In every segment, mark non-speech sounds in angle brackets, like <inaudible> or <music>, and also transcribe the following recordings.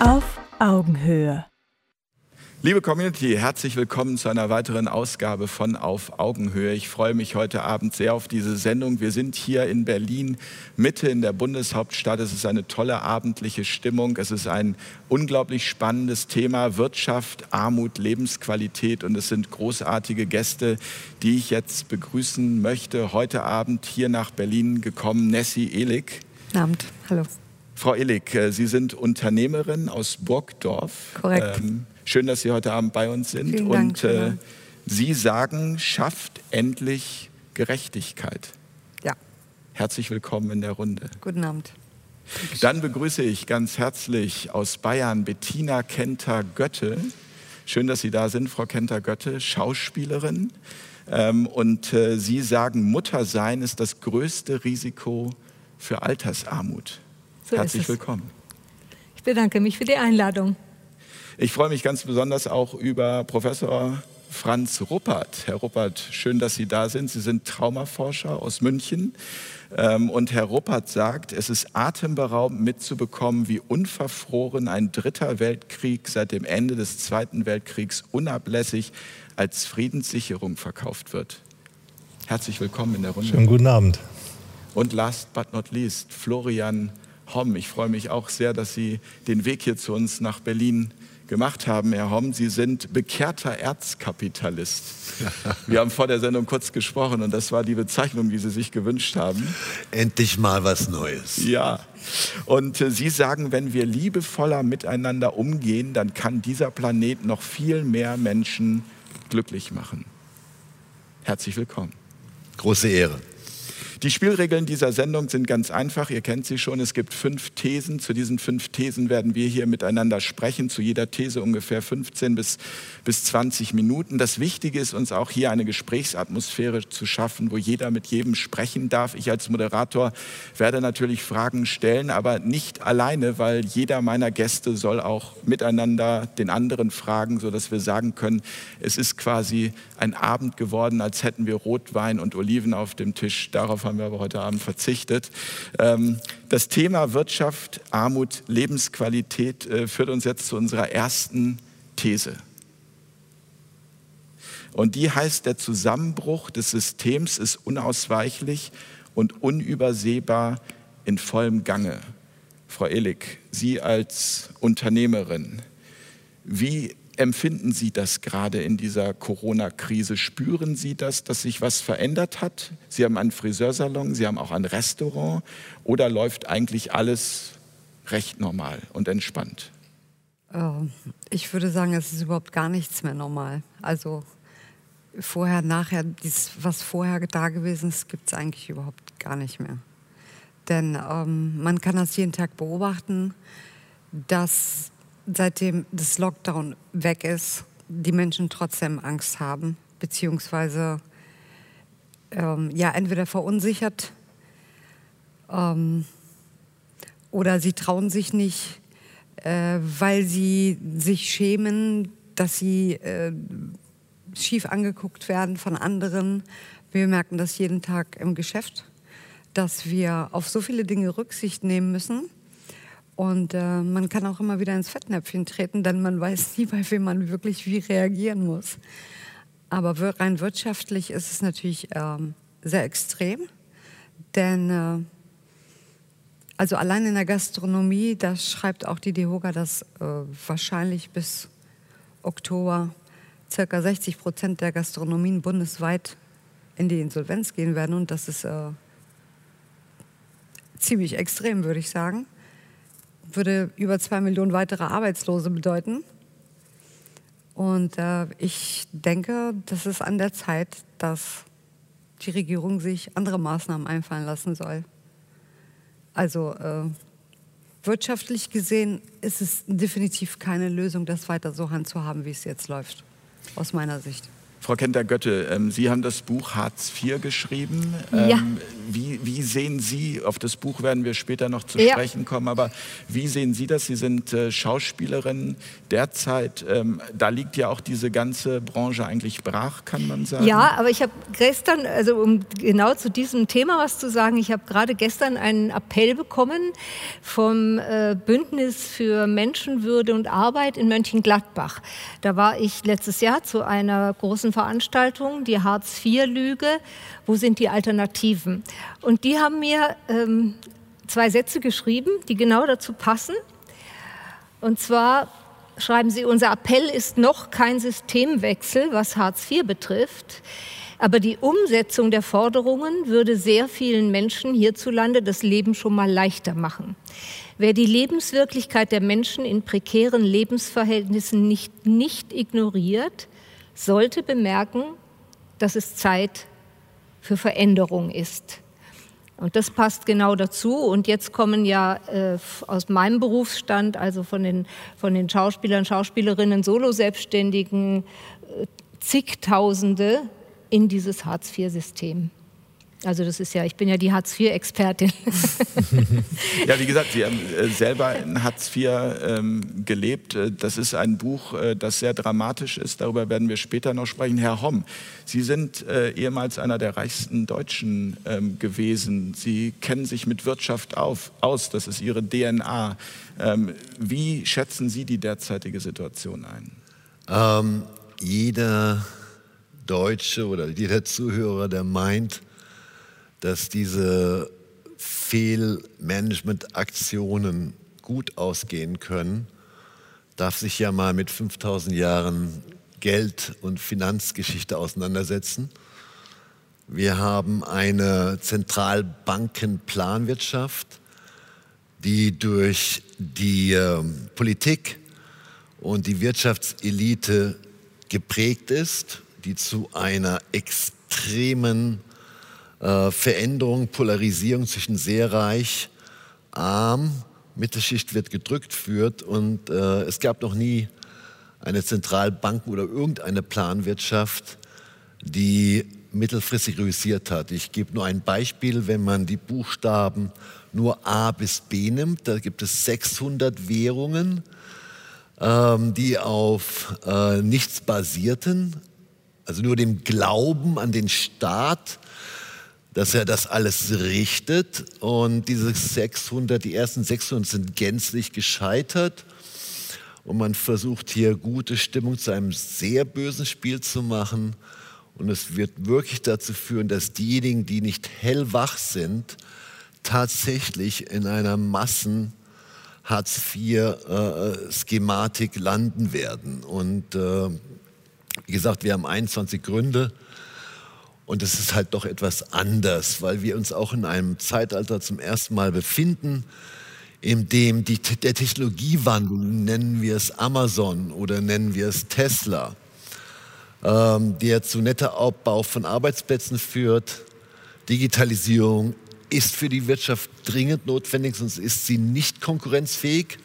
Auf Augenhöhe. Liebe Community, herzlich willkommen zu einer weiteren Ausgabe von Auf Augenhöhe. Ich freue mich heute Abend sehr auf diese Sendung. Wir sind hier in Berlin, Mitte in der Bundeshauptstadt. Es ist eine tolle abendliche Stimmung. Es ist ein unglaublich spannendes Thema Wirtschaft, Armut, Lebensqualität und es sind großartige Gäste, die ich jetzt begrüßen möchte. Heute Abend hier nach Berlin gekommen, Nessie Ehlig. Guten Abend, hallo. Frau Ehlig, äh, Sie sind Unternehmerin aus Burgdorf. Korrekt. Ähm, Schön, dass Sie heute Abend bei uns sind. Vielen und Dank, äh, Sie sagen, schafft endlich Gerechtigkeit. Ja. Herzlich willkommen in der Runde. Guten Abend. Dann begrüße ich ganz herzlich aus Bayern Bettina Kenter-Götte. Schön, dass Sie da sind, Frau Kenter-Götte, Schauspielerin. Ähm, und äh, Sie sagen, Muttersein ist das größte Risiko für Altersarmut. So Herzlich willkommen. Ich bedanke mich für die Einladung. Ich freue mich ganz besonders auch über Professor Franz Ruppert. Herr Ruppert, schön, dass Sie da sind. Sie sind Traumaforscher aus München. Ähm, und Herr Ruppert sagt, es ist atemberaubend mitzubekommen, wie unverfroren ein dritter Weltkrieg seit dem Ende des Zweiten Weltkriegs unablässig als Friedenssicherung verkauft wird. Herzlich willkommen in der Runde. Schönen guten Abend. Und last but not least, Florian Homm. Ich freue mich auch sehr, dass Sie den Weg hier zu uns nach Berlin gemacht haben, Herr Homm. Sie sind bekehrter Erzkapitalist. Wir haben vor der Sendung kurz gesprochen und das war die Bezeichnung, die Sie sich gewünscht haben. Endlich mal was Neues. Ja. Und äh, Sie sagen, wenn wir liebevoller miteinander umgehen, dann kann dieser Planet noch viel mehr Menschen glücklich machen. Herzlich willkommen. Große Ehre. Die Spielregeln dieser Sendung sind ganz einfach. Ihr kennt sie schon. Es gibt fünf Thesen. Zu diesen fünf Thesen werden wir hier miteinander sprechen. Zu jeder These ungefähr 15 bis, bis 20 Minuten. Das Wichtige ist uns auch hier eine Gesprächsatmosphäre zu schaffen, wo jeder mit jedem sprechen darf. Ich als Moderator werde natürlich Fragen stellen, aber nicht alleine, weil jeder meiner Gäste soll auch miteinander den anderen fragen, sodass wir sagen können, es ist quasi ein Abend geworden, als hätten wir Rotwein und Oliven auf dem Tisch. Darauf haben wir aber heute Abend verzichtet. Ähm, das Thema Wirtschaft, Armut, Lebensqualität äh, führt uns jetzt zu unserer ersten These. Und die heißt, der Zusammenbruch des Systems ist unausweichlich und unübersehbar in vollem Gange. Frau Ehlig, Sie als Unternehmerin, wie empfinden Sie das gerade in dieser Corona-Krise? Spüren Sie das, dass sich was verändert hat? Sie haben einen Friseursalon, Sie haben auch ein Restaurant oder läuft eigentlich alles recht normal und entspannt? Ähm, ich würde sagen, es ist überhaupt gar nichts mehr normal. Also vorher, nachher, dies, was vorher da gewesen ist, gibt es eigentlich überhaupt gar nicht mehr. Denn ähm, man kann das jeden Tag beobachten, dass seitdem das Lockdown weg ist, die Menschen trotzdem Angst haben, beziehungsweise ähm, ja entweder verunsichert ähm, oder sie trauen sich nicht, äh, weil sie sich schämen, dass sie äh, schief angeguckt werden von anderen. Wir merken das jeden Tag im Geschäft, dass wir auf so viele Dinge Rücksicht nehmen müssen und äh, man kann auch immer wieder ins Fettnäpfchen treten, denn man weiß nie, bei wem man wirklich wie reagieren muss. Aber rein wirtschaftlich ist es natürlich ähm, sehr extrem, denn äh, also allein in der Gastronomie, da schreibt auch die DEHOGA, dass äh, wahrscheinlich bis Oktober circa 60 Prozent der Gastronomien bundesweit in die Insolvenz gehen werden. Und das ist äh, ziemlich extrem, würde ich sagen würde über zwei Millionen weitere Arbeitslose bedeuten. Und äh, ich denke, das ist an der Zeit, dass die Regierung sich andere Maßnahmen einfallen lassen soll. Also äh, wirtschaftlich gesehen ist es definitiv keine Lösung, das weiter so handzuhaben, wie es jetzt läuft, aus meiner Sicht. Frau Kenter-Götte, ähm, Sie haben das Buch Hartz IV geschrieben. Ja. Ähm, wie, wie, sehen Sie, auf das Buch werden wir später noch zu Ja. sprechen kommen, aber wie sehen Sie das? Sie sind äh, Schauspielerin derzeit. Ähm, da liegt ja auch diese ganze Branche eigentlich brach, kann man sagen. Ja, aber ich habe gestern, also um genau zu diesem Thema was zu sagen, ich habe gerade gestern einen Appell bekommen vom äh, Bündnis für Menschenwürde und Arbeit in Mönchengladbach. Da war ich letztes Jahr zu einer großen Veranstaltung, die Hartz-IV-Lüge. Wo sind die Alternativen? Und die haben mir ähm, zwei Sätze geschrieben, die genau dazu passen. Und zwar schreiben Sie, unser Appell ist noch kein Systemwechsel, was Hartz IV betrifft. Aber die Umsetzung der Forderungen würde sehr vielen Menschen hierzulande das Leben schon mal leichter machen. Wer die Lebenswirklichkeit der Menschen in prekären Lebensverhältnissen nicht, nicht ignoriert, sollte bemerken, dass es Zeit für Veränderung ist. Und das passt genau dazu. Und jetzt kommen ja äh, aus meinem Berufsstand, also von den, von den Schauspielern, Schauspielerinnen, Solo-Selbstständigen, äh, zigtausende in dieses Hartz-IV-System. Also das ist ja, ich bin ja die Hartz-IV-Expertin. <laughs> Ja, wie gesagt, Sie haben äh, selber in Hartz IV ähm, gelebt. Äh, Das ist ein Buch, äh, das sehr dramatisch ist. Darüber werden wir später noch sprechen. Herr Homm, Sie sind äh, ehemals einer der reichsten Deutschen ähm, gewesen. Sie kennen sich mit Wirtschaft auf, aus. Das ist Ihre DNA. Ähm, wie schätzen Sie die derzeitige Situation ein? Ähm, jeder Deutsche oder jeder Zuhörer, der meint, dass diese Fehlmanagement-Aktionen gut ausgehen können, darf sich ja mal mit 5000 Jahren Geld- und Finanzgeschichte auseinandersetzen. Wir haben eine Zentralbankenplanwirtschaft, die durch die äh, Politik und die Wirtschaftselite geprägt ist, die zu einer extremen äh, Veränderung, Polarisierung zwischen sehr reich, arm, Mittelschicht wird gedrückt führt. Und äh, es gab noch nie eine Zentralbank oder irgendeine Planwirtschaft, die mittelfristig reüssiert hat. Ich gebe nur ein Beispiel, wenn man die Buchstaben nur A bis B nimmt, da gibt es 600 Währungen, ähm, die auf äh, nichts basierten, also nur dem Glauben an den Staat, dass er das alles richtet. Und diese 600, die ersten 600 sind gänzlich gescheitert. Und man versucht hier gute Stimmung zu einem sehr bösen Spiel zu machen. Und es wird wirklich dazu führen, dass diejenigen, die nicht hellwach sind, tatsächlich in einer Massen Hartz-IV-Schematik landen werden. Und äh, wie gesagt, wir haben 21 Gründe. Und es ist halt doch etwas anders, weil wir uns auch in einem Zeitalter zum ersten Mal befinden, in dem die, der Technologiewandel, nennen wir es Amazon oder nennen wir es Tesla, ähm, der zu netter Abbau von Arbeitsplätzen führt. Digitalisierung ist für die Wirtschaft dringend notwendig, sonst ist sie nicht konkurrenzfähig.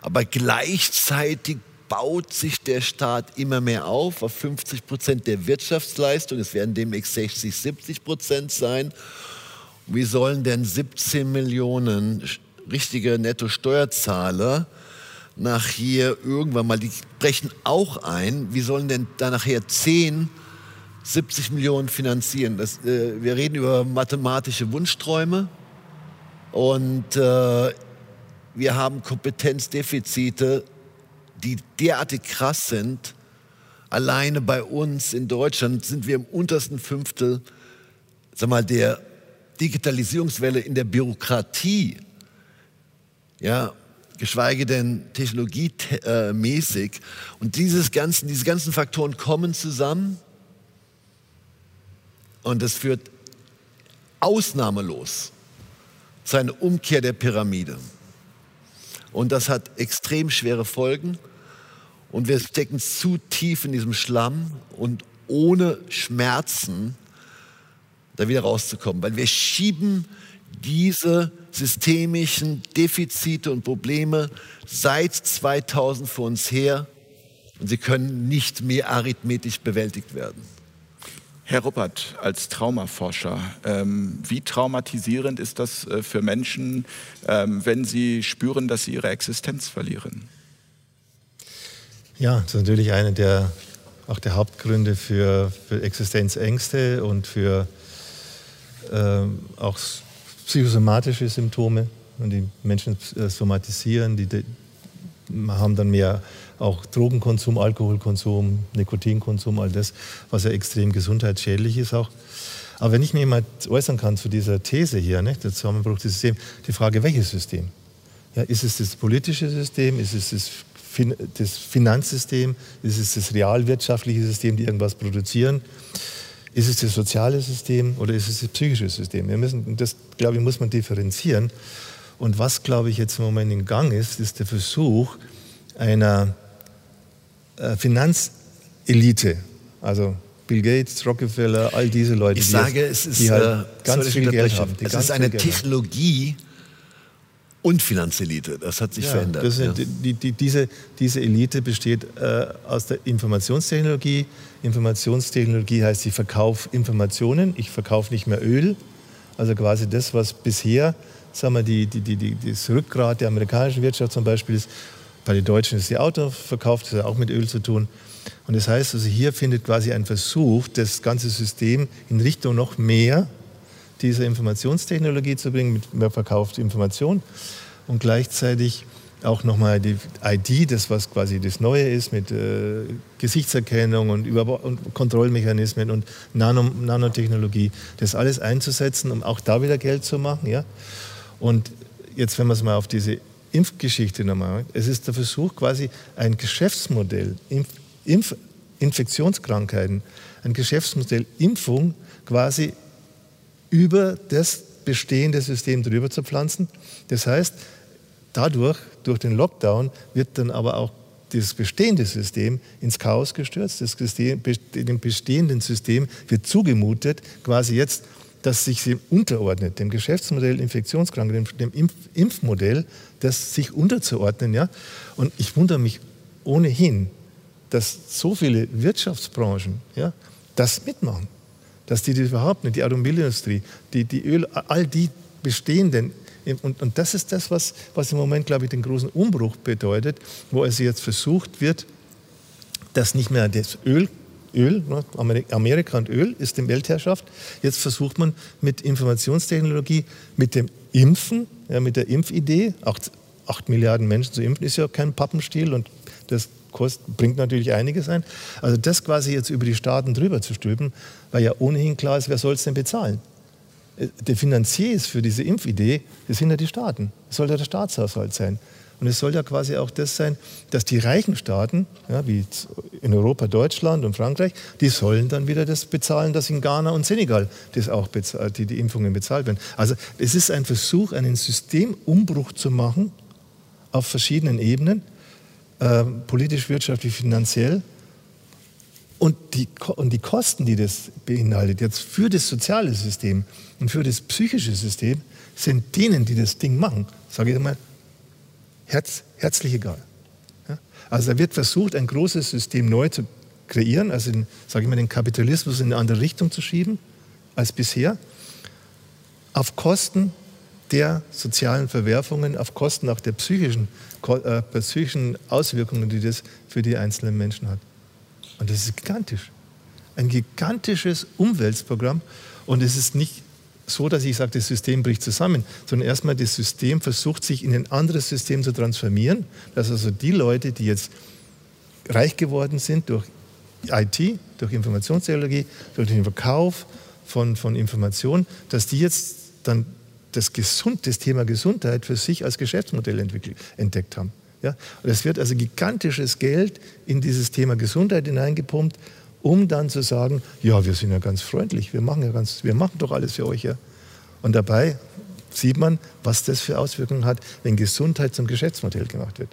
Aber gleichzeitig baut sich der Staat immer mehr auf, auf 50 Prozent der Wirtschaftsleistung. Es werden demnächst 60, 70 Prozent sein. Wie sollen denn 17 Millionen richtige Netto-Steuerzahler nachher irgendwann mal, die brechen auch ein, wie sollen denn da nachher 10, 70 Millionen finanzieren? Das, äh, wir reden über mathematische Wunschträume und äh, wir haben Kompetenzdefizite, die derartig krass sind. Alleine bei uns in Deutschland sind wir im untersten Fünftel sag mal, der Digitalisierungswelle in der Bürokratie. Ja, geschweige denn technologiemäßig. Und dieses ganzen, diese ganzen Faktoren kommen zusammen und es führt ausnahmelos zu einer Umkehr der Pyramide. Und das hat extrem schwere Folgen. Und wir stecken zu tief in diesem Schlamm und ohne Schmerzen da wieder rauszukommen. Weil wir schieben diese systemischen Defizite und Probleme seit 2000 vor uns her und sie können nicht mehr arithmetisch bewältigt werden. Herr Ruppert, als Traumaforscher, ähm, wie traumatisierend ist das äh, für Menschen, ähm, wenn sie spüren, dass sie ihre Existenz verlieren? Ja, das ist natürlich einer der, auch der Hauptgründe für, für Existenzängste und für ähm, auch psychosomatische Symptome. Und die Menschen äh, somatisieren, die, die haben dann mehr auch Drogenkonsum, Alkoholkonsum, Nikotinkonsum, all das, was ja extrem gesundheitsschädlich ist auch. Aber wenn ich mir mal äußern kann zu dieser These hier, ne, das Zusammenbruch des Systems, die Frage, welches System? Ja, ist es das politische System? Ist es das, fin das Finanzsystem? Ist es das realwirtschaftliche System, die irgendwas produzieren? Ist es das soziale System oder ist es das psychische System? Wir müssen, das, glaube ich, muss man differenzieren. Und was, glaube ich, jetzt im Moment in Gang ist, ist der Versuch einer Finanzelite, also Bill Gates, Rockefeller, all diese Leute, ich die, sage, es ist, die halt äh, ganz viel Geld haben. es ist eine Technologie und Finanzelite. Das hat sich ja, verändert. Das ja. die, die, diese, diese Elite besteht äh, aus der Informationstechnologie. Informationstechnologie heißt, ich verkaufe Informationen, ich verkaufe nicht mehr Öl. Also quasi das, was bisher sagen wir, die, die, die, das Rückgrat der amerikanischen Wirtschaft zum Beispiel ist, bei den Deutschen ist die Auto verkauft, das hat auch mit Öl zu tun. Und das heißt also, hier findet quasi ein Versuch, das ganze System in Richtung noch mehr dieser Informationstechnologie zu bringen, mit mehr verkaufter Information und gleichzeitig auch nochmal die ID, das was quasi das Neue ist mit äh, Gesichtserkennung und, Über und Kontrollmechanismen und Nano Nanotechnologie, das alles einzusetzen, um auch da wieder Geld zu machen. Ja? Und jetzt, wenn man es mal auf diese Impfgeschichte nochmal. Es ist der Versuch, quasi ein Geschäftsmodell, Impf, Impf, Infektionskrankheiten, ein Geschäftsmodell Impfung quasi über das bestehende System drüber zu pflanzen. Das heißt, dadurch, durch den Lockdown, wird dann aber auch das bestehende System ins Chaos gestürzt. Das System, dem bestehenden System wird zugemutet, quasi jetzt das sich dem unterordnet, dem Geschäftsmodell Infektionskrankheit, dem Impf Impfmodell, das sich unterzuordnen. Ja? Und ich wundere mich ohnehin, dass so viele Wirtschaftsbranchen ja, das mitmachen. Dass die das überhaupt nicht, die Automobilindustrie, die, die Öl, all die bestehenden. Und, und das ist das, was, was im Moment, glaube ich, den großen Umbruch bedeutet, wo also jetzt versucht wird, dass nicht mehr das Öl Öl, ne, Amerika und Öl ist in Weltherrschaft. Jetzt versucht man mit Informationstechnologie, mit dem Impfen, ja, mit der Impfidee, acht, acht Milliarden Menschen zu impfen, ist ja kein Pappenstiel und das kostet, bringt natürlich einiges ein. Also das quasi jetzt über die Staaten drüber zu stülpen, weil ja ohnehin klar ist, wer soll es denn bezahlen? Äh, der Finanzier ist für diese Impfidee, das sind ja die Staaten. Das soll ja der Staatshaushalt sein. Und es soll ja quasi auch das sein, dass die reichen Staaten, ja, wie in Europa Deutschland und Frankreich, die sollen dann wieder das bezahlen, dass in Ghana und Senegal das auch bezahlt, die, die Impfungen bezahlt werden. Also es ist ein Versuch, einen Systemumbruch zu machen auf verschiedenen Ebenen, äh, politisch, wirtschaftlich, finanziell. Und die, und die Kosten, die das beinhaltet, jetzt für das soziale System und für das psychische System, sind denen, die das Ding machen, sage ich mal, herz, herzlich egal. Also da wird versucht, ein großes System neu zu kreieren, also sage ich mal, den Kapitalismus in eine andere Richtung zu schieben als bisher, auf Kosten der sozialen Verwerfungen, auf Kosten auch der psychischen, äh, psychischen Auswirkungen, die das für die einzelnen Menschen hat. Und das ist gigantisch. Ein gigantisches Umweltprogramm. Und es ist nicht so, dass ich sage, das System bricht zusammen, sondern erstmal das System versucht, sich in ein anderes System zu transformieren, dass also die Leute, die jetzt reich geworden sind durch IT, durch Informationstechnologie, durch den Verkauf von, von Informationen, dass die jetzt dann das, Gesund, das Thema Gesundheit für sich als Geschäftsmodell entdeckt haben. Ja? Und es wird also gigantisches Geld in dieses Thema Gesundheit hineingepumpt um dann zu sagen, ja, wir sind ja ganz freundlich, wir machen ja ganz, wir machen doch alles für euch ja. Und dabei sieht man, was das für Auswirkungen hat, wenn Gesundheit zum Geschäftsmodell gemacht wird.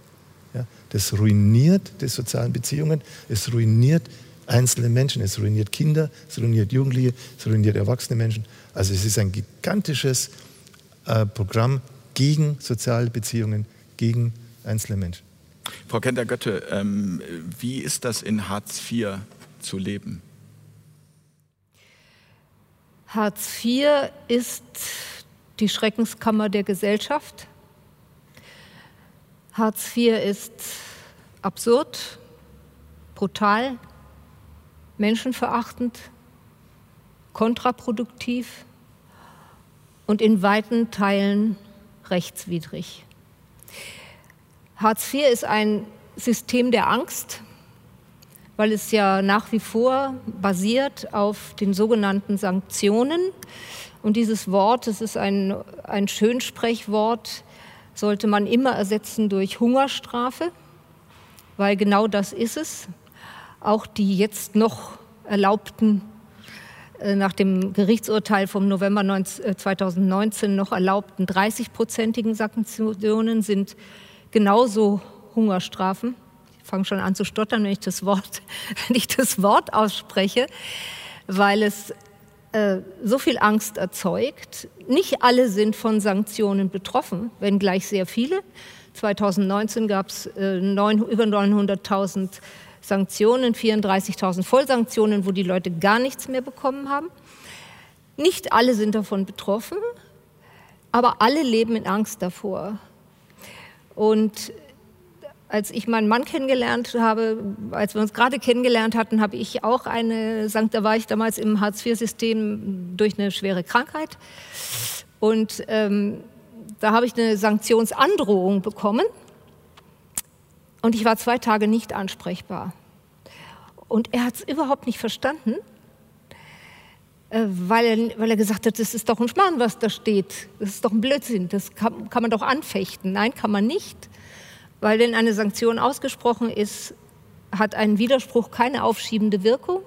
Ja, das ruiniert die sozialen Beziehungen, es ruiniert einzelne Menschen, es ruiniert Kinder, es ruiniert Jugendliche, es ruiniert erwachsene Menschen. Also es ist ein gigantisches äh, Programm gegen soziale Beziehungen, gegen einzelne Menschen. Frau Kenter-Götte, ähm, wie ist das in Hartz IV zu leben? Hartz IV ist die Schreckenskammer der Gesellschaft. Hartz IV ist absurd, brutal, menschenverachtend, kontraproduktiv und in weiten Teilen rechtswidrig. Hartz IV ist ein System der Angst, weil es ja nach wie vor basiert auf den sogenannten Sanktionen. Und dieses Wort, das ist ein, ein Schönsprechwort, sollte man immer ersetzen durch Hungerstrafe, weil genau das ist es. Auch die jetzt noch erlaubten, äh, nach dem Gerichtsurteil vom November 2019 äh, noch erlaubten 30-prozentigen Sanktionen sind genauso Hungerstrafen. Fange schon an zu stottern, wenn ich das Wort, <laughs> wenn ich das Wort ausspreche, weil es äh, so viel Angst erzeugt. Nicht alle sind von Sanktionen betroffen, wenngleich sehr viele. 2019 gab es über 900.000 Sanktionen, 34.000 Vollsanktionen, wo die Leute gar nichts mehr bekommen haben. Nicht alle sind davon betroffen, aber alle leben in Angst davor. Und als ich meinen Mann kennengelernt habe, als wir uns gerade kennengelernt hatten, habe ich auch eine, da war ich damals im Hartz-IV-System durch eine schwere Krankheit. Und ähm, da habe ich eine Sanktionsandrohung bekommen. Und ich war zwei Tage nicht ansprechbar. Und er hat es überhaupt nicht verstanden, äh, weil, er, weil er gesagt hat, das ist doch ein Schmarrn, was da steht. Das ist doch ein Blödsinn, das kann, kann man doch anfechten. Nein, kann man nicht. Weil wenn eine Sanktion ausgesprochen ist, hat ein Widerspruch keine aufschiebende Wirkung.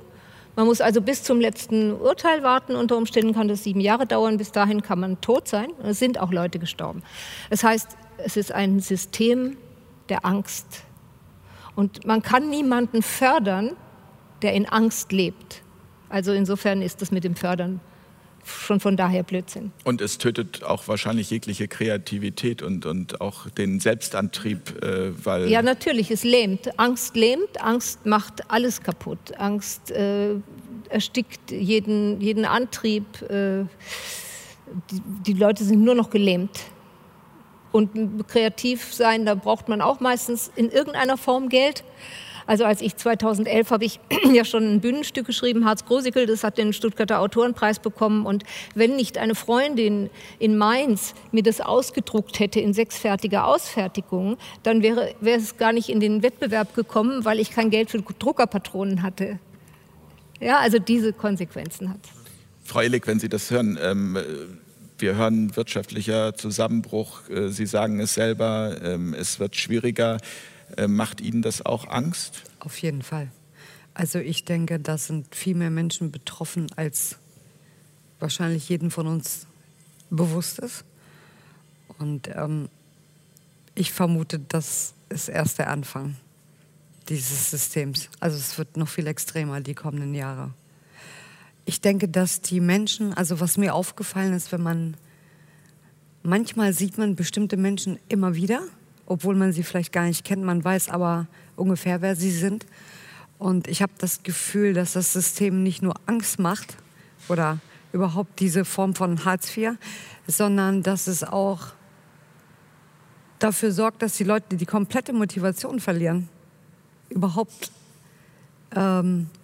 Man muss also bis zum letzten Urteil warten. Unter Umständen kann das sieben Jahre dauern. Bis dahin kann man tot sein. Es sind auch Leute gestorben. Das heißt, es ist ein System der Angst. Und man kann niemanden fördern, der in Angst lebt. Also insofern ist das mit dem Fördern schon von daher Blödsinn. Und es tötet auch wahrscheinlich jegliche Kreativität und, und auch den Selbstantrieb, äh, weil. Ja, natürlich, es lähmt. Angst lähmt, Angst macht alles kaputt. Angst äh, erstickt jeden, jeden Antrieb. Äh, die, die Leute sind nur noch gelähmt. Und kreativ sein, da braucht man auch meistens in irgendeiner Form Geld. Also als ich 2011 habe ich <clears throat> ja schon ein Bühnenstück geschrieben, Harz Grosikel, das hat den Stuttgarter Autorenpreis bekommen. Und wenn nicht eine Freundin in Mainz mir das ausgedruckt hätte in sechsfertiger Ausfertigung, dann wäre, wäre es gar nicht in den Wettbewerb gekommen, weil ich kein Geld für Druckerpatronen hatte. Ja, also diese Konsequenzen hat Frau Illig, wenn Sie das hören, ähm, wir hören wirtschaftlicher Zusammenbruch. Äh, Sie sagen es selber, ähm, es wird schwieriger. Äh, macht Ihnen das auch Angst? Auf jeden Fall. Also ich denke, da sind viel mehr Menschen betroffen, als wahrscheinlich jedem von uns bewusst ist. Und ähm, ich vermute, das ist erst der Anfang dieses Systems. Also es wird noch viel extremer die kommenden Jahre. Ich denke, dass die Menschen, also was mir aufgefallen ist, wenn man manchmal sieht man bestimmte Menschen immer wieder obwohl man sie vielleicht gar nicht kennt. Man weiß aber ungefähr, wer sie sind. Und ich habe das Gefühl, dass das System nicht nur Angst macht oder überhaupt diese Form von Hartz IV, sondern dass es auch dafür sorgt, dass die Leute die komplette Motivation verlieren, überhaupt ähm, äh,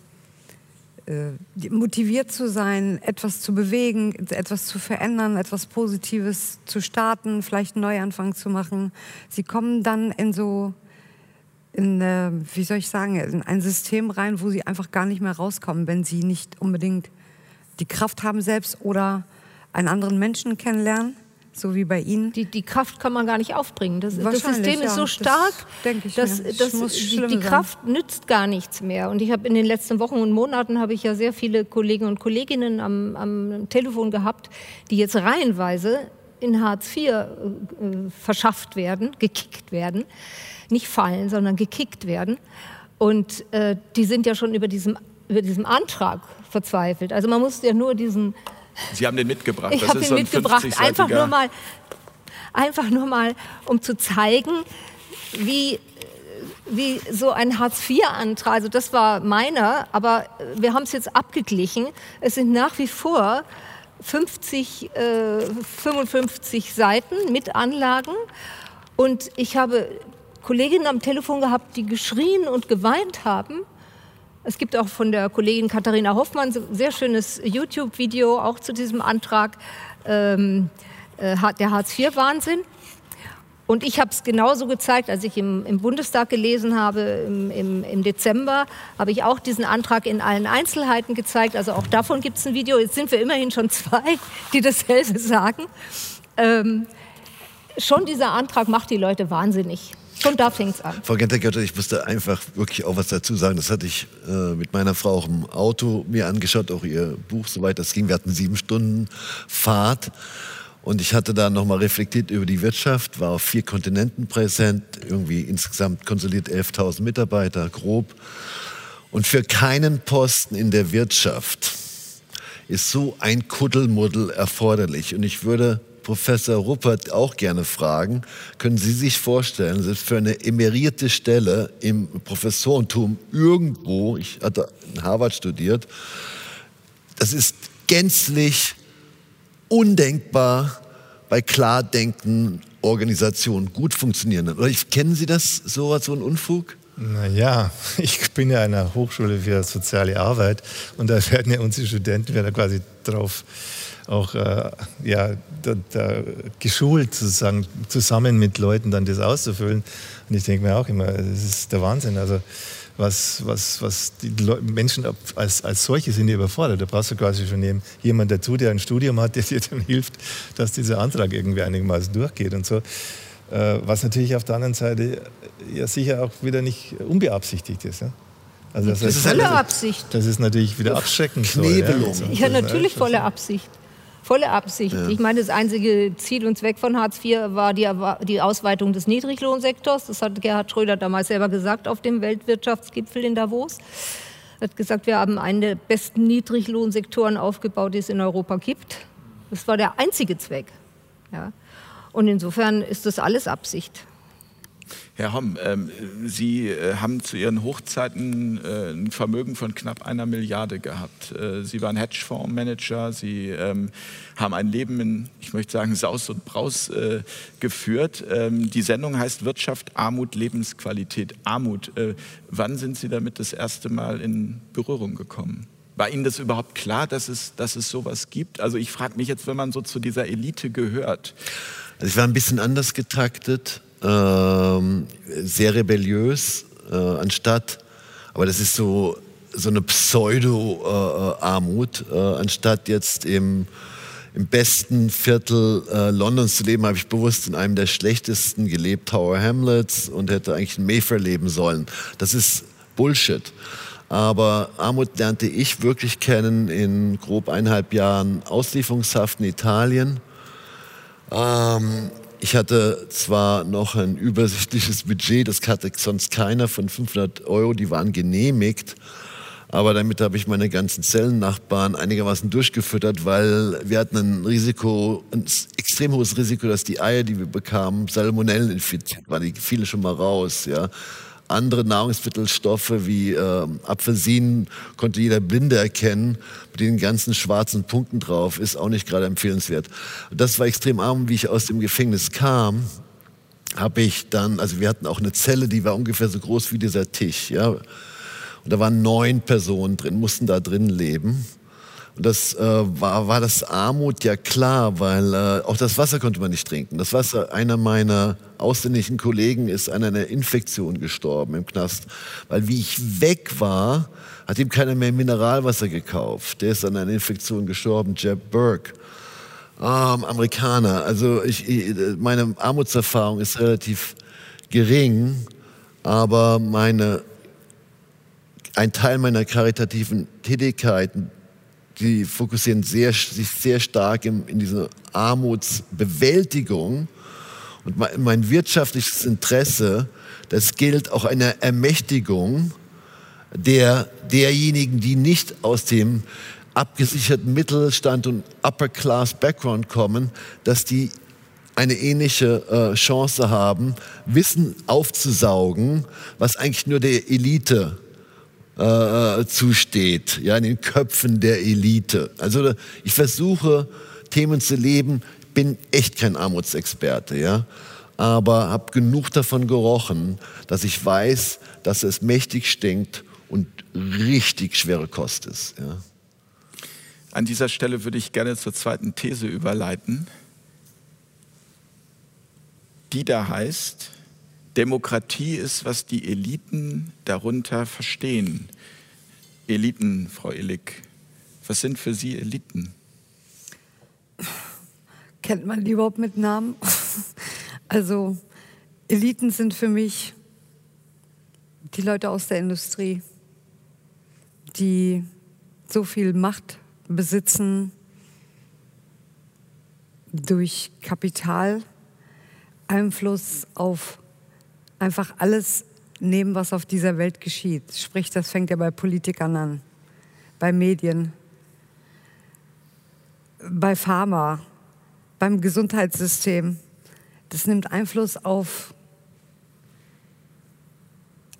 motiviert zu sein, etwas zu bewegen, etwas zu verändern, etwas Positives zu starten, vielleicht einen Neuanfang zu machen. Sie kommen dann in so, in, äh, wie soll ich sagen, in ein System rein, wo sie einfach gar nicht mehr rauskommen, wenn sie nicht unbedingt die Kraft haben selbst oder einen anderen Menschen kennenlernen so wie bei Ihnen. Die, die Kraft kann man gar nicht aufbringen. Das, das System ja. ist so stark, das dass das, die, die Kraft nützt gar nichts mehr. Und ich habe in den letzten Wochen und Monaten habe ich ja sehr viele Kollegen und Kolleginnen am, am Telefon gehabt, die jetzt reihenweise in Hartz IV äh, verschafft werden, gekickt werden, nicht fallen, sondern gekickt werden. Und äh, die sind ja schon über diesem, über diesem Antrag verzweifelt. Also man muss ja nur diesen Sie haben den mitgebracht. Ich habe ihn so ein mitgebracht, einfach nur mal, einfach nur mal, um zu zeigen, wie wie so ein Hartz-IV-Antrag, also das war meiner, aber wir haben es jetzt abgeglichen. Es sind nach wie vor 50, äh, 55 Seiten mit Anlagen. Und ich habe Kolleginnen am Telefon gehabt, die geschrien und geweint haben. Es gibt auch von der Kollegin Katharina Hoffmann ein sehr schönes YouTube-Video auch zu diesem Antrag, ähm, äh, der Hartz-IV-Wahnsinn. Und ich habe es genauso gezeigt, als ich im, im Bundestag gelesen habe im, im, im, Dezember, habe ich auch diesen Antrag in allen Einzelheiten gezeigt. Also auch davon gibt es ein Video. Jetzt sind wir immerhin schon zwei, die dasselbe sagen. Ähm, schon dieser Antrag macht die Leute wahnsinnig. Schon da fängt es an. Frau Gentergötter, ich musste einfach wirklich auch was dazu sagen. Das hatte ich äh, mit meiner Frau auch im Auto mir angeschaut, auch ihr Buch, soweit das ging. Wir hatten sieben Stunden Fahrt. Und ich hatte da nochmal reflektiert über die Wirtschaft, war auf vier Kontinenten präsent, irgendwie insgesamt konsolidiert 11.000 Mitarbeiter, grob. Und für keinen Posten in der Wirtschaft ist so ein Kuddelmuddel erforderlich. Und ich würde Professor Ruppert auch gerne fragen, können Sie sich vorstellen, selbst für eine emerierte Stelle im Professorentum irgendwo, ich hatte in Harvard studiert, das ist gänzlich undenkbar bei klar denkenden Organisationen, gut funktionierenden. Oder kennen Sie das, so, so ein Unfug? Naja, <laughs> ich bin ja an einer Hochschule für soziale Arbeit und da werden ja unsere Studenten werden quasi drauf auch äh, ja, da, da geschult, sozusagen, zusammen mit Leuten dann das auszufüllen. Und ich denke mir auch immer, das ist der Wahnsinn. Also was, was, was die Menschen als, als solche sind die überfordert. Da brauchst du quasi schon jemanden dazu, der ein Studium hat, <laughs> der dir dann hilft, dass dieser Antrag irgendwie einigermaßen durchgeht und so. Äh, was natürlich auf der anderen Seite ja sicher auch wieder nicht unbeabsichtigt ist. Ja? Also das, das ist volle Absicht. Das ist natürlich wieder abschreckend. Knebelung. So, ja, ja natürlich volle Absicht. Volle Absicht. Ja. Ich meine, das einzige Ziel und Zweck von Hartz IV war die, die Ausweitung des Niedriglohnsektors. Das hat Gerhard Schröder damals selber gesagt auf dem Weltwirtschaftsgipfel in Davos. Er hat gesagt, wir haben einen der besten Niedriglohnsektoren aufgebaut, die es in Europa gibt. Das war der einzige Zweck. Ja. Und insofern ist das alles Absicht. Herr Homm, ähm, Sie äh, haben zu Ihren Hochzeiten äh, ein Vermögen von knapp einer Milliarde gehabt. Äh, Sie waren Hedgefondsmanager, Sie ähm, haben ein Leben in, ich möchte sagen, Saus und Braus geführt. Ähm, die Sendung heißt Wirtschaft, Armut, Lebensqualität. Armut, wann sind Sie damit das erste Mal in Berührung gekommen? War Ihnen das überhaupt klar, dass es, dass es sowas gibt? Also ich frage mich jetzt, wenn man so zu dieser Elite gehört. Also ich war ein bisschen anders getaktet ähm, sehr rebelliös, äh, anstatt, aber das ist so, so eine Pseudo-Armut, äh, äh, anstatt jetzt im, im besten Viertel äh, Londons zu leben, habe ich bewusst in einem der schlechtesten gelebt, Tower Hamlets, und hätte eigentlich in Mayfair leben sollen. Das ist Bullshit. Aber Armut lernte ich wirklich kennen in grob eineinhalb Jahren Auslieferungshaft in Italien. Ähm, ich hatte zwar noch ein übersichtliches Budget, das hatte sonst keiner von 500 Euro, die waren genehmigt. Aber damit habe ich meine ganzen Zellennachbarn einigermaßen durchgefüttert, weil wir hatten ein Risiko, ein extrem hohes Risiko, dass die Eier, die wir bekamen, Salmonellen infiziert waren. Die fielen schon mal raus. Ja andere Nahrungsmittelstoffe wie äh, Apfelsinen konnte jeder Blinde erkennen, mit den ganzen schwarzen Punkten drauf, ist auch nicht gerade empfehlenswert. Das war extrem arm, wie ich aus dem Gefängnis kam habe ich dann, also wir hatten auch eine Zelle, die war ungefähr so groß wie dieser Tisch, ja. Und da waren neun Personen drin, mussten da drin leben. Und das äh, war, war das Armut ja klar, weil äh, auch das Wasser konnte man nicht trinken. Das Wasser, einer meiner ausländischen Kollegen ist an einer Infektion gestorben im Knast, weil wie ich weg war, hat ihm keiner mehr Mineralwasser gekauft. Der ist an einer Infektion gestorben, Jeb Burke. Ähm, Amerikaner. Also ich, meine Armutserfahrung ist relativ gering, aber meine, ein Teil meiner karitativen Tätigkeiten die fokussieren sehr, sich sehr stark in, in diese Armutsbewältigung. Und mein, mein wirtschaftliches Interesse, das gilt auch einer Ermächtigung der, derjenigen, die nicht aus dem abgesicherten Mittelstand und Upper Class Background kommen, dass die eine ähnliche äh, Chance haben, Wissen aufzusaugen, was eigentlich nur der Elite äh, zusteht, ja, in den Köpfen der Elite. Also ich versuche Themen zu leben, bin echt kein Armutsexperte, ja, aber habe genug davon gerochen, dass ich weiß, dass es mächtig stinkt und richtig schwere Kost ist. Ja. An dieser Stelle würde ich gerne zur zweiten These überleiten, die da heißt, Demokratie ist, was die Eliten darunter verstehen. Eliten, Frau Illig, was sind für Sie Eliten? Kennt man die überhaupt mit Namen? <laughs> Also Eliten sind für mich die Leute aus der Industrie, die so viel Macht besitzen durch Kapital, Einfluss auf einfach alles nehmen, was auf dieser Welt geschieht. Sprich, das fängt ja bei Politikern an, bei Medien, bei Pharma, beim Gesundheitssystem. Das nimmt Einfluss auf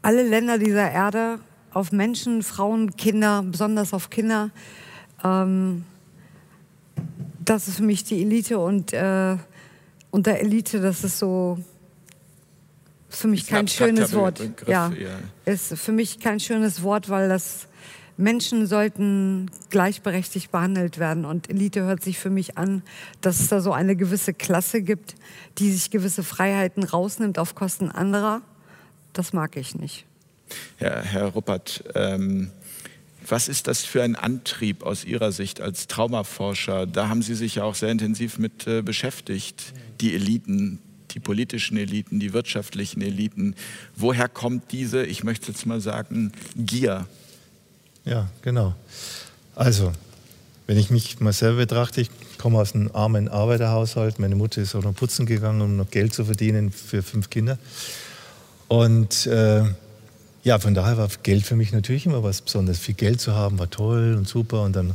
alle Länder dieser Erde, auf Menschen, Frauen, Kinder, besonders auf Kinder. Ähm, das ist für mich die Elite und äh, unter Elite, das ist so für mich kein schönes Wort. Begriff, ja, ja, ist für mich kein schönes Wort, weil das Menschen sollten gleichberechtigt behandelt werden. Und Elite hört sich für mich an, dass es da so eine gewisse Klasse gibt, die sich gewisse Freiheiten rausnimmt auf Kosten anderer. Das mag ich nicht. Ja, Herr Ruppert, ähm, was ist das für ein Antrieb aus Ihrer Sicht als Traumaforscher? Da haben Sie sich ja auch sehr intensiv mit äh, beschäftigt, die Eliten, die politischen Eliten, die wirtschaftlichen Eliten. Woher kommt diese, ich möchte jetzt mal sagen, Gier? Ja, genau. Also, wenn ich mich mal selber betrachte, ich komme aus einem armen Arbeiterhaushalt. Meine Mutter ist auch noch putzen gegangen, um noch Geld zu verdienen für fünf Kinder. Und äh, ja, von daher war Geld für mich natürlich immer was Besonderes. Viel Geld zu haben war toll und super. Und dann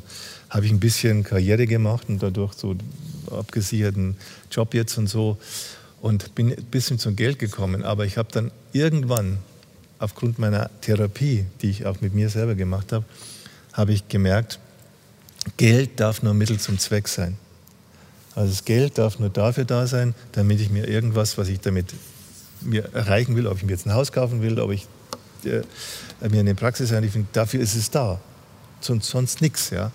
habe ich ein bisschen Karriere gemacht und dadurch so abgesicherten Job jetzt und so und bin ein bisschen zum Geld gekommen. Aber ich habe dann irgendwann, aufgrund meiner Therapie, die ich auch mit mir selber gemacht habe, habe ich gemerkt, Geld darf nur Mittel zum Zweck sein. Also das Geld darf nur dafür da sein, damit ich mir irgendwas, was ich damit mir erreichen will, ob ich mir jetzt ein Haus kaufen will, ob ich äh, mir eine Praxis einrichten, dafür ist es da. Sonst, sonst nichts. Ja?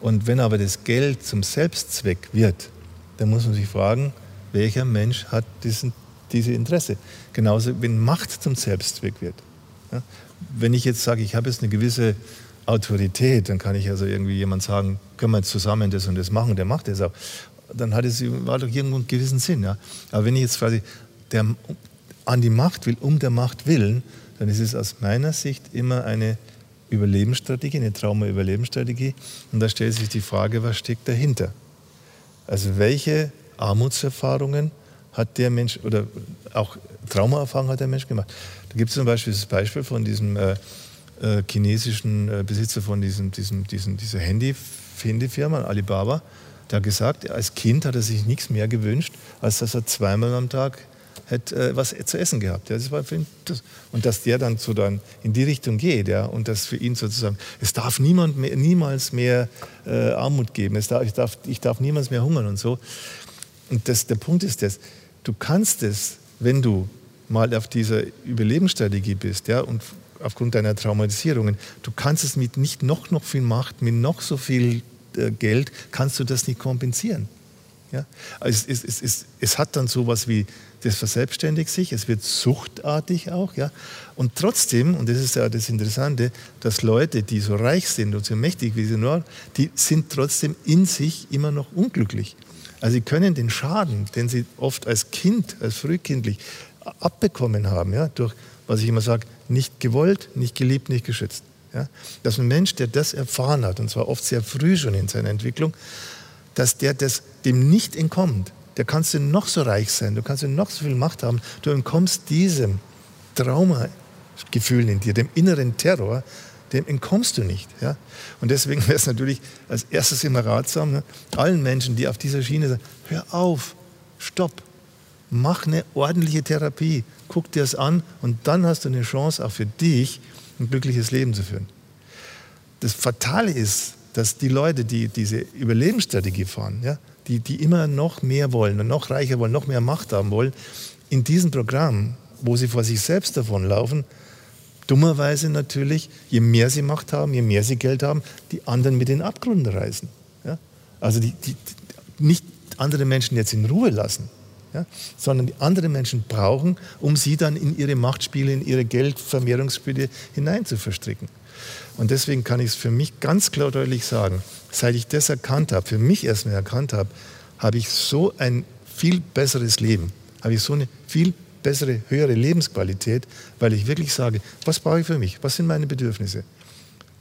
Und wenn aber das Geld zum Selbstzweck wird, dann muss man sich fragen, welcher Mensch hat diesen, diese Interesse. Genauso, wenn Macht zum Selbstzweck wird. Ja? Wenn ich jetzt sage, ich habe jetzt eine gewisse Autorität, dann kann ich also irgendwie jemand sagen, können wir jetzt zusammen das und das machen, der macht das auch. Dann hat es war doch irgendwo einen gewissen Sinn. Ja? Aber wenn ich jetzt quasi der, an die Macht will, um der Macht willen, dann ist es aus meiner Sicht immer eine Überlebensstrategie, eine Trauma-Überlebensstrategie. Und da stellt sich die Frage, was steckt dahinter? Also welche Armutserfahrungen hat der Mensch oder auch Traumaerfahrungen hat der Mensch gemacht. Da gibt es zum Beispiel das Beispiel von diesem äh, äh, chinesischen äh, Besitzer von diesem, diesem, diesem, dieser Handy, Handyfirma, Alibaba, der hat gesagt, als Kind hat er sich nichts mehr gewünscht, als dass er zweimal am Tag hätte äh, was zu essen gehabt. Ja, das war das. Und dass der dann so dann in die Richtung geht ja, und dass für ihn sozusagen, es darf niemand mehr, niemals mehr äh, Armut geben, es darf, ich, darf, ich darf niemals mehr hungern und so. Und das, der Punkt ist das, du kannst es, wenn du mal auf dieser Überlebensstrategie bist ja, und aufgrund deiner Traumatisierungen, du kannst es mit nicht noch, noch viel Macht, mit noch so viel äh, Geld, kannst du das nicht kompensieren. Ja? Also es, es, es, es, hat dann so etwas wie, das verselbstständigt sich, es wird suchtartig auch. Ja? Und trotzdem, und das ist ja das Interessante, dass Leute, die so reich sind und so mächtig wie sie nur, die sind trotzdem in sich immer noch unglücklich. Also sie können den Schaden, den sie oft als Kind, als frühkindlich abbekommen haben, ja, durch, was ich immer sage, nicht gewollt, nicht geliebt, nicht geschützt. Ja. Dass ein Mensch, der das erfahren hat, und zwar oft sehr früh schon in seiner Entwicklung, dass der das dem nicht entkommt. Der kannst du noch so reich sein, du kannst noch so viel Macht haben, du entkommst diesem Traumagefühl in dir, dem inneren Terror, dem entkommst du nicht. Ja? Und deswegen wäre es natürlich als erstes immer ratsam, ne, allen Menschen, die auf dieser Schiene sind, hör auf, stopp, mach eine ordentliche Therapie, guck dir das an und dann hast du eine Chance auch für dich, ein glückliches Leben zu führen. Das Fatale ist, dass die Leute, die diese Überlebensstrategie fahren, ja, die, die immer noch mehr wollen und noch reicher wollen, noch mehr Macht haben wollen, in diesem Programm, wo sie vor sich selbst davonlaufen, dummerweise natürlich, je mehr sie Macht haben, je mehr sie Geld haben, die anderen mit den Abgrund reißen. Ja? Also die, die, nicht andere Menschen jetzt in Ruhe lassen, ja? sondern die andere Menschen brauchen, um sie dann in ihre Machtspiele, in ihre Geldvermehrungsspiele hinein zu verstricken. Und deswegen kann ich es für mich ganz klar deutlich sagen, seit ich das erkannt habe, für mich erstmal erkannt habe, habe ich so ein viel besseres Leben, habe ich so eine viel bessere, höhere Lebensqualität, weil ich wirklich sage, was brauche ich für mich, was sind meine Bedürfnisse.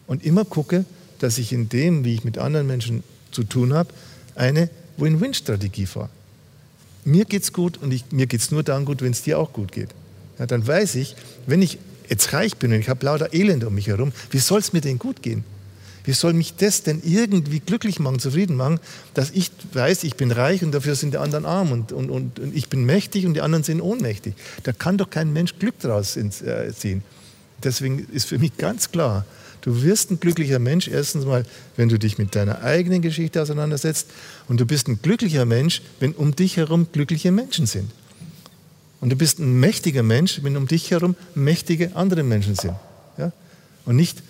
Und immer gucke, dass ich in dem, wie ich mit anderen Menschen zu tun habe, eine Win-Win-Strategie fahre. Mir geht es gut und ich, mir geht es nur dann gut, wenn es dir auch gut geht. Ja, dann weiß ich, wenn ich jetzt reich bin und ich habe lauter Elend um mich herum, wie soll es mir denn gut gehen? Wie soll mich das denn irgendwie glücklich machen, zufrieden machen, dass ich weiß, ich bin reich und dafür sind die anderen arm und, und, und, und ich bin mächtig und die anderen sind ohnmächtig? Da kann doch kein Mensch Glück daraus äh, ziehen. Deswegen ist für mich ganz klar, du wirst ein glücklicher Mensch, erstens mal, wenn du dich mit deiner eigenen Geschichte auseinandersetzt und du bist ein glücklicher Mensch, wenn um dich herum glückliche Menschen sind. Und du bist ein mächtiger Mensch, wenn um dich herum mächtige andere Menschen sind. Ja? Und nicht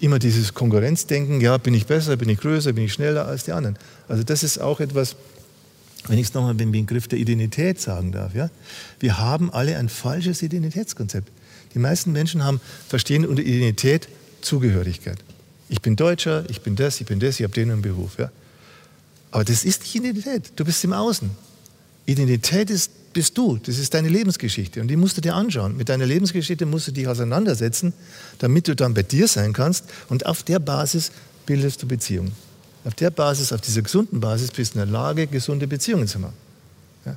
immer dieses Konkurrenzdenken, ja, bin ich besser, bin ich größer, bin ich schneller als die anderen. Also das ist auch etwas, wenn ich es nochmal mit dem Begriff der Identität sagen darf. Ja? Wir haben alle ein falsches Identitätskonzept. Die meisten Menschen haben, verstehen unter Identität Zugehörigkeit. Ich bin Deutscher, ich bin das, ich bin das, ich habe den einen Beruf. Ja? Aber das ist nicht Identität. Du bist im Außen. Identität ist bist du, das ist deine Lebensgeschichte und die musst du dir anschauen. Mit deiner Lebensgeschichte musst du dich auseinandersetzen, damit du dann bei dir sein kannst und auf der Basis bildest du Beziehungen. Auf der Basis, auf dieser gesunden Basis bist du in der Lage, gesunde Beziehungen zu machen. Ja?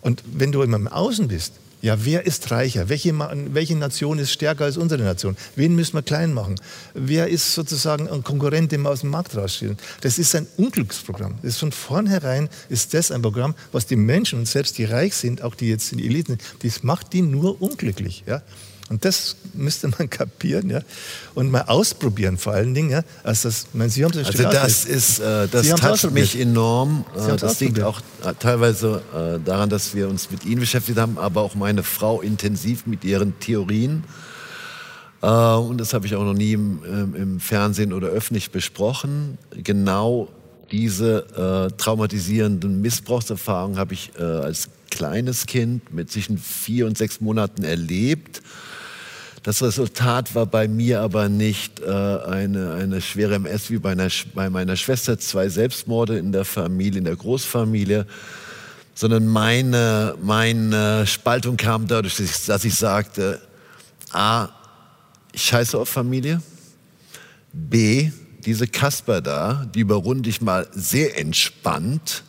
Und wenn du immer im Außen bist, ja, wer ist reicher? Welche, welche Nation ist stärker als unsere Nation? Wen müssen wir klein machen? Wer ist sozusagen ein Konkurrent, den wir aus dem Markt rausstellen? Das ist ein Unglücksprogramm. Das ist von vornherein ist das ein Programm, was die Menschen und selbst die reich sind, auch die jetzt in die Eliten das macht die nur unglücklich. Ja? Und das müsste man <laughs> kapieren ja? und mal ausprobieren vor allen Dingen. Ja? Also, das, meine, Sie haben also das ist, äh, das toucht mich enorm. Äh, das liegt auch äh, teilweise äh, daran, dass wir uns mit Ihnen beschäftigt haben, aber auch meine Frau intensiv mit ihren Theorien. Äh, und das habe ich auch noch nie im, ähm, im, Fernsehen oder öffentlich besprochen. Genau diese äh, traumatisierenden Missbrauchserfahrungen habe ich als kleines Kind mit zwischen vier und sechs Monaten erlebt das Resultat war bei mir aber nicht äh, eine, eine schwere MS wie bei, einer, bei meiner Schwester, zwei Selbstmorde in der Familie, in der Großfamilie, sondern meine, meine Spaltung kam dadurch, dass ich, dass ich sagte, A, ich scheiße auf Familie, B, diese Kasper da, die überrunde ich mal sehr entspannt,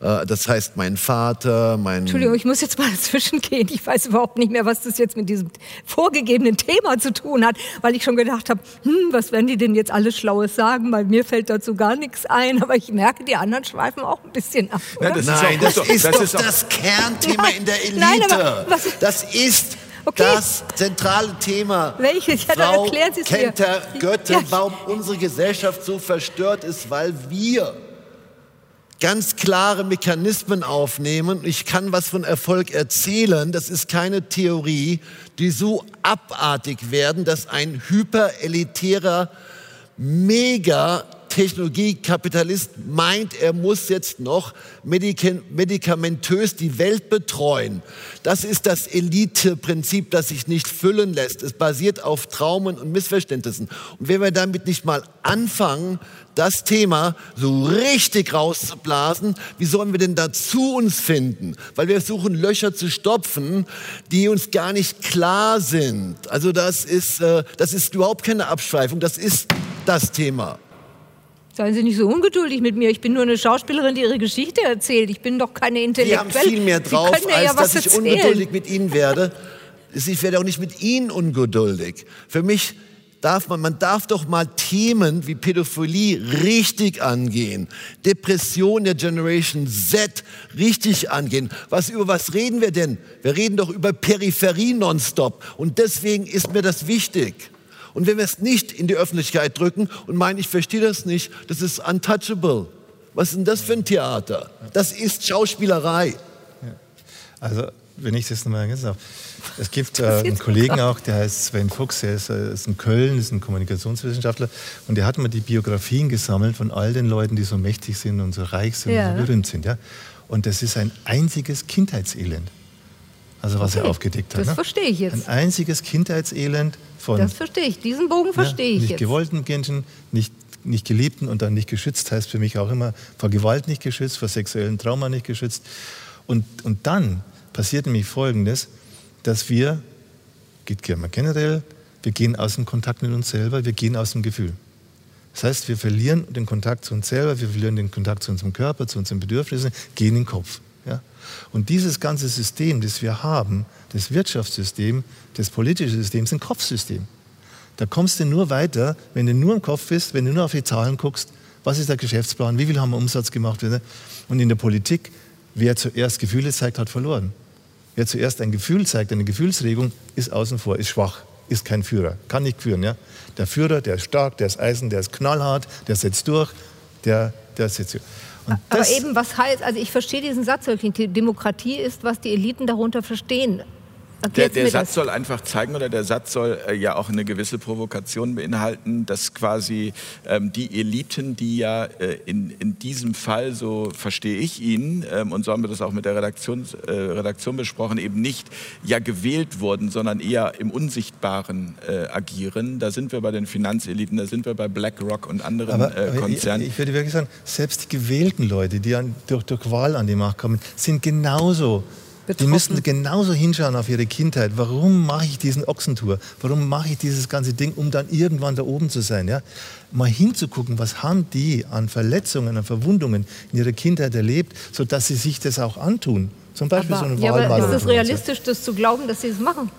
das heißt, mein Vater, mein. Entschuldigung, ich muss jetzt mal <laughs> dazwischen gehen. Ich weiß überhaupt nicht mehr, was das jetzt mit diesem vorgegebenen Thema zu tun hat, weil ich schon gedacht habe, hm, was werden die denn jetzt alles Schlaues sagen? Weil mir fällt dazu gar nichts ein. Aber ich merke, die anderen schweifen auch ein bisschen ab. Oder? Das Nein, das, ist, das, ist doch das Kernthema Nein. in der Elite. Nein, aber was, das ist Okay. Das zentrale Thema. Welches? Ja, Frau erklären Sie es Kenter, mir. Götte, ja. warum unsere Gesellschaft so verstört ist, weil wir ganz klare Mechanismen aufnehmen. Ich kann was von Erfolg erzählen. Das ist keine Theorie, die so abartig werden, dass ein hyperelitärer, mega Technologiekapitalist meint, er muss jetzt noch medikamentös die Welt betreuen. Das ist das Elite-Prinzip, das sich nicht füllen lässt. Es basiert auf Traumen und Missverständnissen. Und wenn wir damit nicht mal anfangen, das Thema so richtig rauszublasen, wie sollen wir denn dazu uns finden? Weil wir suchen Löcher zu stopfen, die uns gar nicht klar sind. Also das ist, äh, das ist überhaupt keine Abschweifung, das ist das Thema. Seien Sie nicht so ungeduldig mit mir. Ich bin nur eine Schauspielerin, die ihre Geschichte erzählt. Ich bin doch keine Intellektuelle. Sie haben viel mehr drauf, als ja dass ich erzählen. ungeduldig mit Ihnen werde. Ich werde auch nicht mit Ihnen ungeduldig. Für mich darf man, man darf doch mal Themen wie Pädophilie richtig angehen, Depression der Generation Z richtig angehen. Was, über was reden wir denn? Wir reden doch über Peripherie nonstop. Und deswegen ist mir das wichtig. Und wenn wir es nicht in die Öffentlichkeit drücken und meinen, ich verstehe das nicht, das ist untouchable. Was ist denn das für ein Theater? Das ist Schauspielerei. Also, wenn ich das nochmal ergänzen darf. Es gibt äh, einen Kollegen auch, der heißt Sven Fuchs, der ist, äh, ist in Köln, ist ein Kommunikationswissenschaftler und der hat mal die Biografien gesammelt von all den Leuten, die so mächtig sind und so reich sind Ja. und so berühmt sind. Ja? Und das ist ein einziges Kindheitselend. Also was er Okay, aufgedeckt hat. das ne? verstehe ich jetzt. Ein einziges Kindheitselend von Das verstehe ich. Diesen Bogen verstehe ich nicht jetzt. gewollten Kindern, nicht, nicht geliebten und dann nicht geschützt, heißt für mich auch immer vor Gewalt nicht geschützt, vor sexuellem Trauma nicht geschützt. Und, und dann passiert nämlich Folgendes, dass wir, geht ja mal generell, wir gehen aus dem Kontakt mit uns selber, wir gehen aus dem Gefühl. Das heißt, wir verlieren den Kontakt zu uns selber, wir verlieren den Kontakt zu unserem Körper, zu unseren Bedürfnissen, gehen in den Kopf. Und dieses ganze System, das wir haben, das Wirtschaftssystem, das politische System, ist ein Kopfsystem. Da kommst du nur weiter, wenn du nur im Kopf bist, wenn du nur auf die Zahlen guckst, was ist der Geschäftsplan, wie viel haben wir Umsatz gemacht. Und in der Politik, wer zuerst Gefühle zeigt, hat verloren. Wer zuerst ein Gefühl zeigt, eine Gefühlsregung, ist außen vor, ist schwach, ist kein Führer, kann nicht führen. Ja? Der Führer, der ist stark, der ist eisen, der ist knallhart, der setzt durch, der, der setzt durch. Aber eben, was heißt, also ich verstehe diesen Satz wirklich, die Demokratie ist, was die Eliten darunter verstehen. Der, der Satz soll einfach zeigen, oder der Satz soll äh, ja auch eine gewisse Provokation beinhalten, dass quasi ähm, die Eliten, die ja äh, in, in diesem Fall, so verstehe ich ihn, ähm, und so haben wir das auch mit der Redaktion, äh, Redaktion besprochen, eben nicht ja gewählt wurden, sondern eher im Unsichtbaren äh, agieren. Da sind wir bei den Finanzeliten, da sind wir bei BlackRock und anderen Aber, äh, aber Konzernen. ich, ich würde wirklich sagen, selbst die gewählten Leute, die an, durch, durch Wahl an die Macht kommen, sind genauso. Die Betroffen. müssen genauso hinschauen auf ihre Kindheit. Warum mache ich diesen Ochsentour? Warum mache ich dieses ganze Ding, um dann irgendwann da oben zu sein? Ja? Mal hinzugucken, was haben die an Verletzungen, an Verwundungen in ihrer Kindheit erlebt, sodass sie sich das auch antun. Zum Beispiel so Aber, eine ja, aber ist es realistisch, das zu glauben, dass sie es machen?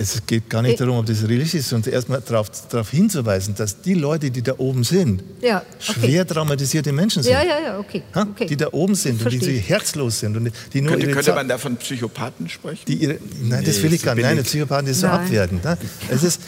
Es geht gar nicht darum, ob das realistisch ist, sondern erstmal darauf, darauf hinzuweisen, dass die Leute, die da oben sind, Ja, okay. schwer traumatisierte Menschen sind. Ja, ja, ja, okay. Ha? okay. Die da oben sind und die so herzlos sind und die nur Könnte, könnte man da von Psychopathen sprechen? die ihre, nein, das Nee, will ich gar nicht. Nein. Psychopathen ist so abwertend. Ne? Es ist,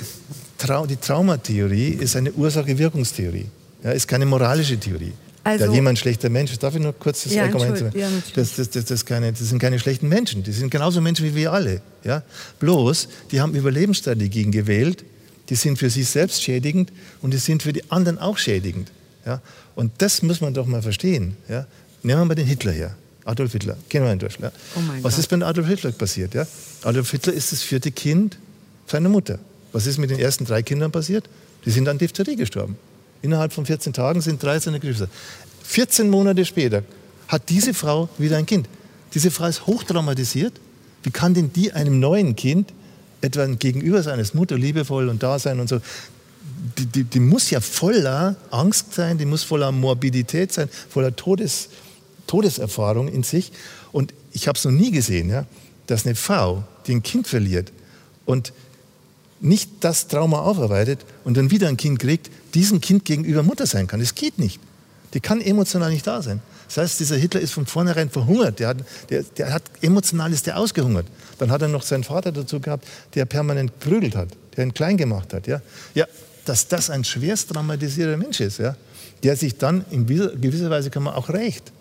Trau, die Traumatheorie ist eine Ursache-Wirkungstheorie. Ja, ist keine moralische Theorie. Also- da jemand schlechter Mensch ist. Darf ich nur kurz das Ja, sagen? ja, das, das, das, das, keine, das sind keine schlechten Menschen. Die sind genauso Menschen wie wir alle. Ja? Bloß, die haben Überlebensstrategien gewählt, die sind für sich selbst schädigend und die sind für die anderen auch schädigend. Ja? Und das muss man doch mal verstehen. Ja? Nehmen wir mal den Hitler her. Adolf Hitler, kennen wir in Deutschland. Ja? Oh Was Gott. ist bei Adolf Hitler passiert? Ja? Adolf Hitler ist das vierte Kind seiner Mutter. Was ist mit den ersten drei Kindern passiert? Die sind an Diphtherie gestorben. Innerhalb von 14 Tagen sind drei seiner Geschwister. 14 Monate später hat diese Frau wieder ein Kind. Diese Frau ist hochtraumatisiert. Wie kann denn die einem neuen Kind etwa gegenüber seines Mutter liebevoll und da sein und so? Die, die, die muss ja voller Angst sein, die muss voller Morbidität sein, voller Todes, Todeserfahrung in sich. Und ich habe es noch nie gesehen, ja, dass eine Frau, die ein Kind verliert und nicht das Trauma aufarbeitet und dann wieder ein Kind kriegt, diesem Kind gegenüber Mutter sein kann. Das geht nicht. Die kann emotional nicht da sein. Das heißt, dieser Hitler ist von vornherein verhungert. Der hat, der, der hat emotional ist der ausgehungert. Dann hat er noch seinen Vater dazu gehabt, der permanent prügelt hat, der ihn klein gemacht hat. Ja, ja dass das ein schwerst traumatisierter Mensch ist, ja, der sich dann in gewisser- Weise kann man auch rächt.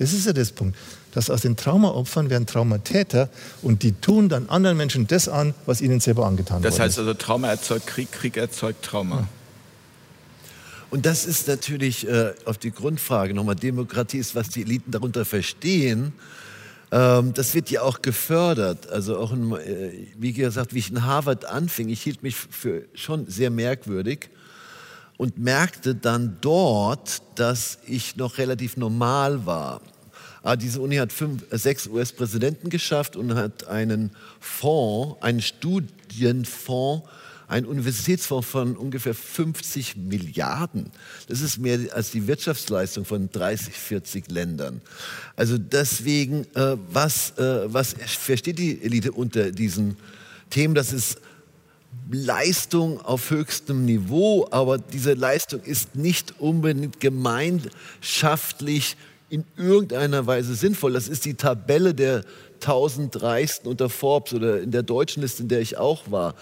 Das ist ja das Punkt. Dass aus den Traumaopfern werden Traumatäter und die tun dann anderen Menschen das an, was ihnen selber angetan Das worden heißt ist. also, Trauma erzeugt Krieg, Krieg erzeugt Trauma. Und das ist natürlich äh, auf die Grundfrage nochmal, Demokratie ist, was die Eliten darunter verstehen. Ähm, das wird ja auch gefördert. Also auch, in, äh, wie gesagt, wie ich in Harvard anfing, ich hielt mich für schon sehr merkwürdig und merkte dann dort, dass ich noch relativ normal war. Aber diese Uni hat fünf, sechs US-Präsidenten geschafft und hat einen Fonds, einen Studienfonds, einen Universitätsfonds von ungefähr 50 Milliarden. Das ist mehr als die Wirtschaftsleistung von 30, 40 Ländern. Also deswegen, äh, was, äh, was versteht die Elite unter diesen Themen? Das ist Leistung auf höchstem Niveau, aber diese Leistung ist nicht unbedingt gemeinschaftlich in irgendeiner Weise sinnvoll. Das ist die Tabelle der 1000 Reichsten unter Forbes oder in der deutschen Liste, in der ich auch war.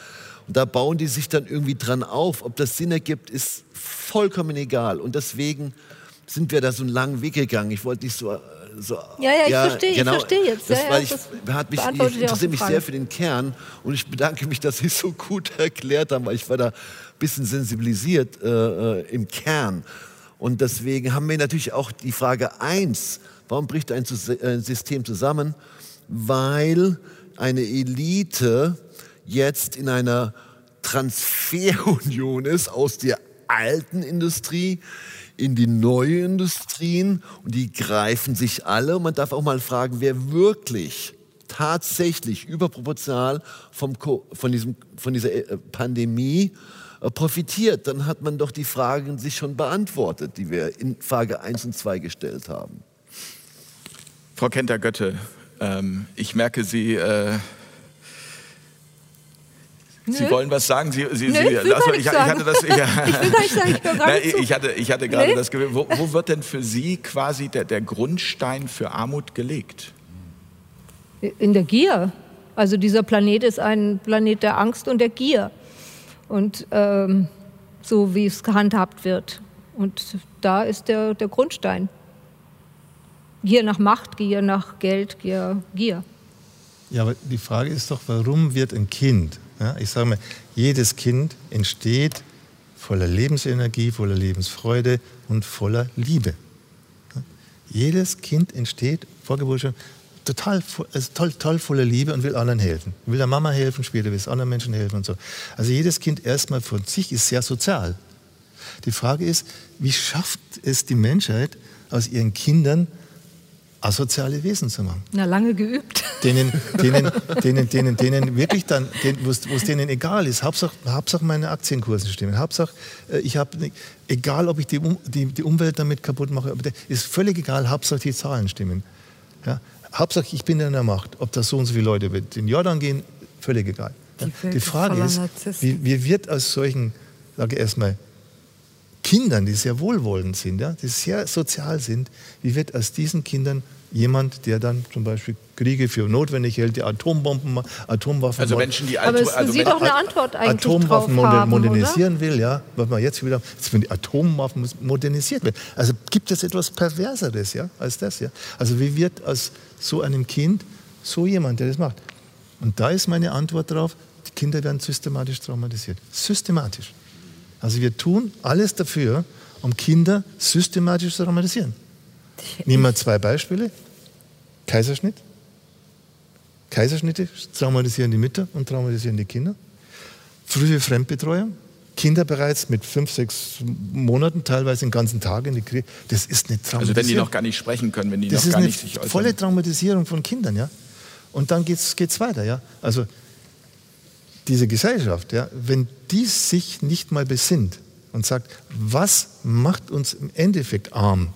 Und da bauen die sich dann irgendwie dran auf. Ob das Sinn ergibt, ist vollkommen egal. Und deswegen sind wir da so einen langen Weg gegangen. Ich wollte nicht so. So ja, ja, ich ja, verstehe, genau, ich verstehe jetzt. Das, ja, weil ich, hat mich, ich interessiere mich sehr für den Kern und ich bedanke mich, dass Sie es so gut <laughs> erklärt haben, weil ich war da ein bisschen sensibilisiert äh, äh im Kern. Und deswegen haben wir natürlich auch die Frage 1, warum bricht ein äh, System zusammen? Weil eine Elite jetzt in einer Transferunion <laughs> ist aus der alten Industrie in die neue Industrien und die greifen sich alle. Und man darf auch mal fragen, wer wirklich tatsächlich überproportional vom, von, diesem, von dieser äh, Pandemie äh, profitiert, dann hat man doch die Fragen sich schon beantwortet, die wir in Frage 1 und 2 gestellt haben. Frau Kenter-Götte, ähm, ich merke, Sie äh, Sie Nö. wollen was sagen? Sie, Sie, Nö, Sie, ich, will also, ich, ich, hatte das, ja. <laughs> ich will gar nicht sagen, ich <laughs> höre Nein, ich hatte, ich hatte gerade nee. das Gefühl, wo, wo, wird denn für Sie quasi der, der Grundstein für Armut gelegt? In der Gier. Also dieser Planet ist ein Planet der Angst und der Gier. Und ähm, so wie es gehandhabt wird. Und da ist der, der Grundstein. Gier nach Macht, Gier nach Geld, Gier, Gier. Ja, aber die Frage ist doch, warum wird ein Kind ja, ich sage mal, jedes Kind entsteht voller Lebensenergie, voller Lebensfreude und voller Liebe. Ja, jedes Kind entsteht, schon, total also toll, toll voller Liebe und will anderen helfen. Will der Mama helfen, später will es anderen Menschen helfen und so. Also jedes Kind erstmal von sich ist sehr sozial. Die Frage ist, wie schafft es die Menschheit aus ihren Kindern asoziale Wesen zu machen. Na, lange geübt. <laughs> Denen, denen, denen, denen, denen wirklich dann, wo es denen egal ist, Hauptsache, Hauptsache meine Aktienkurse stimmen, Hauptsache, äh, ich habe, egal ob ich die, die, die Umwelt damit kaputt mache, ist völlig egal, Hauptsache die Zahlen stimmen. Ja? Hauptsache ich bin in der Macht, ob das so und so viele Leute in den Jordan gehen, völlig egal. Ja? Die, die Frage ist, wie, wie wird aus solchen, sage ich erstmal, Kindern, die sehr wohlwollend sind, ja, die sehr sozial sind, wie wird aus diesen Kindern jemand, der dann zum Beispiel Kriege für notwendig hält, die Atombomben, Atomwaffen, also Menschen, die aber es also Sie doch eine Antwort eigentlich Atomwaffen drauf haben, modernisieren oder? will, ja, was man jetzt wieder, wenn die Atomwaffen modernisiert werden. Also gibt es etwas Perverseres, ja, als das, ja. Also wie wird aus so einem Kind so jemand, der das macht? Und da ist meine Antwort darauf: Die Kinder werden systematisch traumatisiert, systematisch. Also wir tun alles dafür, um Kinder systematisch zu traumatisieren. Nehmen wir zwei Beispiele. Kaiserschnitt. Kaiserschnitte traumatisieren die Mütter und traumatisieren die Kinder. Frühe Fremdbetreuung. Kinder bereits mit fünf, sechs Monaten, teilweise den ganzen Tag in die Krieg. Das ist eine Traumatisierung. Also wenn die noch gar nicht sprechen können, wenn die das noch gar nicht sich äußern. Das ist eine volle Traumatisierung von Kindern, ja. Und dann geht es weiter, ja. Also diese Gesellschaft, ja, wenn die sich nicht mal besinnt und sagt, was macht uns im Endeffekt arm?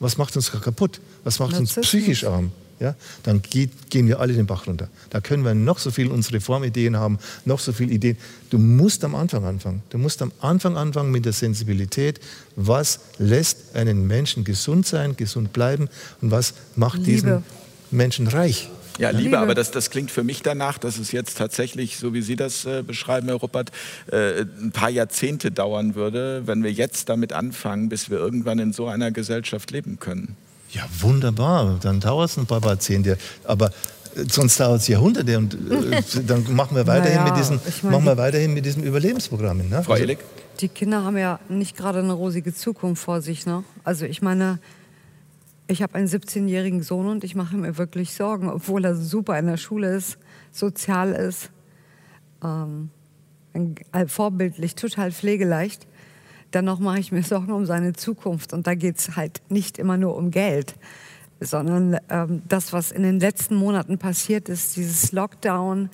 Was macht uns kaputt? Was macht uns psychisch arm? Ja, dann geht, gehen wir alle den Bach runter. Da können wir noch so viel unsere Reformideen haben, noch so viele Ideen. Du musst am Anfang anfangen. Du musst am Anfang anfangen mit der Sensibilität. Was lässt einen Menschen gesund sein, gesund bleiben und was macht Liebe. diesen Menschen reich? Ja, Liebe, Liebe, aber das, das klingt für mich danach, dass es jetzt tatsächlich, so wie Sie das äh, beschreiben, Herr Ruppert, äh, ein paar Jahrzehnte dauern würde, wenn wir jetzt damit anfangen, bis wir irgendwann in so einer Gesellschaft leben können. Ja, wunderbar, dann dauert es ein paar Jahrzehnte. Aber äh, sonst dauert es Jahrhunderte und äh, <laughs> dann machen wir weiterhin, naja, mit, diesen, ich mein, machen wir weiterhin mit diesen Überlebensprogrammen. Ne? Frau Elik? Die Kinder haben ja nicht gerade eine rosige Zukunft vor sich. Ne? Also ich meine, ich habe einen 17-jährigen Sohn und ich mache mir wirklich Sorgen, obwohl er super in der Schule ist, sozial ist, ähm, vorbildlich, total pflegeleicht. Dennoch mache ich mir Sorgen um seine Zukunft. Und da geht es halt nicht immer nur um Geld, sondern ähm, das, was in den letzten Monaten passiert ist, dieses Lockdown,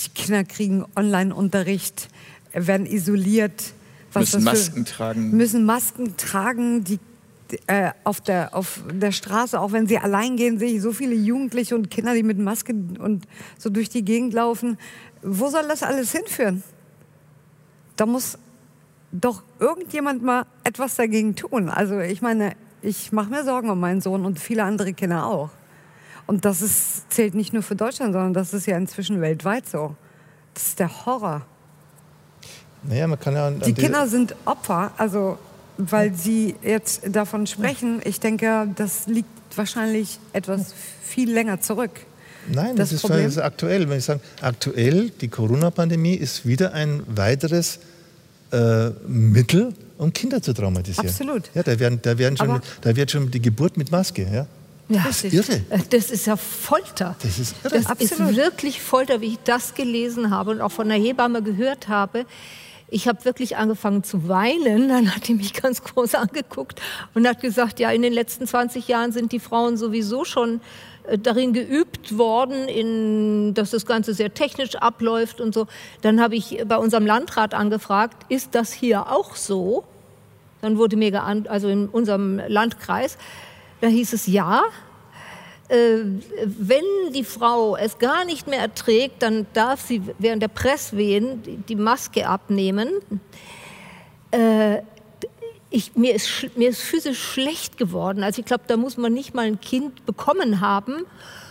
die Kinder kriegen Online-Unterricht, werden isoliert. Müssen Masken tragen. Müssen Masken tragen, die äh, auf, der, auf der Straße, auch wenn sie allein gehen, sehe ich so viele Jugendliche und Kinder, die mit Maske und so durch die Gegend laufen. Wo soll das alles hinführen? Da muss doch irgendjemand mal etwas dagegen tun. Also ich meine, ich mache mir Sorgen um meinen Sohn und viele andere Kinder auch. Und das ist, zählt nicht nur für Deutschland, sondern das ist ja inzwischen weltweit so. Das ist der Horror. Naja, man kann ja Die Kinder sind Opfer, also weil Sie jetzt davon sprechen. Ich denke, das liegt wahrscheinlich etwas viel länger zurück. Nein, Das das, ist, Problem- das ist aktuell. Wenn ich sage, aktuell, die Corona-Pandemie ist wieder ein weiteres äh, Mittel, um Kinder zu traumatisieren. Absolut. Ja, da, werden, da, werden schon, Aber- da wird schon die Geburt mit Maske. Ja? Ja, Das ist irre. Äh, Das ist ja Folter. Das ist irre. Das Absolut. ist wirklich Folter, wie ich das gelesen habe und auch von der Hebamme gehört habe. Ich habe wirklich angefangen zu weinen. Dann hat die mich ganz groß angeguckt und hat gesagt, ja, in den letzten 20 Jahren sind die Frauen sowieso schon äh, darin geübt worden, in, dass das Ganze sehr technisch abläuft und so. Dann habe ich bei unserem Landrat angefragt, ist das hier auch so? Dann wurde mir geant also in unserem Landkreis, da hieß es ja. Äh, wenn die Frau es gar nicht mehr erträgt, dann darf sie während der Presswehen die, Maske abnehmen. Äh, ich, mir, ist, mir ist physisch schlecht geworden. Also ich glaube, da muss man nicht mal ein Kind bekommen haben,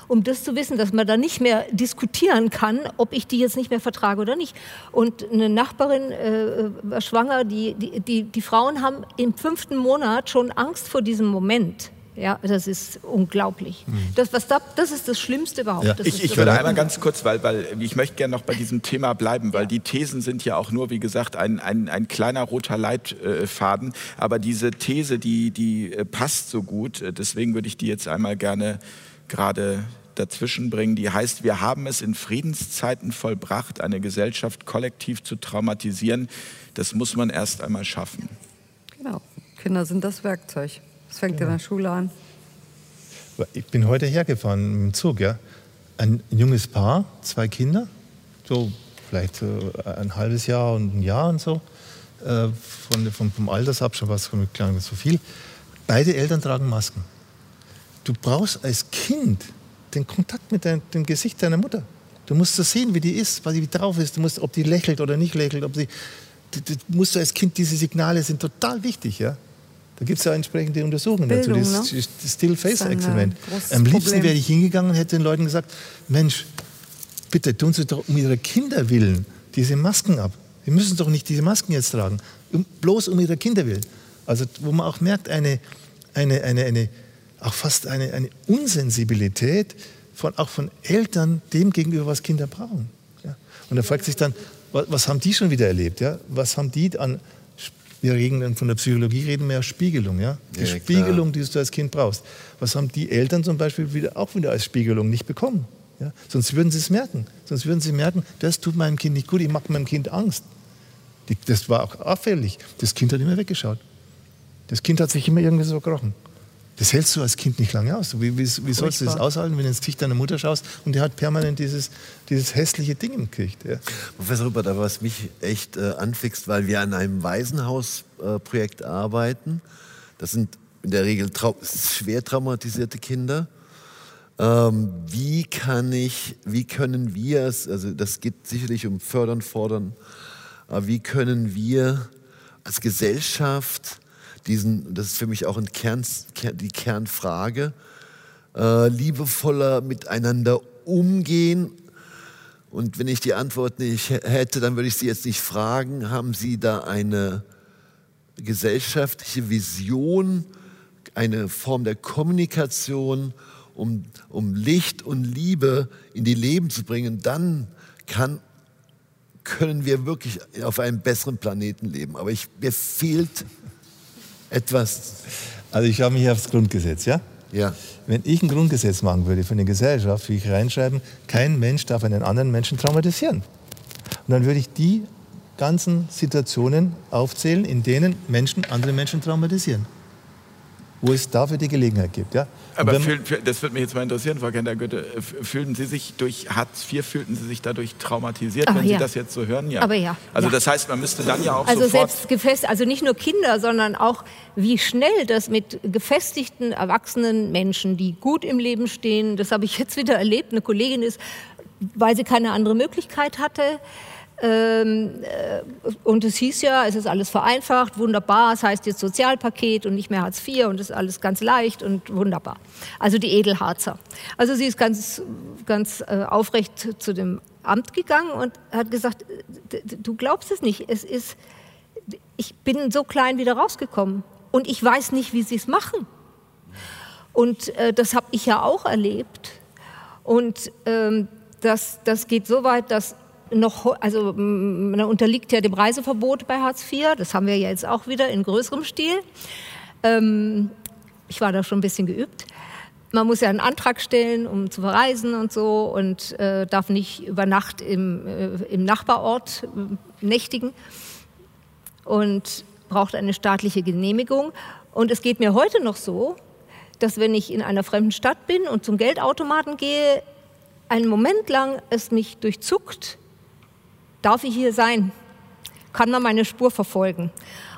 um das zu wissen, dass man da nicht mehr diskutieren kann, ob ich die jetzt nicht mehr vertrage oder nicht. Und eine Nachbarin äh, war schwanger, die, die, die, die Frauen haben im fünften Monat schon Angst vor diesem Moment. Ja, das ist unglaublich. Das, was da, das ist das Schlimmste überhaupt. Ja, Das Ich, ich würde einmal ganz kurz, weil, weil ich möchte gerne noch bei diesem Thema bleiben, weil die Thesen sind ja auch nur, wie gesagt, ein, ein, ein kleiner roter Leitfaden. Aber diese These, die, die äh, passt so gut. Äh, Deswegen würde ich die jetzt einmal gerne gerade dazwischen bringen. Die heißt, wir haben es in Friedenszeiten vollbracht, eine Gesellschaft kollektiv zu traumatisieren. Das muss man erst einmal schaffen. Genau. Kinder sind das Werkzeug. Das fängt in der Schule an. Ich bin heute hergefahren mit dem Zug, ja. Ein junges Paar, zwei Kinder, so vielleicht ein halbes Jahr und ein Jahr und so. Äh, von, vom, vom Altersabstand war es klar nicht so viel. Beide Eltern tragen Masken. Du brauchst als Kind den Kontakt mit dein, dem Gesicht deiner Mutter. Du musst so sehen, wie die ist, was die drauf ist. Du musst, ob die lächelt oder nicht lächelt. Ob sie, du, du musst als Kind, diese Signale sind total wichtig. Ja? Da gibt es ja entsprechende Untersuchungen dazu, Bildung, das, ne? das Still Face Das ist ein, äh, Am liebsten wäre ich hingegangen und hätte den Leuten gesagt, Mensch, bitte tun Sie doch um Ihre Kinder willen diese Masken ab. Sie müssen doch nicht diese Masken jetzt tragen, um, bloß um Ihre Kinder willen. Also wo man auch merkt, eine, eine, eine, eine auch fast eine, eine Unsensibilität von, auch von Eltern dem gegenüber, was Kinder brauchen. Ja? Und da fragt sich dann, was, was haben die schon wieder erlebt? Ja? Was haben die an, wir reden dann von der Psychologie, reden wir ja Spiegelung. Ja? Die Ja, klar. Spiegelung, die du als Kind brauchst. Was haben die Eltern zum Beispiel wieder, auch wieder als Spiegelung nicht bekommen? Ja? Sonst würden sie es merken. Sonst würden sie merken, das tut meinem Kind nicht gut, ich mache meinem Kind Angst. Die, das war auch auffällig. Das Kind hat immer weggeschaut. Das Kind hat sich immer irgendwie so gekrochen. Das hältst du als Kind nicht lange aus. Wie, wie, wie sollst du das aushalten, wenn du ins Gesicht deiner Mutter schaust und die hat permanent dieses, dieses hässliche Ding im Gesicht? Ja. Professor Rupert, aber was mich echt äh, anfixt, weil wir an einem Waisenhausprojekt äh, arbeiten. Das sind in der Regel trau <laughs> schwer traumatisierte Kinder. Ähm, wie kann ich, wie können wir es, also das geht sicherlich um Fördern, Fordern, aber wie können wir als Gesellschaft diesen, das ist für mich auch ein Kern, die Kernfrage, äh, liebevoller miteinander umgehen und wenn ich die Antwort nicht hätte, dann würde ich Sie jetzt nicht fragen, haben Sie da eine gesellschaftliche Vision, eine Form der Kommunikation, um, um Licht und Liebe in die Leben zu bringen, dann kann, können wir wirklich auf einem besseren Planeten leben. Aber ich, mir fehlt etwas. Also ich schaue mich aufs Grundgesetz, ja? Ja. Wenn ich ein Grundgesetz machen würde für eine Gesellschaft, würde ich reinschreiben, kein Mensch darf einen anderen Menschen traumatisieren. Und dann würde ich die ganzen Situationen aufzählen, in denen Menschen andere Menschen traumatisieren. Wo es dafür die Gelegenheit gibt. Ja? Aber fühlen, das würde mich jetzt mal interessieren, Frau Kender-Goethe. Fühlen Sie sich durch Hartz IV, fühlten Sie sich dadurch traumatisiert, Ach, wenn ja. Sie das jetzt so hören? Ja. Aber ja. Also ja. das heißt, man müsste dann ja auch Also sofort... selbst gefestigt, also nicht nur Kinder, sondern auch wie schnell das mit gefestigten, erwachsenen Menschen, die gut im Leben stehen, das habe ich jetzt wieder erlebt, eine Kollegin ist, weil sie keine andere Möglichkeit hatte, ähm, äh, und es hieß ja, es ist alles vereinfacht, wunderbar, es heißt jetzt Sozialpaket und nicht mehr Hartz IV und es ist alles ganz leicht und wunderbar. Also die Edelharzer. Also sie ist ganz, ganz äh, aufrecht zu dem Amt gegangen und hat gesagt, du glaubst es nicht, es ist, ich bin so klein wieder rausgekommen und ich weiß nicht, wie sie es machen. Und äh, das habe ich ja auch erlebt. Und ähm, das, das geht so weit, dass noch, also man unterliegt ja dem Reiseverbot bei Hartz IV, das haben wir ja jetzt auch wieder in größerem Stil. Ähm, ich war da schon ein bisschen geübt. Man muss ja einen Antrag stellen, um zu verreisen und so und äh, darf nicht über Nacht im, äh, im Nachbarort äh, nächtigen und braucht eine staatliche Genehmigung. Und es geht mir heute noch so, dass wenn ich in einer fremden Stadt bin und zum Geldautomaten gehe, einen Moment lang es mich durchzuckt, darf ich hier sein? Kann man meine Spur verfolgen?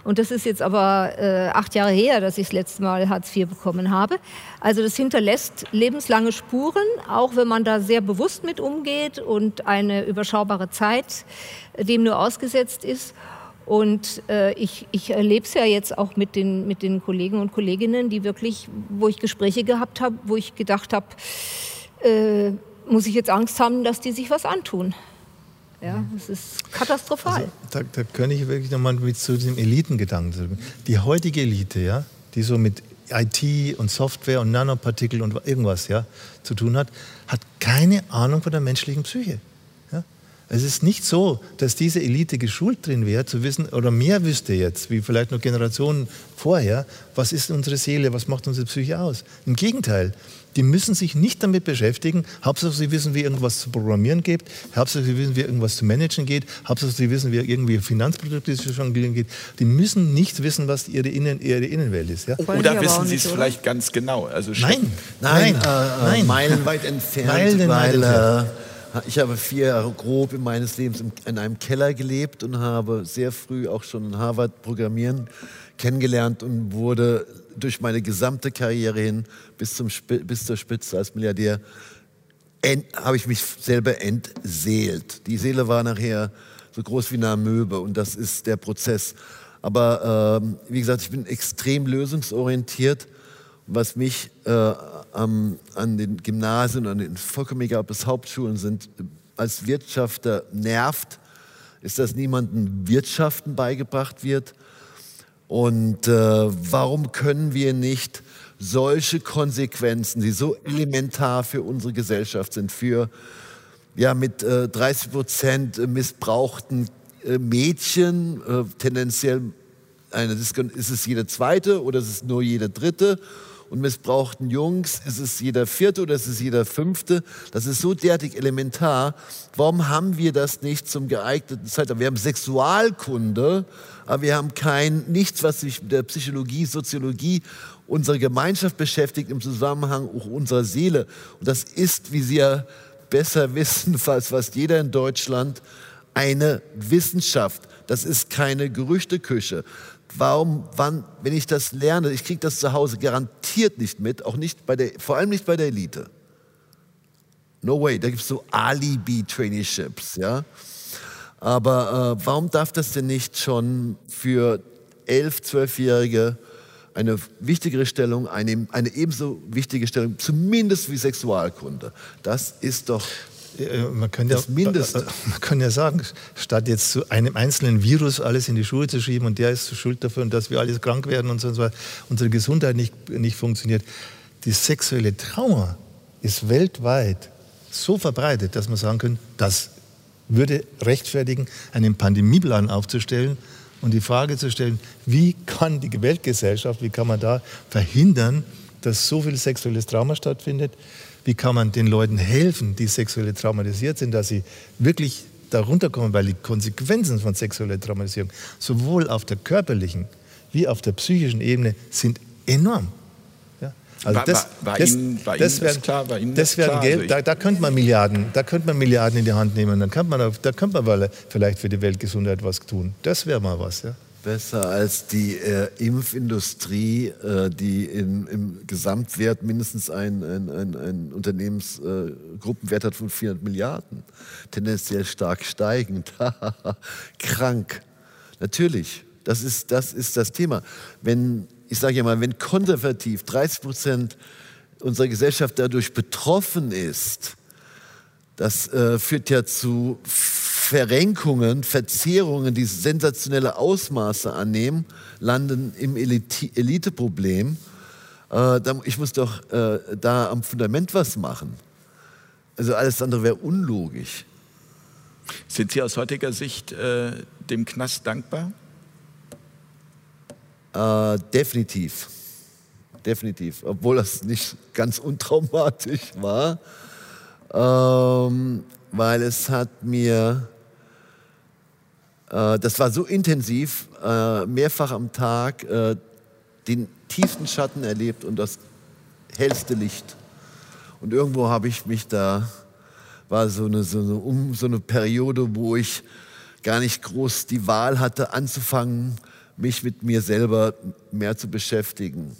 Und das ist jetzt aber äh, acht Jahre her, dass ich das letzte Mal Hartz IV bekommen habe. Also das hinterlässt lebenslange Spuren, auch wenn man da sehr bewusst mit umgeht und eine überschaubare Zeit dem nur ausgesetzt ist. Und äh, ich, ich erlebe es ja jetzt auch mit den, mit den Kollegen und Kolleginnen, die wirklich, wo ich Gespräche gehabt habe, wo ich gedacht habe, äh, muss ich jetzt Angst haben, dass die sich was antun. Ja, das ist katastrophal. Also, da, da kann ich wirklich nochmal mit zu diesem Elitengedanken zurück. Die heutige Elite, ja, die so mit IT und Software und Nanopartikel und irgendwas ja, zu tun hat, hat keine Ahnung von der menschlichen Psyche. Es ist nicht so, dass diese Elite geschult drin wäre, zu wissen oder mehr wüsste jetzt, wie vielleicht noch Generationen vorher, was ist unsere Seele, was macht unsere Psyche aus. Im Gegenteil, die müssen sich nicht damit beschäftigen. Hauptsache, sie wissen, wie irgendwas zu programmieren geht. Hauptsache, sie wissen, wie irgendwas zu managen geht. Hauptsache, sie wissen, wie irgendwie Finanzprodukte zu jonglieren geht. Die müssen nicht wissen, was ihre, Innen, ihre Innenwelt ist. Ja? Oder wissen Sie es vielleicht ganz genau? Also Nein, Nein, nein, äh, nein. meilenweit entfernt, Meilenweit weil entfernt. Äh, ich habe vier Jahre grob in meines Lebens in einem Keller gelebt und habe sehr früh auch schon in Harvard Programmieren kennengelernt und wurde durch meine gesamte Karriere hin bis, zum, bis zur Spitze als Milliardär habe ich mich selber entseelt. Die Seele war nachher so groß wie eine Amöbe und das ist der Prozess. Aber ähm, wie gesagt, ich bin extrem lösungsorientiert. Was mich äh, am, an den Gymnasien, an den vollkommen egal, ob es Hauptschulen sind, als Wirtschafter nervt, ist, dass niemandem Wirtschaften beigebracht wird. Und äh, warum können wir nicht solche Konsequenzen, die so elementar für unsere Gesellschaft sind, für ja, mit äh, 30 Prozent missbrauchten äh, Mädchen, äh, tendenziell eine, ist es jede zweite oder ist es nur jede dritte? Und missbrauchten Jungs, ist es jeder vierte oder ist es jeder fünfte? Das ist so derartig elementar. Warum haben wir das nicht zum geeigneten Zeitalter? Wir haben Sexualkunde, aber wir haben kein, nichts, was sich mit der Psychologie, Soziologie unserer Gemeinschaft beschäftigt, im Zusammenhang auch unserer Seele. Und das ist, wie Sie ja besser <laughs> wissen, als fast jeder in Deutschland, eine Wissenschaft. Das ist keine Gerüchteküche. Warum, wann, wenn ich das lerne, ich kriege das zu Hause garantiert nicht mit, auch nicht bei der, vor allem nicht bei der Elite. No way, da gibt es so Alibi-Traineeships, ja. Aber äh, warum darf das denn nicht schon für elf, zwölfjährige eine wichtigere Stellung, eine, eine ebenso wichtige Stellung, zumindest wie Sexualkunde? Das ist doch Man kann, ja, Das Mindeste. äh, man kann ja sagen, statt jetzt zu einem einzelnen Virus alles in die Schuhe zu schieben und der ist schuld dafür und dass wir alles krank werden und so und so, unsere Gesundheit nicht, nicht funktioniert. Die sexuelle Trauma ist weltweit so verbreitet, dass man sagen kann, das würde rechtfertigen, einen Pandemieplan aufzustellen und die Frage zu stellen, wie kann die Weltgesellschaft, wie kann man da verhindern, dass so viel sexuelles Trauma stattfindet? Wie kann man den Leuten helfen, die sexuell traumatisiert sind, dass sie wirklich darunter kommen, weil die Konsequenzen von sexueller Traumatisierung sowohl auf der körperlichen wie auf der psychischen Ebene sind enorm. Also war, das, war, war das, Ihnen, war das, Ihnen das klar? War Ihnen das, das klar? Geld, also da, da könnte man Milliarden, da könnte man Milliarden in die Hand nehmen. Dann könnte man, da könnte man vielleicht für die Weltgesundheit was tun. Das wäre mal was, ja. Besser als die äh, Impfindustrie, äh, die in, im Gesamtwert mindestens ein, ein, ein, ein Unternehmensgruppenwert äh, hat von 400 Milliarden. Tendenziell stark steigend. <laughs> Krank. Natürlich, das ist, das ist das Thema. Wenn, ich sage ja mal, wenn konservativ 30 Prozent unserer Gesellschaft dadurch betroffen ist, das äh, führt ja zu Verrenkungen, Verzerrungen, die sensationelle Ausmaße annehmen, landen im Eliteproblem. Äh, ich muss doch äh, da am Fundament was machen. Also alles andere wäre unlogisch. Sind Sie aus heutiger Sicht äh, dem Knast dankbar? Äh, definitiv. Definitiv. Obwohl das nicht ganz untraumatisch war. Ähm, weil es hat mir äh, das war so intensiv, äh, mehrfach am Tag äh, den tiefsten Schatten erlebt und das hellste Licht. Und irgendwo habe ich mich da, war so eine, so, eine, um, so eine Periode, wo ich gar nicht groß die Wahl hatte, anzufangen, mich mit mir selber mehr zu beschäftigen.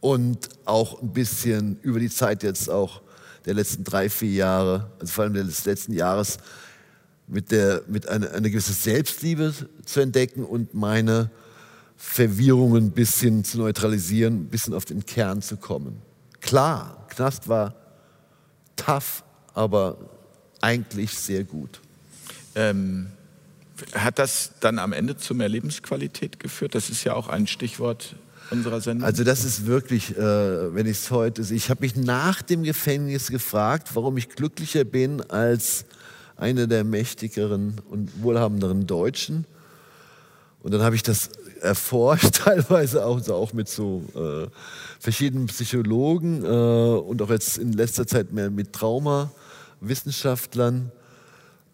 Und auch ein bisschen über die Zeit jetzt auch der letzten drei, vier Jahre, also vor allem des letzten Jahres, mit, der, mit einer eine gewisse Selbstliebe zu entdecken und meine Verwirrungen ein bisschen zu neutralisieren, ein bisschen auf den Kern zu kommen. Klar, Knast war tough, aber eigentlich sehr gut. Ähm, hat das dann am Ende zu mehr Lebensqualität geführt? Das ist ja auch ein Stichwort unserer Sendung. Also das ist wirklich, äh, wenn ich es heute sehe, ich habe mich nach dem Gefängnis gefragt, warum ich glücklicher bin als einer der mächtigeren und wohlhabenderen Deutschen. Und dann habe ich das erforscht, <laughs> teilweise auch, also auch mit so äh, verschiedenen Psychologen äh, und auch jetzt in letzter Zeit mehr mit Traumawissenschaftlern.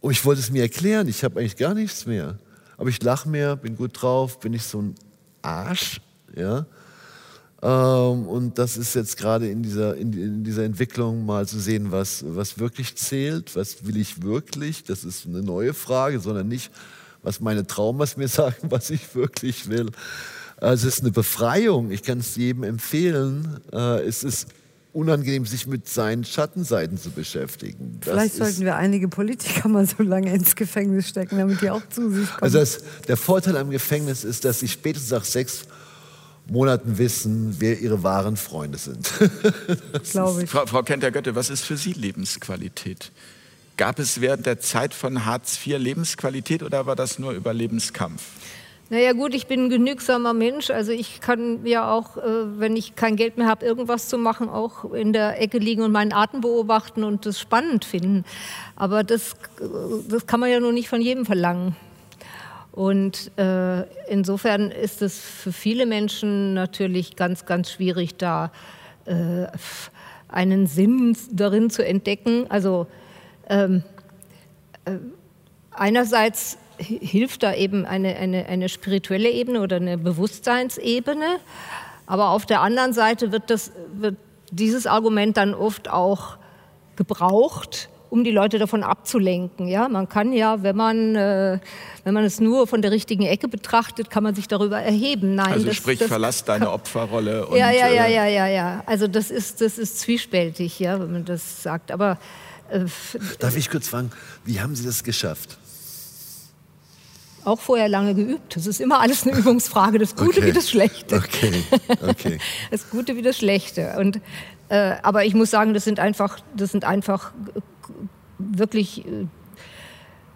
Und ich wollte es mir erklären, ich habe eigentlich gar nichts mehr. Aber ich lache mehr, bin gut drauf, bin ich so ein Arsch. Ja? Ähm, und das ist jetzt gerade in dieser, in, dieser Entwicklung mal zu sehen, was, was wirklich zählt, was will ich wirklich, das ist eine neue Frage, sondern nicht, was meine Traumas mir <laughs> sagen, was ich wirklich will. Also es ist eine Befreiung, ich kann es jedem empfehlen. Äh, es ist unangenehm, sich mit seinen Schattenseiten zu beschäftigen. Das Vielleicht sollten wir einige Politiker mal so lange ins Gefängnis stecken, damit die auch zu sich kommen. Also das, der Vorteil am Gefängnis ist, dass sie spätestens nach sechs Monaten wissen, wer ihre wahren Freunde sind. <laughs> Glaube ich. Frau, Frau Kenter-Götte, was ist für Sie Lebensqualität? Gab es während der Zeit von Hartz IV Lebensqualität oder war das nur Überlebenskampf? Naja gut, ich bin ein genügsamer Mensch. Also ich kann ja auch, äh, wenn ich kein Geld mehr habe, irgendwas zu machen, auch in der Ecke liegen und meinen Atem beobachten und das spannend finden. Aber das, äh, das kann man ja nur nicht von jedem verlangen. Und äh, insofern ist es für viele Menschen natürlich ganz, ganz schwierig, da äh, einen Sinn darin zu entdecken. Also ähm, äh, einerseits hilft da eben eine, eine, eine spirituelle Ebene oder eine Bewusstseinsebene, aber auf der anderen Seite wird, das, wird dieses Argument dann oft auch gebraucht, um die Leute davon abzulenken. Ja, man kann ja, wenn man, äh, wenn man es nur von der richtigen Ecke betrachtet, kann man sich darüber erheben. Nein, also das, sprich, das verlass deine Opferrolle. Und, ja, ja, ja, äh, ja, ja, ja. Also das ist, das ist zwiespältig, ja, wenn man das sagt. Aber äh, darf ich kurz fragen, wie haben Sie das geschafft? Auch vorher lange geübt. Das ist immer alles eine Übungsfrage. Das Gute okay. wie das Schlechte. Okay. okay. <laughs> Das Gute wie das Schlechte. Und äh, aber ich muss sagen, das sind einfach, das sind einfach wirklich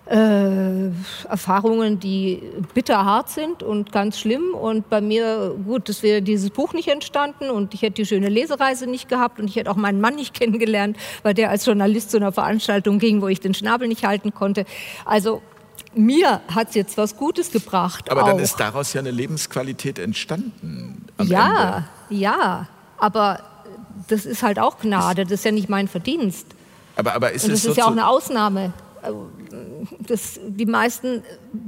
äh, Erfahrungen, die bitterhart sind und ganz schlimm. Und bei mir, gut, es wäre dieses Buch nicht entstanden und ich hätte die schöne Lesereise nicht gehabt und ich hätte auch meinen Mann nicht <laughs> kennengelernt, weil der als Journalist zu einer Veranstaltung ging, wo ich den Schnabel nicht halten konnte. Also mir hat es jetzt was Gutes gebracht. Aber auch. dann ist daraus ja eine Lebensqualität entstanden. ja, Ende. ja. Aber das ist halt auch Gnade, das ist ja nicht mein Verdienst. Aber, aber ist Und das es ist ja auch eine Ausnahme. Das, die meisten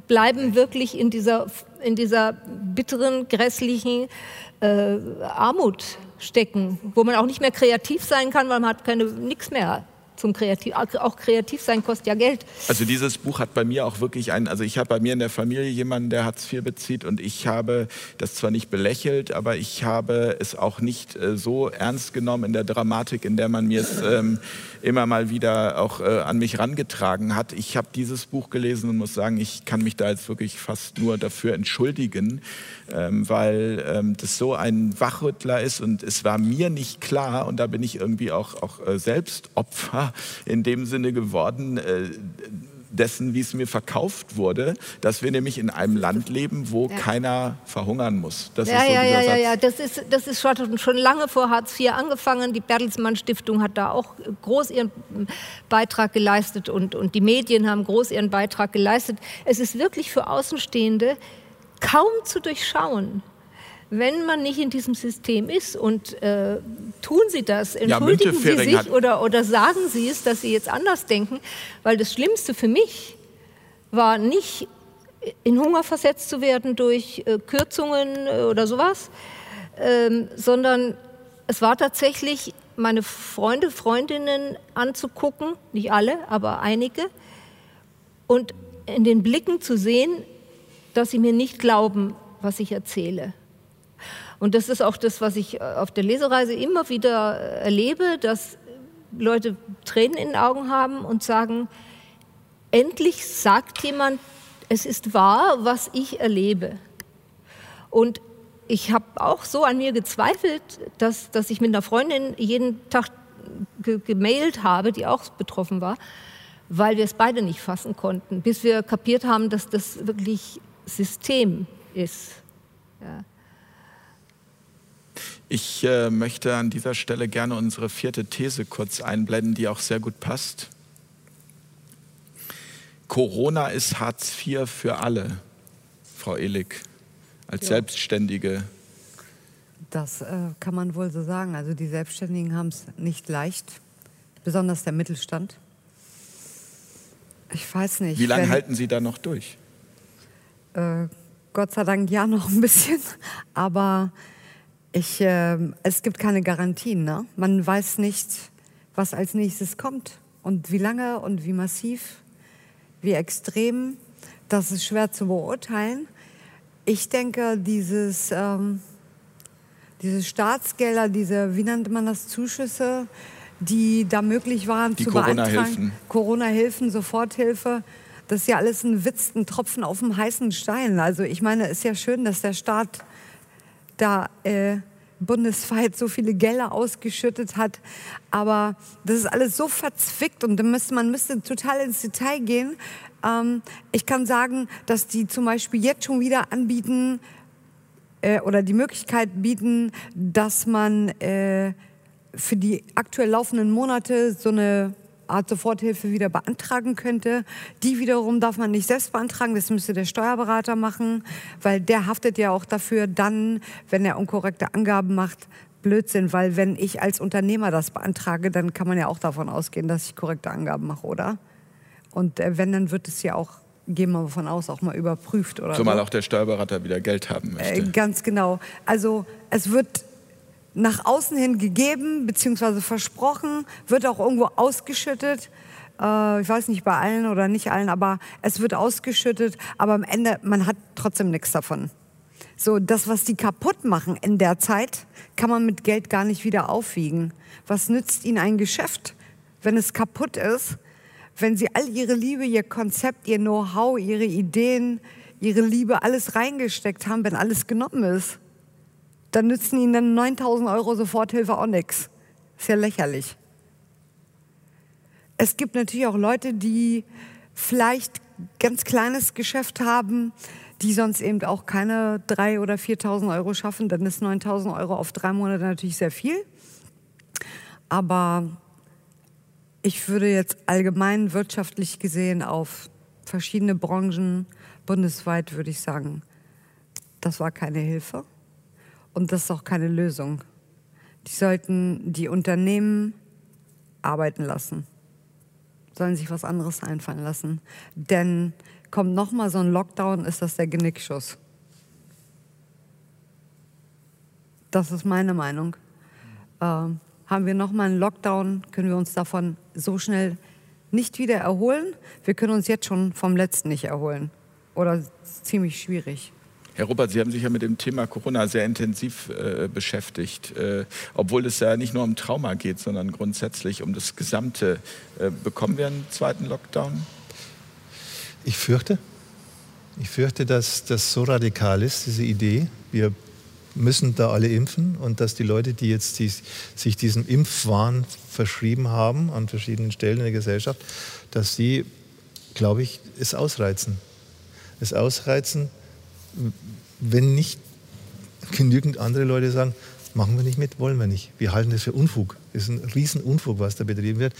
bleiben wirklich in dieser, in dieser bitteren, grässlichen äh, Armut stecken, wo man auch nicht mehr kreativ sein kann, weil man hat keine nichts mehr zum Kreativ, auch kreativ sein kostet ja Geld. Also dieses Buch hat bei mir auch wirklich einen, also ich habe bei mir in der Familie jemanden, der Hartz IV bezieht und ich habe das zwar nicht belächelt, aber ich habe es auch nicht äh, so ernst genommen in der Dramatik, in der man mir es ähm, immer mal wieder auch äh, an mich rangetragen hat. Ich habe dieses Buch gelesen und muss sagen, ich kann mich da jetzt wirklich fast nur dafür entschuldigen, ähm, weil ähm, das so ein Wachrüttler ist und es war mir nicht klar und da bin ich irgendwie auch, auch äh, selbst Opfer in dem Sinne geworden, äh, dessen, wie es mir verkauft wurde, dass wir nämlich in einem Land leben, wo ja. keiner verhungern muss. Das ja, ist so ja, ja, ja, ja, das ist, das ist schon, schon lange vor Hartz IV angefangen. Die Bertelsmann Stiftung hat da auch groß ihren Beitrag geleistet und, und die Medien haben groß ihren Beitrag geleistet. Es ist wirklich für Außenstehende kaum zu durchschauen, wenn man nicht in diesem System ist und äh, tun Sie das, entschuldigen ja, Sie sich oder, oder sagen Sie es, dass Sie jetzt anders denken, weil das Schlimmste für mich war nicht in Hunger versetzt zu werden durch äh, Kürzungen äh, oder sowas, ähm, sondern es war tatsächlich meine Freunde, Freundinnen anzugucken, nicht alle, aber einige, und in den Blicken zu sehen, dass sie mir nicht glauben, was ich erzähle. Und das ist auch das, was ich äh, auf der Lesereise immer wieder äh, erlebe, dass Leute Tränen in den Augen haben und sagen, endlich sagt jemand, es ist wahr, was ich erlebe. Und ich habe auch so an mir gezweifelt, dass, dass ich mit einer Freundin jeden Tag ge gemailt habe, die auch betroffen war, weil wir es beide nicht fassen konnten, bis wir kapiert haben, dass das wirklich System ist. Ja. Ich äh, möchte an dieser Stelle gerne unsere vierte These kurz einblenden, die auch sehr gut passt. Corona ist Hartz IV für alle, Frau Ehlig, als ja. Selbstständige. Das äh, kann man wohl so sagen. Also die Selbstständigen haben es nicht leicht, besonders der Mittelstand. Ich weiß nicht. Wie lange halten Sie da noch durch? Äh, Gott sei Dank ja noch ein bisschen, <laughs> aber ich, äh, es gibt keine Garantien. Ne? Man weiß nicht, was als nächstes kommt und wie lange und wie massiv, wie extrem. Das ist schwer zu beurteilen. Ich denke, dieses, ähm, diese Staatsgelder, diese, wie nannte man das, Zuschüsse, die da möglich waren die zu Corona-Hilfen. Corona-Hilfen, Soforthilfe, das ist ja alles ein Witz, ein Tropfen auf dem heißen Stein. Also ich meine, es ist ja schön, dass der Staat da äh, bundesweit so viele Gelder ausgeschüttet hat. Aber das ist alles so verzwickt und müsste, man müsste total ins Detail gehen. Ähm, ich kann sagen, dass die zum Beispiel jetzt schon wieder anbieten äh, oder die Möglichkeit bieten, dass man äh, für die aktuell laufenden Monate so eine Art Soforthilfe wieder beantragen könnte. Die wiederum darf man nicht selbst beantragen, das müsste der Steuerberater machen, weil der haftet ja auch dafür dann, wenn er unkorrekte Angaben macht, Blödsinn, weil wenn ich als Unternehmer das beantrage, dann kann man ja auch davon ausgehen, dass ich korrekte Angaben mache, oder? Und äh, wenn, dann wird es ja auch, gehen wir davon aus, auch mal überprüft, oder? Zumal so. auch der Steuerberater wieder Geld haben möchte. Äh, ganz genau. Also es wird nach außen hin gegeben bzw. versprochen, wird auch irgendwo ausgeschüttet. Äh, ich weiß nicht bei allen oder nicht allen, aber es wird ausgeschüttet. Aber am Ende, man hat trotzdem nichts davon. So, das, was die kaputt machen in der Zeit, kann man mit Geld gar nicht wieder aufwiegen. Was nützt ihnen ein Geschäft, wenn es kaputt ist? Wenn sie all ihre Liebe, ihr Konzept, ihr Know-how, ihre Ideen, ihre Liebe, alles reingesteckt haben, wenn alles genommen ist? Dann nützen ihnen dann 9000 Euro Soforthilfe auch nichts. Ist ja lächerlich. Es gibt natürlich auch Leute, die vielleicht ganz kleines Geschäft haben, die sonst eben auch keine 3.000 oder 4.000 Euro schaffen. Dann ist 9.000 Euro auf drei Monate natürlich sehr viel. Aber ich würde jetzt allgemein wirtschaftlich gesehen auf verschiedene Branchen bundesweit würde ich sagen, das war keine Hilfe. Und das ist auch keine Lösung. Die sollten die Unternehmen arbeiten lassen. Sollen sich was anderes einfallen lassen. Denn kommt noch mal so ein Lockdown, ist das der Genickschuss. Das ist meine Meinung. äh, haben wir nochmal einen Lockdown, können wir uns davon so schnell nicht wieder erholen. Wir können uns jetzt schon vom letzten nicht erholen. Oder ziemlich schwierig. Herr Robert, Sie haben sich ja mit dem Thema Corona sehr intensiv äh, beschäftigt, äh, obwohl es ja nicht nur um Trauma geht, sondern grundsätzlich um das Gesamte. Äh, bekommen wir einen zweiten Lockdown? Ich fürchte, ich fürchte, dass das so radikal ist, diese Idee. Wir müssen da alle impfen und dass die Leute, die jetzt die, sich diesem Impfwahn verschrieben haben an verschiedenen Stellen in der Gesellschaft, dass sie, glaube ich, es ausreizen. Es ausreizen, wenn nicht genügend andere Leute sagen, machen wir nicht mit, wollen wir nicht. Wir halten das für Unfug. Das ist ein Riesenunfug, was da betrieben wird.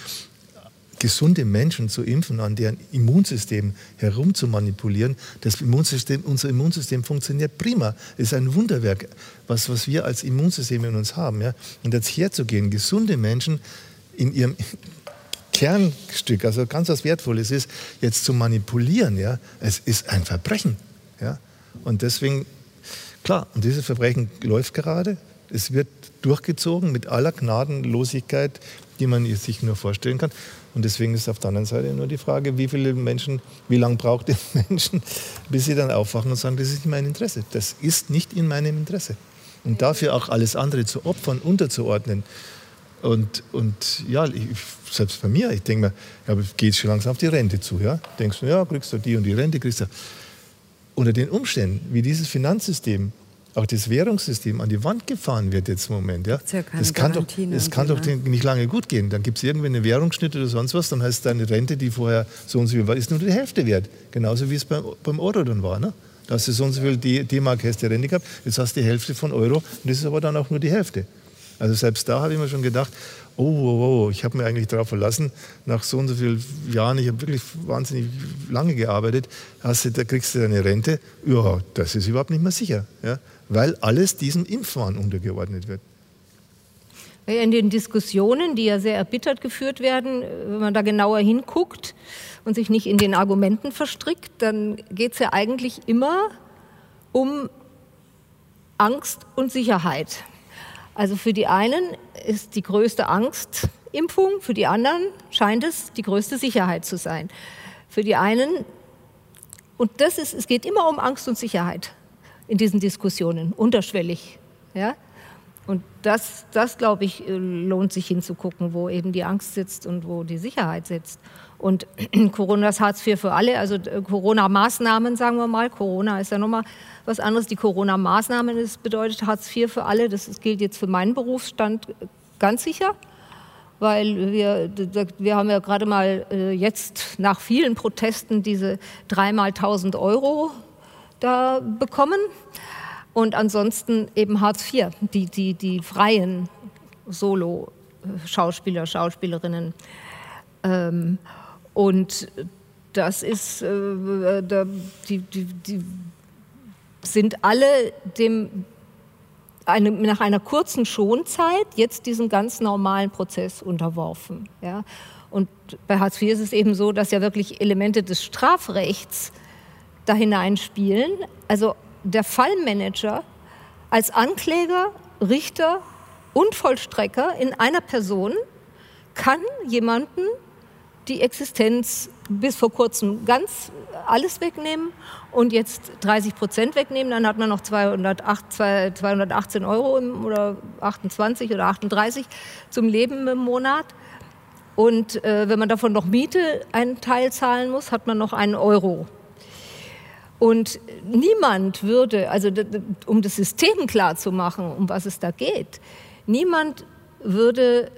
Gesunde Menschen zu impfen, an deren Immunsystem herum zu manipulieren, das Immunsystem, unser Immunsystem funktioniert prima. Es ist ein Wunderwerk, was, was wir als Immunsystem in uns haben. Ja? Und jetzt herzugehen, gesunde Menschen in ihrem Kernstück, also ganz was Wertvolles ist, jetzt zu manipulieren, ja, es ist ein Verbrechen. Ja? Und deswegen, klar, und dieses Verbrechen läuft gerade. Es wird durchgezogen mit aller Gnadenlosigkeit, die man sich nur vorstellen kann. Und deswegen ist auf der anderen Seite nur die Frage, wie viele Menschen, wie lange braucht die <laughs> Menschen, bis sie dann aufwachen und sagen, das ist nicht mein Interesse. Das ist nicht in meinem Interesse. Und dafür auch alles andere zu opfern, unterzuordnen. Und, und ja, ich, selbst bei mir, ich denke mir, ja, geht schon langsam auf die Rente zu. Ja? Denkst du, ja, kriegst du die und die Rente, kriegst du unter den Umständen, wie dieses Finanzsystem, auch das Währungssystem an die Wand gefahren wird jetzt im Moment. Ja? Ja das kann doch, das kann doch ne? nicht lange gut gehen. Dann gibt es irgendwie eine Währungsschnitt oder sonst was, dann heißt deine Rente, die vorher so und so viel war, ist nur die Hälfte wert. Genauso wie es beim, beim Euro dann war. Ne? Da hast du so und so viel D-Mark hast du Rente gehabt, jetzt hast du die Hälfte von Euro und das ist aber dann auch nur die Hälfte. Also selbst da habe ich mir schon gedacht, oh, oh, oh ich habe mir eigentlich darauf verlassen, nach so und so vielen Jahren, ich habe wirklich wahnsinnig lange gearbeitet, hast du, da kriegst du deine Rente. Ja, das ist überhaupt nicht mehr sicher, ja, weil alles diesem Impfwahn untergeordnet wird. In den Diskussionen, die ja sehr erbittert geführt werden, wenn man da genauer hinguckt und sich nicht in den Argumenten verstrickt, dann geht es ja eigentlich immer um Angst und Sicherheit. Also für die einen ist die größte Angst Impfung, für die anderen scheint es die größte Sicherheit zu sein. Für die einen, und das ist, es geht immer um Angst und Sicherheit in diesen Diskussionen, unterschwellig. Ja? Und das, das glaube ich, lohnt sich hinzugucken, wo eben die Angst sitzt und wo die Sicherheit sitzt. Und <clears throat> Corona ist Hartz IV für alle, also äh, Corona-Maßnahmen, sagen wir mal. Corona ist ja nochmal was anderes. Die Corona-Maßnahmen bedeutet Hartz IV für alle. Das gilt jetzt für meinen Berufsstand ganz sicher, weil wir, wir haben ja gerade mal äh, jetzt nach vielen Protesten diese dreimal 1000 Euro da bekommen. Und ansonsten eben Hartz IV, die, die, die freien Solo-Schauspieler, Schauspielerinnen. Ähm, und das ist, äh, da, die, die, die sind alle dem, eine, nach einer kurzen Schonzeit jetzt diesen ganz normalen Prozess unterworfen. Ja? Und bei Hartz IV ist es eben so, dass ja wirklich Elemente des Strafrechts da hineinspielen. Also der Fallmanager als Ankläger, Richter und Vollstrecker in einer Person kann jemanden die Existenz bis vor kurzem ganz alles wegnehmen und jetzt 30 Prozent wegnehmen, dann hat man noch 208, 218 Euro im, oder 28 oder 38 zum Leben im Monat. Und äh, wenn man davon noch Miete einen Teil zahlen muss, hat man noch einen Euro. Und niemand würde, also um das System klar zu machen, um was es da geht, niemand würde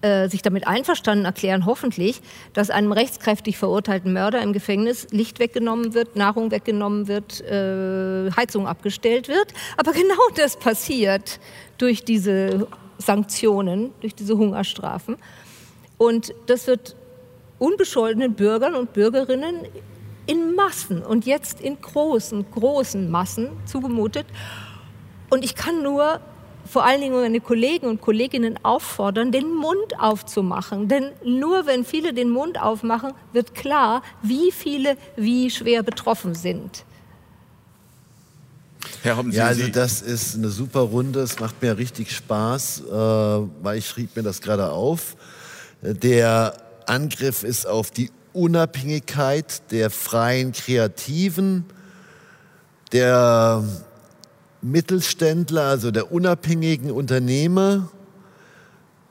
äh, sich damit einverstanden erklären, hoffentlich, dass einem rechtskräftig verurteilten Mörder im Gefängnis Licht weggenommen wird, Nahrung weggenommen wird, äh, Heizung abgestellt wird. Aber genau das passiert durch diese Sanktionen, durch diese Hungerstrafen. Und das wird unbescholtenen Bürgern und Bürgerinnen in Massen und jetzt in großen, großen Massen zugemutet. Und ich kann nur vor allen Dingen meine Kollegen und Kolleginnen auffordern, den Mund aufzumachen. Denn nur wenn viele den Mund aufmachen, wird klar, wie viele wie schwer betroffen sind. Herr Hoppen, ja, also das ist eine super Runde. Es macht mir richtig Spaß, äh, weil ich schrieb mir das gerade auf. Der Angriff ist auf die Unabhängigkeit der freien Kreativen, der Mittelständler, also der unabhängigen Unternehmer,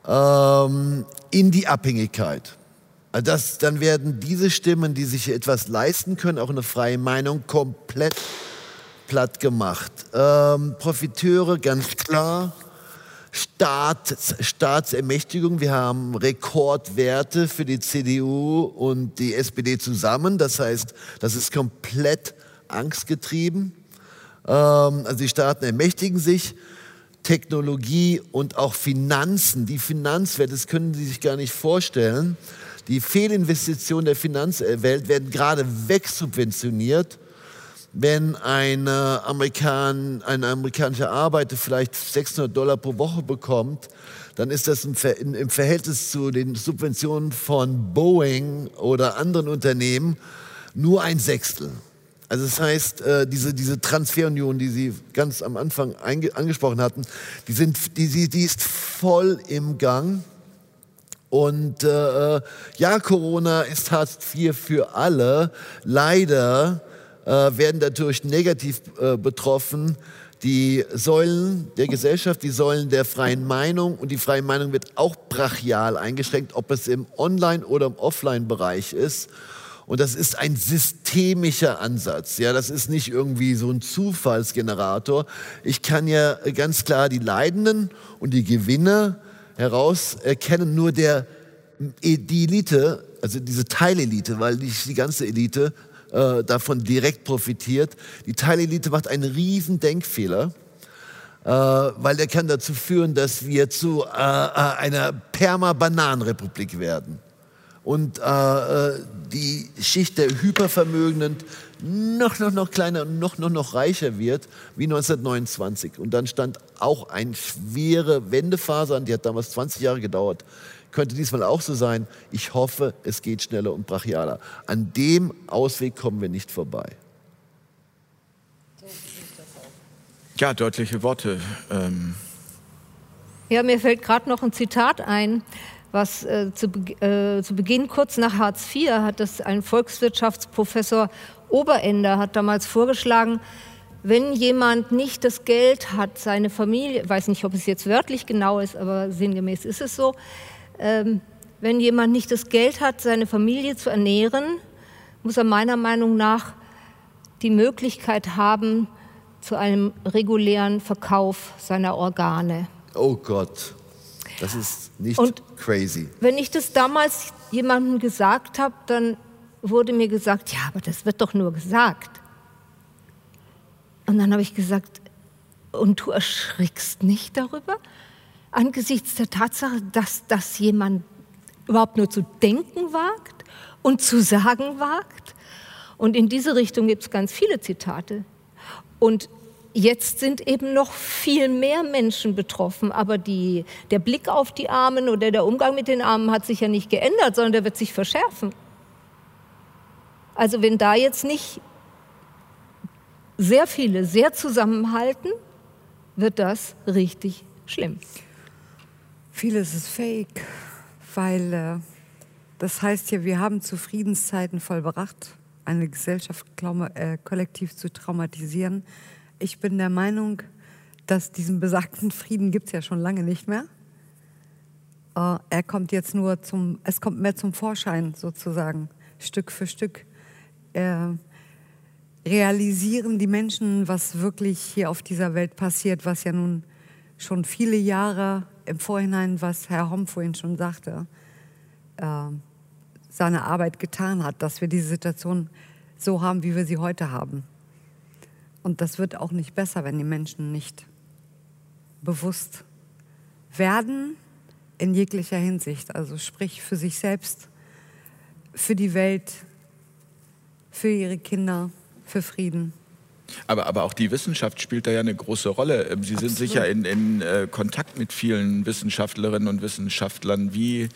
ähm, in die Abhängigkeit. Also das, dann werden diese Stimmen, die sich etwas leisten können, auch eine freie Meinung, komplett platt gemacht. Ähm, Profiteure, ganz klar. Staat, Staatsermächtigung. Wir haben Rekordwerte für die CDU und die SPD zusammen. Das heißt, das ist komplett angstgetrieben. Ähm, also die Staaten ermächtigen sich. Technologie und auch Finanzen, die Finanzwelt, das können Sie sich gar nicht vorstellen. Die Fehlinvestitionen der Finanzwelt werden gerade wegsubventioniert. Wenn ein, Amerikan, ein amerikanischer Arbeiter vielleicht 600 Dollar pro Woche bekommt, dann ist das im, Verhältnis zu den Subventionen von Boeing oder anderen Unternehmen nur ein Sechstel. Also das heißt, äh, diese, diese Transferunion, die Sie ganz am Anfang angesprochen hatten, die, sind, die, die ist voll im Gang. Und äh, ja, Corona ist Hartz IV für alle. Leider äh, werden dadurch negativ äh, betroffen die Säulen der Gesellschaft, die Säulen der freien Meinung. Und die freie Meinung wird auch brachial eingeschränkt, ob es im Online- oder im Offline-Bereich ist. Und das ist ein systemischer Ansatz. Ja, das ist nicht irgendwie so ein Zufallsgenerator. Ich kann ja ganz klar die Leidenden und die Gewinner herauserkennen. Nur der, die Elite, also diese Teilelite, weil nicht die ganze Elite äh, davon direkt profitiert. Die Teilelite macht einen riesen Denkfehler. Äh, weil der kann dazu führen, dass wir zu äh, äh einer Perma-Bananenrepublik werden und äh, äh, die Schicht der Hypervermögenden noch, noch, noch kleiner und noch, noch, noch reicher wird, wie 1929. Und dann stand auch eine schwere Wendephase an, die hat damals 20 Jahre gedauert. Könnte diesmal auch so sein. Ich hoffe, es geht schneller und brachialer. An dem Ausweg kommen wir nicht vorbei. Ja, deutliche Worte. Ähm ja, mir fällt gerade noch ein Zitat ein was äh, zu, äh, zu, Beginn, kurz nach Hartz IV, hat das ein Volkswirtschaftsprofessor Oberender hat damals vorgeschlagen, wenn jemand nicht das Geld hat, seine Familie, weiß nicht, ob es jetzt wörtlich genau ist, aber sinngemäß ist es so, ähm, wenn jemand nicht das Geld hat, seine Familie zu ernähren, muss er meiner Meinung nach die Möglichkeit haben zu einem regulären Verkauf seiner Organe. Oh Gott. Das ist nicht und crazy. Wenn ich das damals jemandem gesagt habe, dann wurde mir gesagt, ja, aber das wird doch nur gesagt. Und dann habe ich gesagt, und du erschrickst nicht darüber? Angesichts der Tatsache, dass das jemand überhaupt nur zu denken wagt und zu sagen wagt? Und in diese Richtung gibt es ganz viele Zitate. Und Jetzt sind eben noch viel mehr Menschen betroffen, aber die, der Blick auf die Armen oder der Umgang mit den Armen hat sich ja nicht geändert, sondern der wird sich verschärfen. Also wenn da jetzt nicht sehr viele sehr zusammenhalten, wird das richtig schlimm. Vieles ist fake, weil äh, das heißt ja, wir haben zu Friedenszeiten vollbracht, eine Gesellschaft äh, kollektiv zu traumatisieren ich bin der Meinung, dass diesen besagten Frieden gibt es ja schon lange nicht mehr. Äh, er kommt jetzt nur zum, es kommt mehr zum Vorschein sozusagen, Stück für Stück. Äh, realisieren die Menschen, was wirklich hier auf dieser Welt passiert, was ja nun schon viele Jahre im Vorhinein, was Herr Homm vorhin schon sagte, äh, seine Arbeit getan hat, dass wir diese Situation so haben, wie wir sie heute haben. Und das wird auch nicht besser, wenn die Menschen nicht bewusst werden in jeglicher Hinsicht, also sprich für sich selbst, für die Welt, für ihre Kinder, für Frieden. Aber, aber auch die Wissenschaft spielt da ja eine große Rolle. Ähm, Sie Absolut. sind sicher in, in äh, Kontakt mit vielen Wissenschaftlerinnen und Wissenschaftlern. Wie,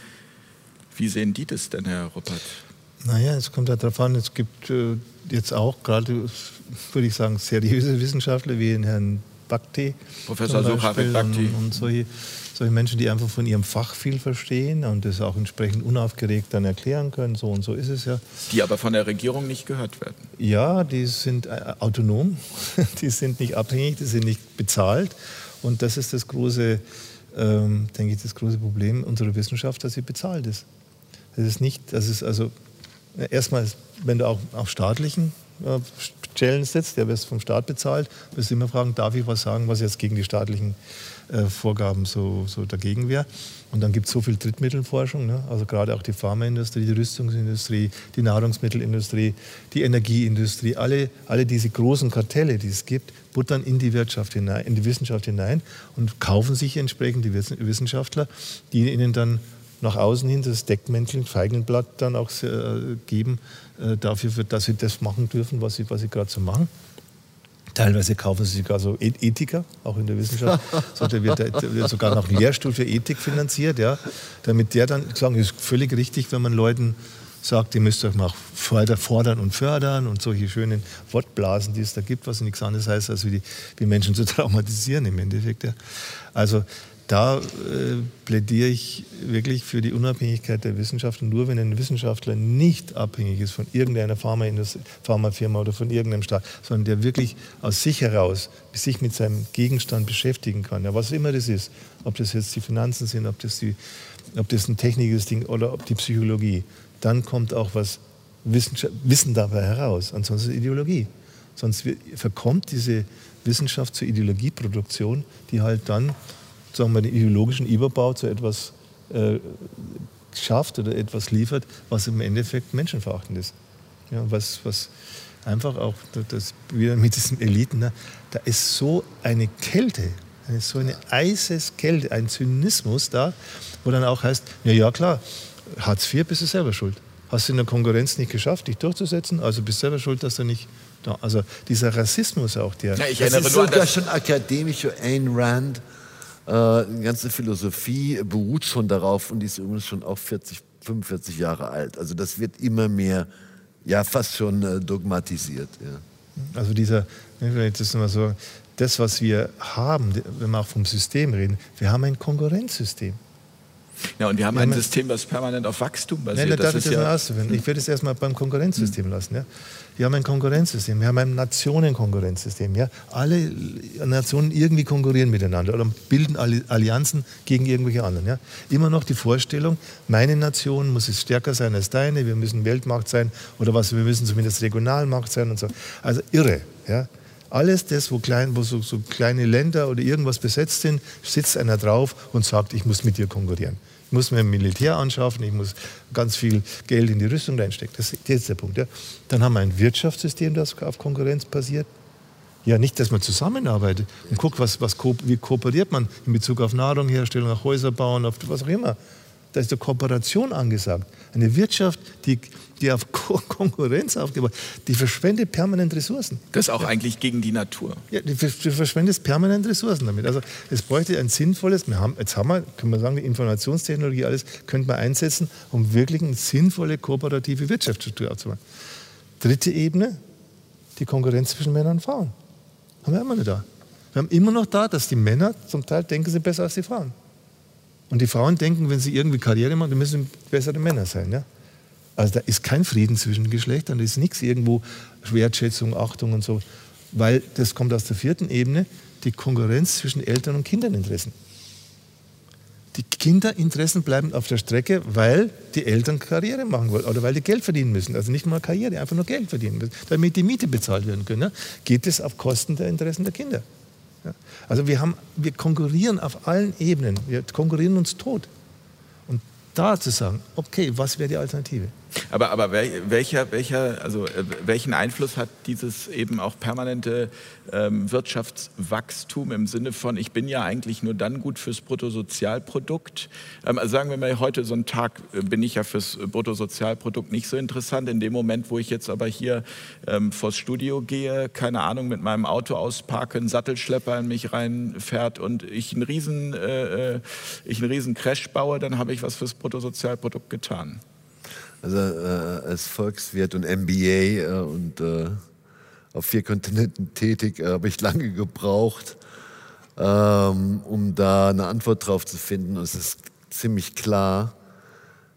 wie sehen die das denn, Herr Ruppert? Naja, es kommt halt darauf an, es gibt äh, jetzt auch gerade, würde ich sagen, seriöse Wissenschaftler wie den Herrn Bhakti. Professor Sucharit Bhakti. Und, und solche, solche Menschen, die einfach von ihrem Fach viel verstehen und das auch entsprechend unaufgeregt dann erklären können. So und so ist es ja. Die aber von der Regierung nicht gehört werden. Ja, die sind äh, autonom, <laughs> die sind nicht abhängig, die sind nicht bezahlt. Und das ist das große, ähm, denke ich, das große Problem unserer Wissenschaft, dass sie bezahlt ist. Das ist nicht, das ist also erstmal, wenn du auch auf staatlichen äh, Stellen sitzt, der wirst vom Staat bezahlt, wirst du immer fragen, darf ich was sagen, was jetzt gegen die staatlichen äh, Vorgaben so, so dagegen wäre. Und dann gibt es so viel Drittmittelforschung, ne? also gerade auch die Pharmaindustrie, die Rüstungsindustrie, die Nahrungsmittelindustrie, die Energieindustrie, alle, alle diese großen Kartelle, die es gibt, buttern in die Wirtschaft hinein, in die Wissenschaft hinein und kaufen sich entsprechend die Wissenschaftler, die ihnen dann nach außen hin das Deckmänteln, Feigenblatt dann auch äh, geben, äh, dafür, dass sie das machen dürfen, was sie, was sie gerade so machen. Teilweise kaufen sie sogar so e-, Ethiker, auch in der Wissenschaft. <laughs> So, da wird, da wird sogar noch ein Lehrstuhl für Ethik finanziert, ja, damit der dann sagen, ist völlig richtig, wenn man Leuten sagt, ihr müsst euch mal fordern und fördern und solche schönen Wortblasen, die es da gibt, was nichts anderes heißt, als wie die wie Menschen zu traumatisieren im Endeffekt. Ja. Also da äh, plädiere ich wirklich für die Unabhängigkeit der Wissenschaft. Nur wenn ein Wissenschaftler nicht abhängig ist von irgendeiner Pharmafirma oder von irgendeinem Staat, sondern der wirklich aus sich heraus sich mit seinem Gegenstand beschäftigen kann, ja, was immer das ist, ob das jetzt die Finanzen sind, ob das, die, ob das ein technisches Ding oder ob die Psychologie, dann kommt auch was Wissen dabei heraus. Ansonsten ist Ideologie. Sonst verkommt diese Wissenschaft zur Ideologieproduktion, die halt dann sagen wir, den ideologischen Überbau zu etwas äh, schafft oder etwas liefert, was im Endeffekt menschenverachtend ist. Ja, was, was einfach auch, das wieder mit diesen Eliten, ne, da ist so eine Kälte, so eine Eiseskälte, ein Zynismus da, wo dann auch heißt, ja, ja klar, Hartz IV bist du selber schuld. Hast du in der Konkurrenz nicht geschafft, dich durchzusetzen, also bist du selber schuld, dass du nicht da, also dieser Rassismus auch, der. Ja, ich das ist sogar schon akademisch Ayn Rand äh, die ganze Philosophie beruht schon darauf und die ist übrigens schon auch 40, 45 Jahre alt. Also das wird immer mehr, ja fast schon äh, dogmatisiert. Ja. Also dieser, ich das mal so, das, was wir haben, wenn wir auch vom System reden, wir haben ein Konkurrenzsystem. Ja, und wir haben ein System, was permanent auf Wachstum basiert. Nein, das, das ist ja ich werde es erstmal beim Konkurrenzsystem mhm. lassen. Ja. Wir haben ein Konkurrenzsystem, wir haben ein Nationenkonkurrenzsystem. Ja. Alle Nationen irgendwie konkurrieren miteinander oder bilden Allianzen gegen irgendwelche anderen. Ja. Immer noch die Vorstellung, meine Nation muss es stärker sein als deine, wir müssen Weltmacht sein oder was, wir müssen zumindest Regionalmacht sein und so. Also irre. Ja. Alles das, wo, klein, wo so, so, kleine Länder oder irgendwas besetzt sind, sitzt einer drauf und sagt, ich muss mit dir konkurrieren. Muss mir ein Militär anschaffen, ich muss ganz viel Geld in die Rüstung reinstecken. Das, ist der Punkt. Ja. Dann haben wir ein Wirtschaftssystem, das auf Konkurrenz basiert. Ja, nicht, dass man zusammenarbeitet und guckt, was, was, wie kooperiert man in Bezug auf Nahrung, Herstellung, auf Häuser bauen, auf was auch immer. Da ist eine Kooperation angesagt. Eine Wirtschaft, die, die auf <laughs> Konkurrenz aufgebaut die verschwendet permanent Ressourcen. Das ist auch ja. eigentlich gegen die Natur. Ja, du verschwendest permanent Ressourcen damit. Also es bräuchte ein sinnvolles, wir haben, jetzt haben wir, können wir sagen, die Informationstechnologie, alles könnte man einsetzen, um wirklich eine sinnvolle kooperative Wirtschaftsstruktur aufzubauen. Dritte Ebene, die Konkurrenz zwischen Männern und Frauen. Haben wir immer noch da. Wir haben immer noch da, dass die Männer zum Teil denken, sie besser als die Frauen. Und die Frauen denken, wenn sie irgendwie Karriere machen, dann müssen bessere Männer sein. Ja? Also da ist kein Frieden zwischen Geschlechtern, da ist nichts irgendwo Wertschätzung, Achtung und so. Weil das kommt aus der vierten Ebene, die Konkurrenz zwischen Eltern und Kinderinteressen. Die Kinderinteressen bleiben auf der Strecke, weil die Eltern Karriere machen wollen oder weil die Geld verdienen müssen. Also nicht mal Karriere, einfach nur Geld verdienen müssen, damit die Miete bezahlt werden können. Geht es auf Kosten der Interessen der Kinder. Also wir, haben, wir konkurrieren auf allen Ebenen, wir konkurrieren uns tot. Und da zu sagen, okay, was wäre die Alternative? Aber, aber welcher, welcher, also äh, welchen Einfluss hat dieses eben auch permanente ähm, Wirtschaftswachstum im Sinne von, ich bin ja eigentlich nur dann gut fürs Bruttosozialprodukt? Ähm, also sagen wir mal, heute so ein Tag äh, bin ich ja fürs Bruttosozialprodukt nicht so interessant. In dem Moment, wo ich jetzt aber hier ähm, vors Studio gehe, keine Ahnung, mit meinem Auto ausparke, ein Sattelschlepper in mich reinfährt und ich einen riesen, äh, äh ich einen riesen Crash baue, dann habe ich was fürs Bruttosozialprodukt getan. Also äh, als Volkswirt und MBA äh, und äh, auf vier Kontinenten tätig, äh, habe ich lange gebraucht, ähm, um da eine Antwort drauf zu finden. Und es ist ziemlich klar,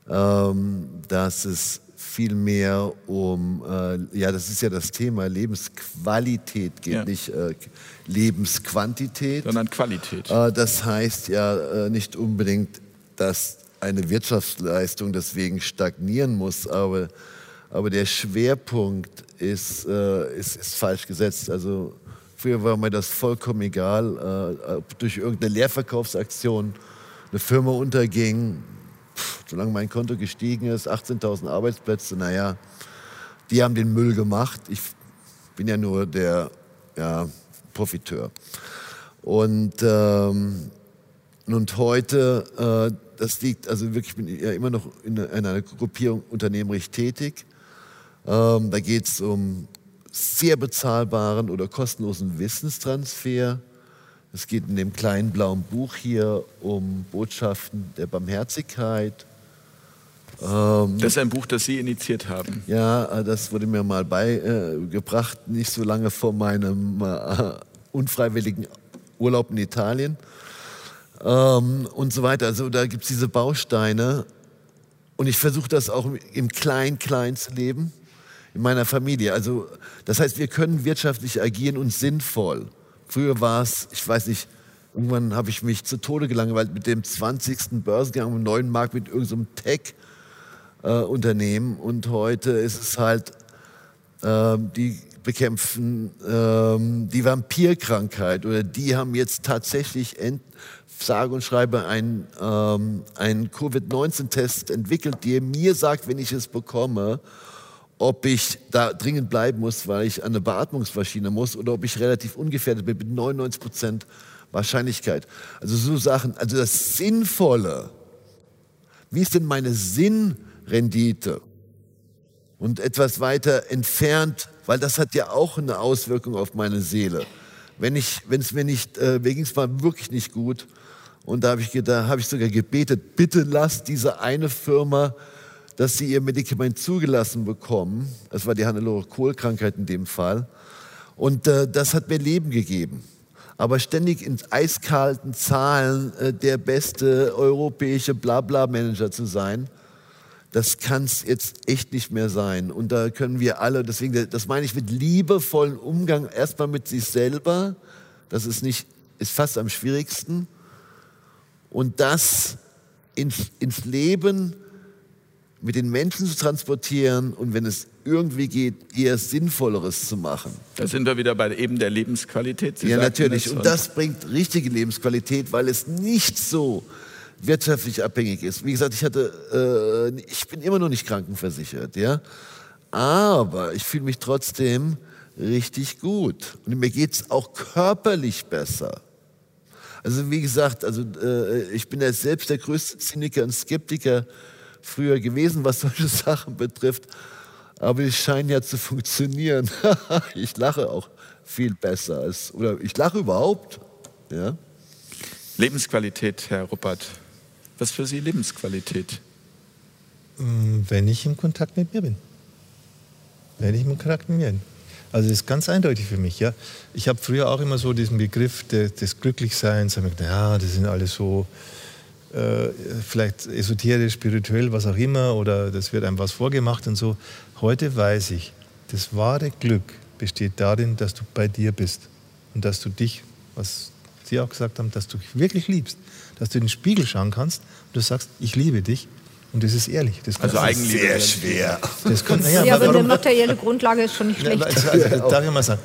ähm, dass es viel mehr um, äh, ja, das ist ja das Thema, Lebensqualität geht, ja. nicht äh, Lebensquantität. Sondern Qualität. Das heißt ja nicht unbedingt, dass eine Wirtschaftsleistung deswegen stagnieren muss, aber, aber der Schwerpunkt ist, äh, ist, ist falsch gesetzt. Also früher war mir das vollkommen egal, äh, ob durch irgendeine Leerverkaufsaktion eine Firma unterging, Pff, solange mein Konto gestiegen ist, 18.000 Arbeitsplätze, naja, die haben den Müll gemacht. Ich bin ja nur der ja, Profiteur. Und, ähm, und heute, äh, das liegt, also wirklich, ich bin ja immer noch in, in einer Gruppierung unternehmerisch tätig. Ähm, da geht es um sehr bezahlbaren oder kostenlosen Wissenstransfer. Es geht in dem kleinen blauen Buch hier um Botschaften der Barmherzigkeit. Ähm, das ist ein Buch, das Sie initiiert haben. Ja, das wurde mir mal beigebracht, äh, nicht so lange vor meinem äh, unfreiwilligen Urlaub in Italien ähm, und so weiter. Also da gibt es diese Bausteine und ich versuche das auch im Klein-Klein zu leben, in meiner Familie. Also das heißt, wir können wirtschaftlich agieren und sinnvoll. Früher war es, ich weiß nicht, irgendwann habe ich mich zu Tode gelangweilt mit dem 20. Börsengang im neuen Markt mit irgendeinem so Tech-Unternehmen. Äh, und heute ist es halt, äh, die bekämpfen ähm, die Vampirkrankheit oder die haben jetzt tatsächlich end, sage und schreibe einen, ähm, einen Covid-19-Test entwickelt, der mir sagt, wenn ich es bekomme, ob ich da dringend bleiben muss, weil ich an eine Beatmungsmaschine muss oder ob ich relativ ungefährdet bin mit 99 Prozent Wahrscheinlichkeit. Also so Sachen, also das Sinnvolle. Wie ist denn meine Sinnrendite? Und etwas weiter entfernt, weil das hat ja auch eine Auswirkung auf meine Seele. Wenn ich, wenn es mir nicht, äh, mir ging es mal wirklich nicht gut, und da habe ich, da hab ich sogar gebetet, bitte lasst diese eine Firma, dass sie ihr Medikament zugelassen bekommen. Das war die Hannelore Kohl-Krankheit in dem Fall. Und äh, das hat mir Leben gegeben. Aber ständig in eiskalten Zahlen äh, der beste europäische Blabla-Manager zu sein, das kann es jetzt echt nicht mehr sein. Und da können wir alle, deswegen, das meine ich mit liebevollen Umgang erstmal mit sich selber. Das ist nicht, ist fast am schwierigsten und das ins, ins Leben mit den Menschen zu transportieren und wenn es irgendwie geht, eher Sinnvolleres zu machen. Da sind wir wieder bei eben der Lebensqualität. Sie ja, natürlich. Und das bringt richtige Lebensqualität, weil es nicht so wirtschaftlich abhängig ist. Wie gesagt, ich hatte, äh, ich bin immer noch nicht krankenversichert, ja, aber ich fühle mich trotzdem richtig gut und mir geht es auch körperlich besser. Also wie gesagt, also äh, ich bin ja selbst der größte Zyniker und Skeptiker früher gewesen, was <laughs> solche Sachen betrifft. Aber die scheinen ja zu funktionieren. <laughs> ich lache auch viel besser als, oder ich lache überhaupt. Ja? Lebensqualität, Herr Ruppert. Was für Sie Lebensqualität? Mm, wenn ich im Kontakt mit mir bin. Wenn ich im Kontakt mit mir bin. Also das ist ganz eindeutig für mich. Ja. Ich habe früher auch immer so diesen Begriff des, des Glücklichseins, gedacht, ja, das sind alles so äh, vielleicht esoterisch, spirituell, was auch immer, oder das wird einem was vorgemacht und so. Heute weiß ich, das wahre Glück besteht darin, dass du bei dir bist und dass du dich, was Sie auch gesagt haben, dass du dich wirklich liebst, dass du in den Spiegel schauen kannst und du sagst, ich liebe dich und das ist ehrlich. Das also eigentlich sehr schwer. Das kann, ja, ja aber eine materielle Grundlage ist schon nicht schlecht. Ja, also, also, darf ich mal sagen.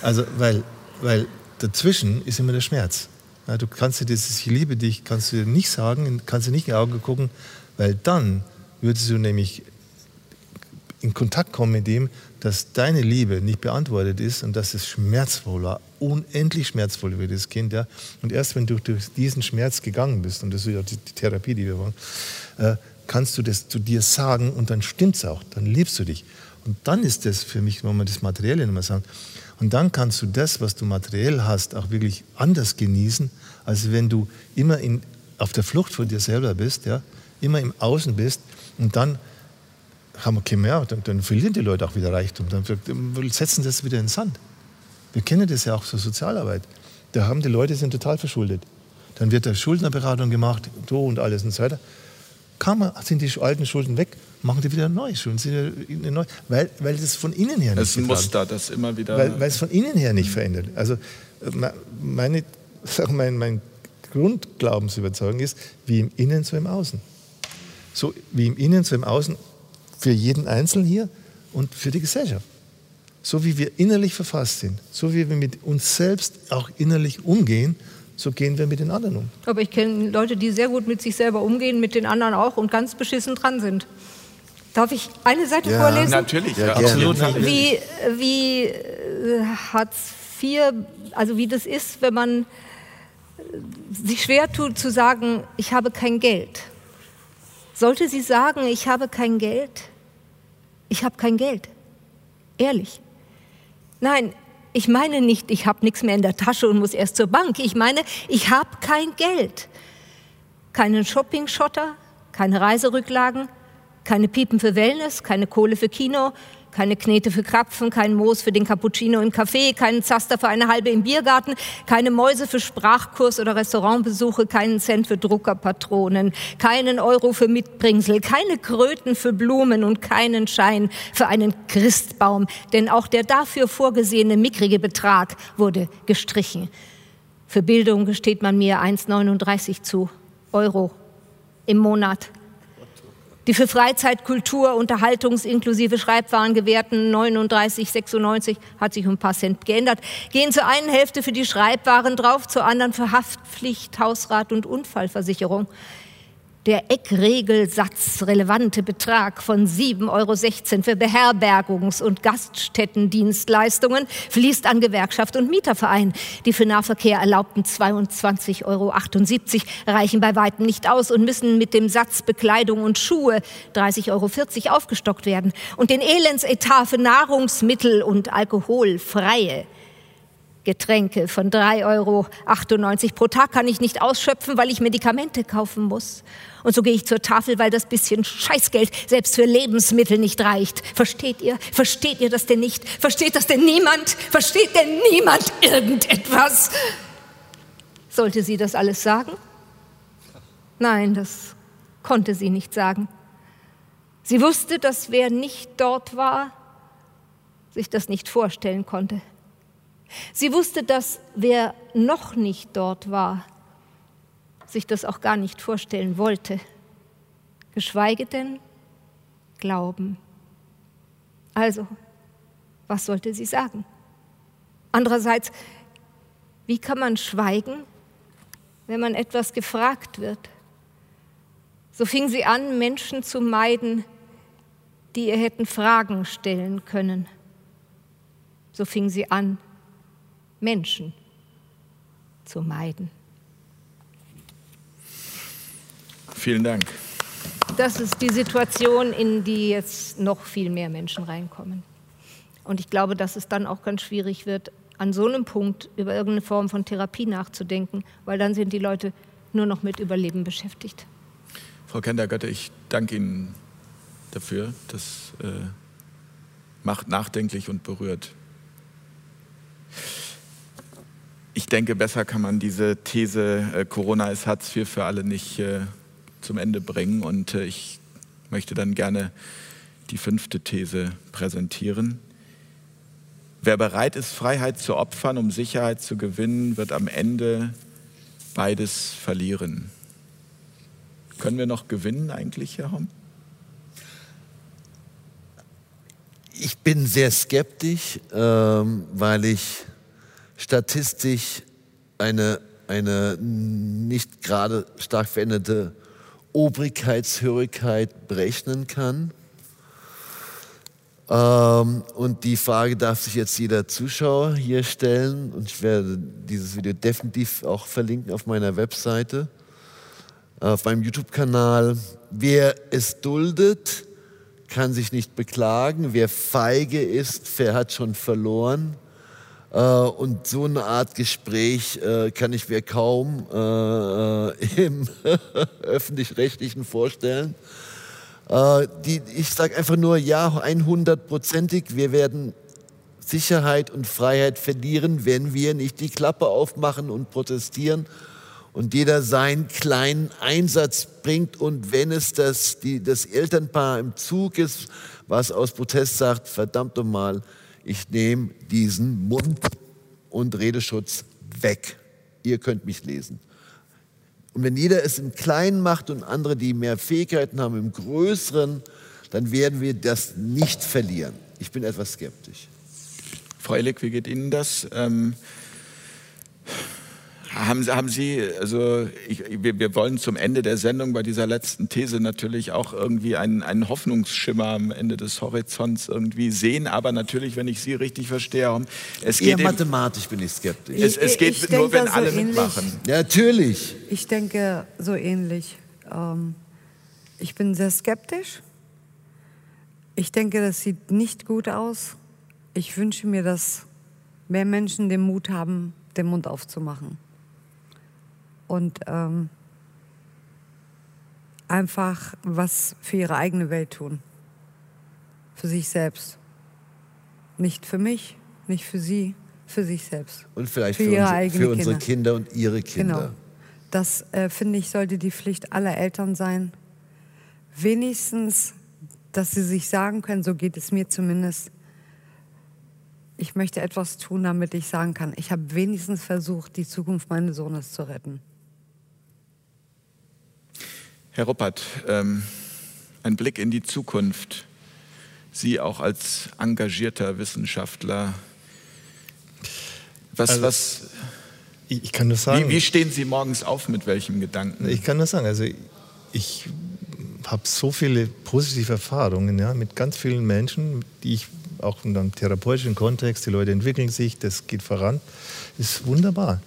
Also, weil, weil dazwischen ist immer der Schmerz. Ja, du kannst dir dieses Ich liebe dich, kannst du dir nicht sagen, kannst dir nicht in die Augen gucken, weil dann würdest du nämlich in Kontakt kommen mit dem, dass deine Liebe nicht beantwortet ist und dass es schmerzvoll war, unendlich schmerzvoll für das Kind. Ja? Und erst wenn du durch diesen Schmerz gegangen bist, und das ist ja die, die Therapie, die wir wollen, äh, kannst du das zu dir sagen und dann stimmt es auch, dann liebst du dich. Und dann ist das für mich, wenn man das Materielle immer sagt, und dann kannst du das, was du materiell hast, auch wirklich anders genießen, als wenn du immer in, auf der Flucht von dir selber bist, ja, immer im Außen bist und dann haben wir mehr, dann, dann, verlieren die Leute auch wieder Reichtum. Dann, setzen das wieder in den Sand. Wir kennen das ja auch zur Sozialarbeit. Da haben die Leute sind total verschuldet. Dann wird da Schuldnerberatung gemacht, so und alles und so weiter. Kaum sind die alten Schulden weg, machen die wieder neue Schulden, neu, weil, weil das von innen her nicht Das ist ein Muster, das immer wieder... Weil, weil es von innen her nicht verändert. Also äh, meine, <laughs> mein, mein Grundglaubensüberzeugung ist, wie im Innen, so im Außen. So wie im Innen, so im Außen für jeden Einzelnen hier und für die Gesellschaft. So wie wir innerlich verfasst sind, so wie wir mit uns selbst auch innerlich umgehen, so gehen wir mit den anderen um. Aber ich kenne Leute, die sehr gut mit sich selber umgehen, mit den anderen auch und ganz beschissen dran sind. Darf ich eine Seite ja, vorlesen? Natürlich, ja, absolut. Wie, wie äh, Hartz IV, also wie das ist, wenn man äh, sich schwer tut zu sagen, ich habe kein Geld. Sollte sie sagen, ich habe kein Geld? Ich habe kein Geld. Ehrlich. Nein, ich meine nicht, ich habe nichts mehr in der Tasche und muss erst zur Bank. Ich meine, ich habe kein Geld. Keinen Shopping-Schotter, keine Reiserücklagen, keine Piepen für Wellness, keine Kohle für Kino, keine Knete für Krapfen, kein Moos für den Cappuccino im Café, keinen Zaster für eine halbe im Biergarten, keine Mäuse für Sprachkurs oder Restaurantbesuche, keinen Cent für Druckerpatronen, keinen Euro für Mitbringsel, keine Kröten für Blumen und keinen Schein für einen Christbaum, denn auch der dafür vorgesehene mickrige Betrag wurde gestrichen. Für Bildung gesteht man mir 1,39 zu Euro im Monat die für Freizeit, Kultur, Unterhaltungs- inklusive Schreibwaren gewährten 39,96 hat sich um ein paar Cent geändert, gehen zur einen Hälfte für die Schreibwaren drauf, zur anderen für Haftpflicht, Hausrat und Unfallversicherung der Eckregelsatz-relevante Betrag von 7,16 Euro für Beherbergungs- und Gaststättendienstleistungen fließt an Gewerkschaft und Mieterverein. Die für Nahverkehr erlaubten 22,78 Euro reichen bei weitem nicht aus und müssen mit dem Satz Bekleidung und Schuhe 30,40 Euro aufgestockt werden. Und den Elendsetat für Nahrungsmittel und alkoholfreie Getränke von 3,98 Euro pro Tag kann ich nicht ausschöpfen, weil ich Medikamente kaufen muss. Und so gehe ich zur Tafel, weil das bisschen Scheißgeld selbst für Lebensmittel nicht reicht. Versteht ihr? Versteht ihr das denn nicht? Versteht das denn niemand? Versteht denn niemand irgendetwas? Sollte sie das alles sagen? Nein, das konnte sie nicht sagen. Sie wusste, dass wer nicht dort war, sich das nicht vorstellen konnte. Sie wusste, dass wer noch nicht dort war, sich das auch gar nicht vorstellen wollte, geschweige denn glauben. Also, was sollte sie sagen? Andererseits, wie kann man schweigen, wenn man etwas gefragt wird? So fing sie an, Menschen zu meiden, die ihr hätten Fragen stellen können. So fing sie an, Menschen zu meiden. Vielen Dank. Das ist die Situation, in die jetzt noch viel mehr Menschen reinkommen. Und ich glaube, dass es dann auch ganz schwierig wird, an so einem Punkt über irgendeine Form von Therapie nachzudenken, weil dann sind die Leute nur noch mit Überleben beschäftigt. Frau Kendergötte, ich danke Ihnen dafür. Das äh, macht nachdenklich und berührt. Ich denke, besser kann man diese These, äh, Corona ist Hartz IV für alle nicht äh, zum Ende bringen. Und äh, ich möchte dann gerne die fünfte These präsentieren. Wer bereit ist, Freiheit zu opfern, um Sicherheit zu gewinnen, wird am Ende beides verlieren. Können wir noch gewinnen eigentlich, Herr Homm? Ich bin sehr skeptisch, ähm, weil ich statistisch eine, eine nicht gerade stark veränderte Obrigkeitshörigkeit berechnen kann. Ähm, und die Frage darf sich jetzt jeder Zuschauer hier stellen. Und ich werde dieses Video definitiv auch verlinken auf meiner Webseite, auf meinem YouTube-Kanal. Wer es duldet, kann sich nicht beklagen. Wer feige ist, hat schon verloren. Äh, und so eine Art Gespräch äh, kann ich mir kaum äh, <laughs> im öffentlich-rechtlichen vorstellen. Die, ich sage einfach nur, ja, 100%ig, wir werden Sicherheit und Freiheit verlieren, wenn wir nicht die Klappe aufmachen und protestieren und jeder seinen kleinen Einsatz bringt und wenn es das, die, das Elternpaar im Zug ist, was aus Protest sagt, verdammt nochmal, ich nehme diesen Mund und Redeschutz weg. Ihr könnt mich lesen. Und wenn jeder es im Kleinen macht und andere, die mehr Fähigkeiten haben, im Größeren, dann werden wir das nicht verlieren. Ich bin etwas skeptisch. Frau Ellig, wie geht Ihnen das? Ähm haben, haben Sie, also ich, wir, wir, wollen zum Ende der Sendung bei dieser letzten These natürlich auch irgendwie einen, einen Hoffnungsschimmer am Ende des Horizonts irgendwie sehen, aber natürlich, wenn ich Sie richtig verstehe, es geht Eher mathematisch bin ich skeptisch. Es, es geht ich nur, wenn alle so mitmachen. Ja, natürlich. Ich denke so ähnlich. Ähm, ich bin sehr skeptisch. Ich denke, das sieht nicht gut aus. Ich wünsche mir, dass mehr Menschen den Mut haben, den Mund aufzumachen und ähm, einfach was für ihre eigene Welt tun. Für sich selbst. Nicht für mich, nicht für sie, für sich selbst. Und vielleicht für, für, unsere, für unsere Kinder. und ihre Kinder. Genau. Das, äh, finde ich, sollte die Pflicht aller Eltern sein. Wenigstens, dass sie sich sagen können, so geht es mir zumindest, ich möchte etwas tun, damit ich sagen kann, ich habe wenigstens versucht, die Zukunft meines Sohnes zu retten. Herr Ruppert, ähm, ein Blick in die Zukunft. Sie auch als engagierter Wissenschaftler. Was, also, was, ich kann nur sagen. Wie, wie, stehen Sie morgens auf mit welchem Gedanken? Ich kann nur sagen, also ich habe so viele positive Erfahrungen ja, mit ganz vielen Menschen, die ich auch in einem therapeutischen Kontext, die Leute entwickeln sich, das geht voran, ist wunderbar.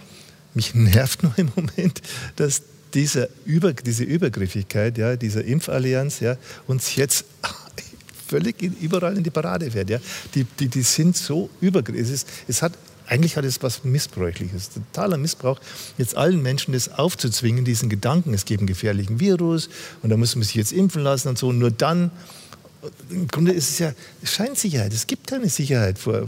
Mich <laughs> nervt nur im Moment, dass diese, Über, diese Übergriffigkeit, ja, dieser Impfallianz, ja, uns jetzt <laughs> völlig in, überall in die Parade fährt. Ja. Die, die, die sind so übergriffig. Es, es hat eigentlich hat es was Missbräuchliches, totaler Missbrauch, jetzt allen Menschen das aufzuzwingen, diesen Gedanken, es gibt einen gefährlichen Virus und da muss man sich jetzt impfen lassen und so. Und nur dann im Grunde ist es ja Scheinsicherheit. Es gibt keine Sicherheit vor,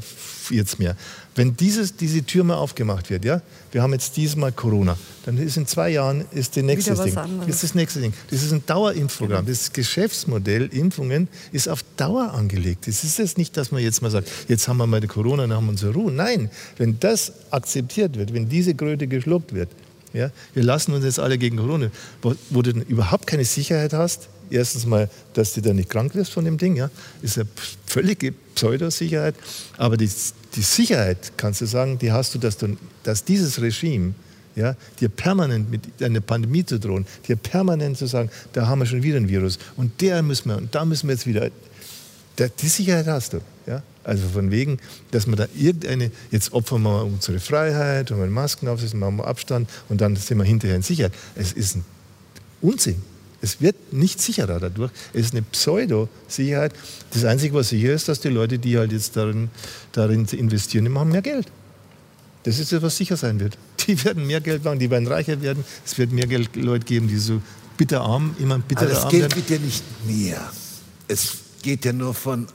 jetzt mehr. Wenn dieses, diese Tür mal aufgemacht wird, ja, wir haben jetzt diesmal Corona, dann ist in zwei Jahren ist das nächste Ding. Das ist das nächste Ding. Das ist ein Dauerimpfprogramm. Genau. Das Geschäftsmodell Impfungen ist auf Dauer angelegt. Es ist jetzt nicht, dass man jetzt mal sagt, jetzt haben wir mal die Corona, dann haben wir unsere Ruhe. Nein, wenn das akzeptiert wird, wenn diese Kröte geschluckt wird, ja, wir lassen uns jetzt alle gegen Corona, wo, wo du überhaupt keine Sicherheit hast, erstens mal, dass du da nicht krank wirst von dem Ding, ja, ist eine völlige Pseudosicherheit. Aber die, die Sicherheit, kannst du sagen, die hast du, dass, du, dass dieses Regime ja, dir permanent mit einer Pandemie zu drohen, dir permanent zu sagen, da haben wir schon wieder ein Virus und der müssen wir und da müssen wir jetzt wieder. Die Sicherheit hast du. Ja? Also von wegen, dass man da irgendeine, jetzt opfern wir unsere Freiheit und wir Masken aufsetzen, machen wir Abstand und dann sind wir hinterher in Sicherheit. Es ist ein Unsinn. Es wird nicht sicherer dadurch. Es ist eine Pseudo-Sicherheit. Das Einzige, was sicher ist, dass die Leute, die halt jetzt darin, darin investieren, die machen mehr Geld. Das ist das, was sicher sein wird. Die werden mehr Geld machen, die werden reicher werden. Es wird mehr Geld Leute geben, die so bitterarm, immer bitterer Aber das Geld wird ja nicht mehr. Es geht ja nur von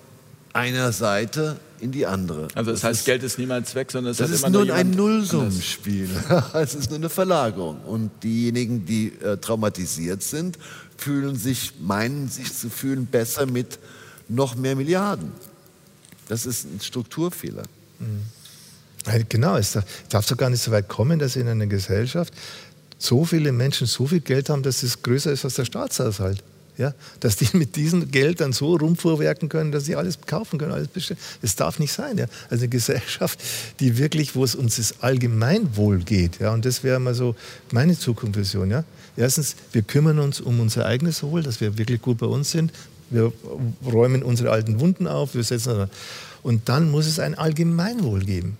einer Seite in die andere. Also das, das heißt, ist, Geld ist niemals weg, sondern es das ist nur ein Nullsummenspiel. <laughs> es ist nur eine Verlagerung. Und diejenigen, die äh, traumatisiert sind, fühlen sich, meinen sich zu fühlen besser mit noch mehr Milliarden. Das ist ein Strukturfehler. Mhm. Genau, es darf doch gar nicht so weit kommen, dass in einer Gesellschaft so viele Menschen so viel Geld haben, dass es größer ist als der Staatshaushalt. Ja, dass die mit diesem Geld dann so rumfuhrwerken können, dass sie alles kaufen können, alles bestellen. Das darf nicht sein. Ja. Also eine Gesellschaft, die wirklich, wo es uns das Allgemeinwohl geht. Ja, und das wäre mal so meine Zukunftsvision. Ja. Erstens, wir kümmern uns um unser eigenes Wohl, dass wir wirklich gut bei uns sind. Wir räumen unsere alten Wunden auf. Wir setzen und dann muss es ein Allgemeinwohl geben.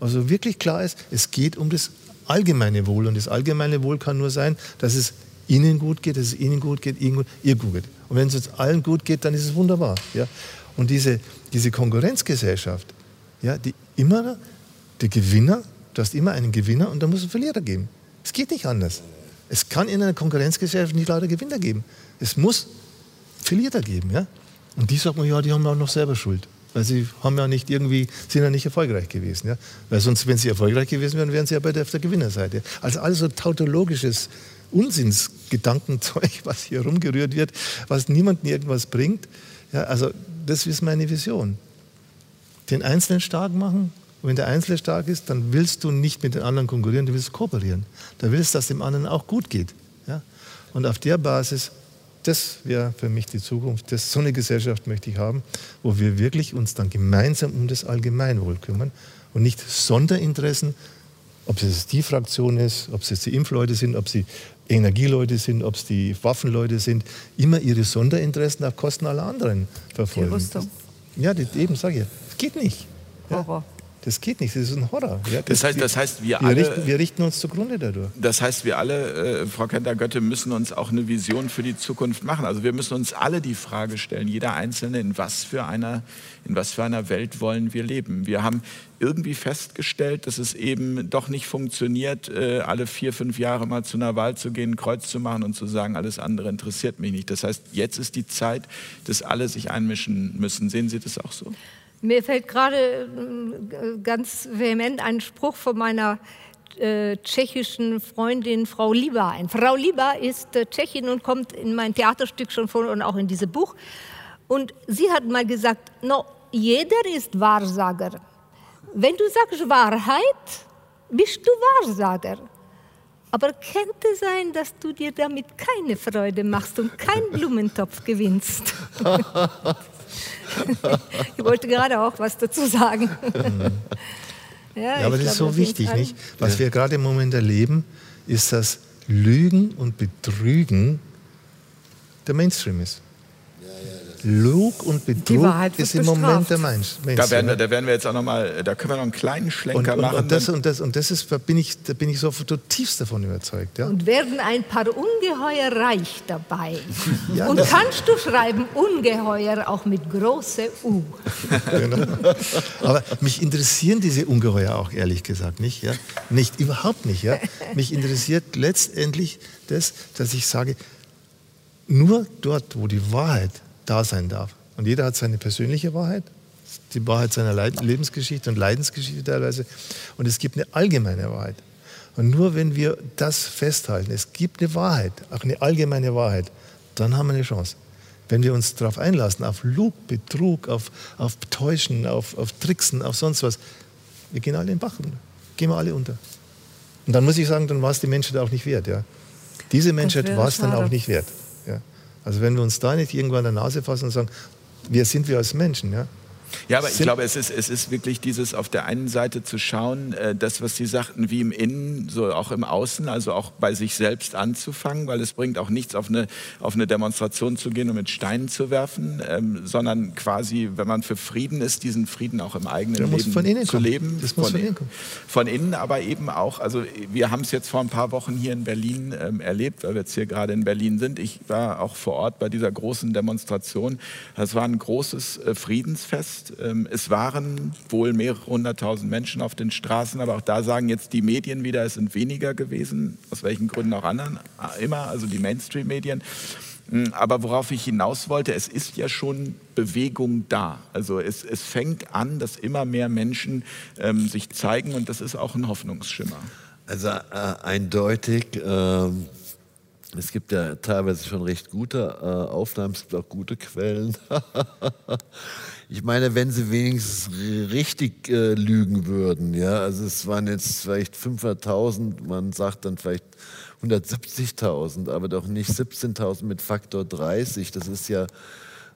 Also wirklich klar ist, es geht um das allgemeine Wohl. Und das allgemeine Wohl kann nur sein, dass es Ihnen gut geht, dass es Ihnen gut geht, Ihnen gut, ihr gut geht. Und wenn es uns allen gut geht, dann ist es wunderbar. Ja? Und diese, diese Konkurrenzgesellschaft, ja, die immer, der Gewinner, du hast immer einen Gewinner und da muss es einen Verlierer geben. Es geht nicht anders. Es kann in einer Konkurrenzgesellschaft nicht lauter Gewinner geben. Es muss Verlierer geben. Ja? Und die sagt man, ja, die haben auch noch selber Schuld. Weil sie haben ja nicht irgendwie, sind ja nicht erfolgreich gewesen. Ja? Weil sonst, wenn sie erfolgreich gewesen wären, wären sie ja bei der, auf der Gewinnerseite. Also alles so tautologisches Unsinnsgedankenzeug, <laughs> was hier rumgerührt wird, was niemandem irgendwas bringt. Ja, also das ist meine Vision. Den Einzelnen stark machen. Und wenn der Einzelne stark ist, dann willst du nicht mit den anderen konkurrieren, du willst kooperieren. Du willst, dass dem anderen auch gut geht. Ja? Und auf der Basis das wäre für mich die Zukunft. Das, so eine Gesellschaft möchte ich haben, wo wir wirklich uns dann gemeinsam um das Allgemeinwohl kümmern und nicht Sonderinteressen, ob es die Fraktion ist, ob es die Impfleute sind, ob es die Energieleute sind, ob es die Waffenleute sind, immer ihre Sonderinteressen auf Kosten aller anderen verfolgen. Die Rüstung. Ja, die, eben sage ich. Es geht nicht. Horror. Das geht nicht, das ist ein Horror. Ja, das, heißt, das heißt, wir, wir alle. Richten, wir richten uns zugrunde dadurch. Das heißt, wir alle, äh, Frau Kenter-Götte, müssen uns auch eine Vision für die Zukunft machen. Also wir müssen uns alle die Frage stellen, jeder Einzelne, in was für einer, in was für einer Welt wollen wir leben? Wir haben irgendwie festgestellt, dass es eben doch nicht funktioniert, äh, alle vier, fünf Jahre mal zu einer Wahl zu gehen, ein Kreuz zu machen und zu sagen, alles andere interessiert mich nicht. Das heißt, jetzt ist die Zeit, dass alle sich einmischen müssen. Sehen Sie das auch so? Mir fällt gerade äh, ganz vehement ein Spruch von meiner äh, tschechischen Freundin Frau Liba ein. Frau Liba ist äh, Tschechin und kommt in mein Theaterstück schon vor und auch in dieses Buch. Und sie hat mal gesagt, no, jeder ist Wahrsager. Wenn du sagst Wahrheit, bist du Wahrsager. Aber könnte sein, dass du dir damit keine Freude machst und keinen <laughs> Blumentopf gewinnst. <laughs> <laughs> ich wollte gerade auch was dazu sagen. <laughs> ja, ja, aber das ist so wichtig, nicht? Was ja. wir gerade im Moment erleben, ist, dass Lügen und Betrügen der Mainstream ist. Lug und Betrug ist im Moment der Mensch. Da werden, wir, da werden wir jetzt auch noch mal, da können wir noch einen kleinen Schlenker und, und, machen. Und das, und das, und das ist, da bin ich, da bin ich so zutiefst davon überzeugt. Ja? Und werden ein paar Ungeheuer reich dabei. <laughs> Ja, und kannst du schreiben Ungeheuer auch mit große U. <laughs> genau. Aber mich interessieren diese Ungeheuer auch, ehrlich gesagt, nicht. Ja? Nicht, überhaupt nicht. Ja? Mich interessiert letztendlich das, dass ich sage, nur dort, wo die Wahrheit da sein darf. Und jeder hat seine persönliche Wahrheit, die Wahrheit seiner Lebensgeschichte und Leidensgeschichte teilweise. Und es gibt eine allgemeine Wahrheit. Und nur wenn wir das festhalten, es gibt eine Wahrheit, auch eine allgemeine Wahrheit, dann haben wir eine Chance. Wenn wir uns darauf einlassen, auf Lug, Betrug, auf, auf Täuschen, auf, auf Tricksen, auf sonst was, wir gehen alle in den Bach runter. Gehen wir alle unter. Und dann muss ich sagen, dann war es die Menschheit auch nicht wert. Ja? Diese Menschheit war es dann auch nicht wert. Also wenn wir uns da nicht irgendwann an der Nase fassen und sagen, wer sind wir als Menschen? Ja? Ja, aber ich glaube, es ist, es ist wirklich dieses auf der einen Seite zu schauen, äh, das, was Sie sagten, wie im Innen, so auch im Außen, also auch bei sich selbst anzufangen, weil es bringt auch nichts, auf eine, auf eine Demonstration zu gehen und mit Steinen zu werfen, ähm, sondern quasi, wenn man für Frieden ist, diesen Frieden auch im eigenen Leben zu leben. Das muss von, von, innen kommen. Von innen, aber eben auch, also wir haben es jetzt vor ein paar Wochen hier in Berlin ähm, erlebt, weil wir jetzt hier gerade in Berlin sind. Ich war auch vor Ort bei dieser großen Demonstration. Das war ein großes äh, Friedensfest ist. Ähm, es waren wohl mehrere hunderttausend Menschen auf den Straßen, aber auch da sagen jetzt die Medien wieder, es sind weniger gewesen, aus welchen Gründen auch anderen, äh, immer, also die Mainstream-Medien. Hm, aber worauf ich hinaus wollte, es ist ja schon Bewegung da. Also es, es fängt an, dass immer mehr Menschen ähm, sich zeigen und das ist auch ein Hoffnungsschimmer. Also äh, eindeutig. Ähm es gibt ja teilweise schon recht gute äh, Aufnahmen, es gibt auch gute Quellen. <laughs> ich meine, wenn sie wenigstens richtig äh, lügen würden, ja, also es waren jetzt vielleicht 500.000, man sagt dann vielleicht 170.000, aber doch nicht 17.000 mit Faktor 30. Das ist ja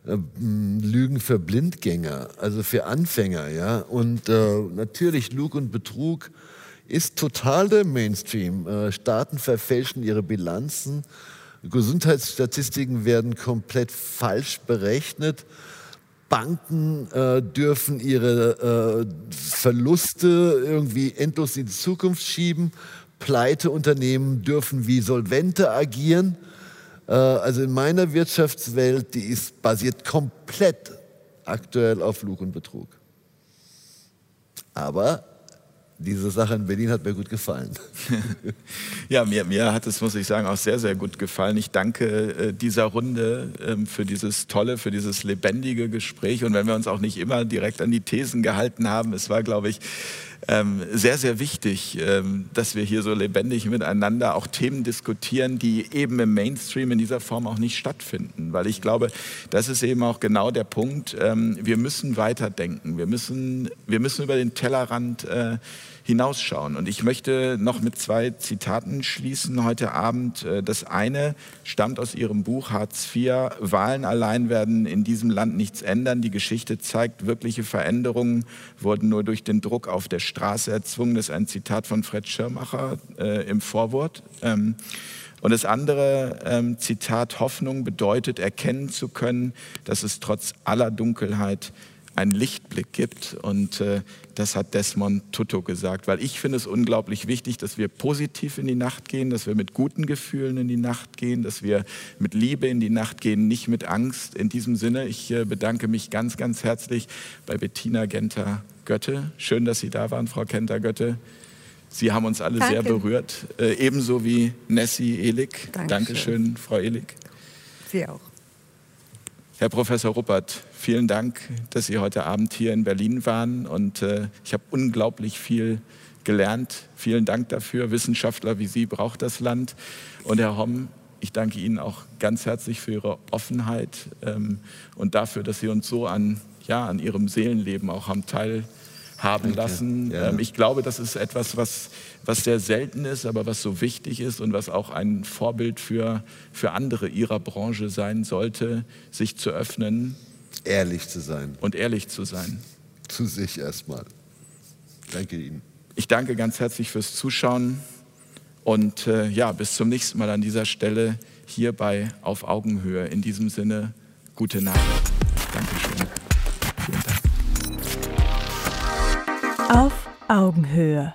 äh, Lügen für Blindgänger, also für Anfänger, ja. Und äh, natürlich Lug und Betrug ist total der Mainstream. Äh, Staaten verfälschen ihre Bilanzen. Gesundheitsstatistiken werden komplett falsch berechnet. Banken äh, dürfen ihre äh, Verluste irgendwie endlos in die Zukunft schieben. Pleiteunternehmen dürfen wie Solvente agieren. Also in meiner Wirtschaftswelt, die ist basiert komplett aktuell auf Lug und Betrug. Aber diese Sache in Berlin hat mir gut gefallen. <laughs> ja, mir, mir hat es, muss ich sagen, auch sehr, sehr gut gefallen. Ich danke äh, dieser Runde ähm, für dieses tolle, für dieses lebendige Gespräch. Und wenn wir uns auch nicht immer direkt an die Thesen gehalten haben, es war, glaube ich, ähm, sehr, sehr wichtig, ähm, dass wir hier so lebendig miteinander auch Themen diskutieren, die eben im Mainstream in dieser Form auch nicht stattfinden. Weil ich glaube, das ist eben auch genau der Punkt. Ähm, wir müssen weiterdenken. Wir müssen, wir müssen über den Tellerrand äh, hinausschauen. Und ich möchte noch mit zwei Zitaten schließen heute Abend. Äh, das eine stammt aus Ihrem Buch Hartz IV. Wahlen allein werden in diesem Land nichts ändern. Die Geschichte zeigt, wirkliche Veränderungen wurden nur durch den Druck auf der Straße erzwungen. Das ist ein Zitat von Fred Schirmacher äh, im Vorwort. Ähm, und das andere ähm, Zitat, Hoffnung bedeutet erkennen zu können, dass es trotz aller Dunkelheit einen Lichtblick gibt. Und äh, das hat Desmond Tutu gesagt, weil ich finde es unglaublich wichtig, dass wir positiv in die Nacht gehen, dass wir mit guten Gefühlen in die Nacht gehen, dass wir mit Liebe in die Nacht gehen, nicht mit Angst. In diesem Sinne, ich äh, bedanke mich ganz, ganz herzlich bei Bettina Genter-Götte. Schön, dass Sie da waren, Frau Kenter-Götte. Sie haben uns alle Danke. sehr berührt, äh, ebenso wie Nessie Ehlig. Dankeschön. Dankeschön, Frau Ehlig. Sie auch. Herr Professor Ruppert, vielen Dank, dass Sie heute Abend hier in Berlin waren und äh, ich habe unglaublich viel gelernt. Vielen Dank dafür. Wissenschaftler wie Sie braucht das Land. Und Herr Homm, ich danke Ihnen auch ganz herzlich für Ihre Offenheit ähm, und dafür, dass Sie uns so an, ja, an Ihrem Seelenleben auch haben teil haben Danke. lassen. Ja. Ähm, ich glaube, das ist etwas, was, was sehr selten ist, aber was so wichtig ist und was auch ein Vorbild für, für andere ihrer Branche sein sollte, sich zu öffnen. Ehrlich zu sein. Und ehrlich zu sein. Zu sich erstmal. Danke Ihnen. Ich danke ganz herzlich fürs Zuschauen und äh, ja, bis zum nächsten Mal an dieser Stelle hier bei Auf Augenhöhe. In diesem Sinne, gute Nacht. Auf Augenhöhe.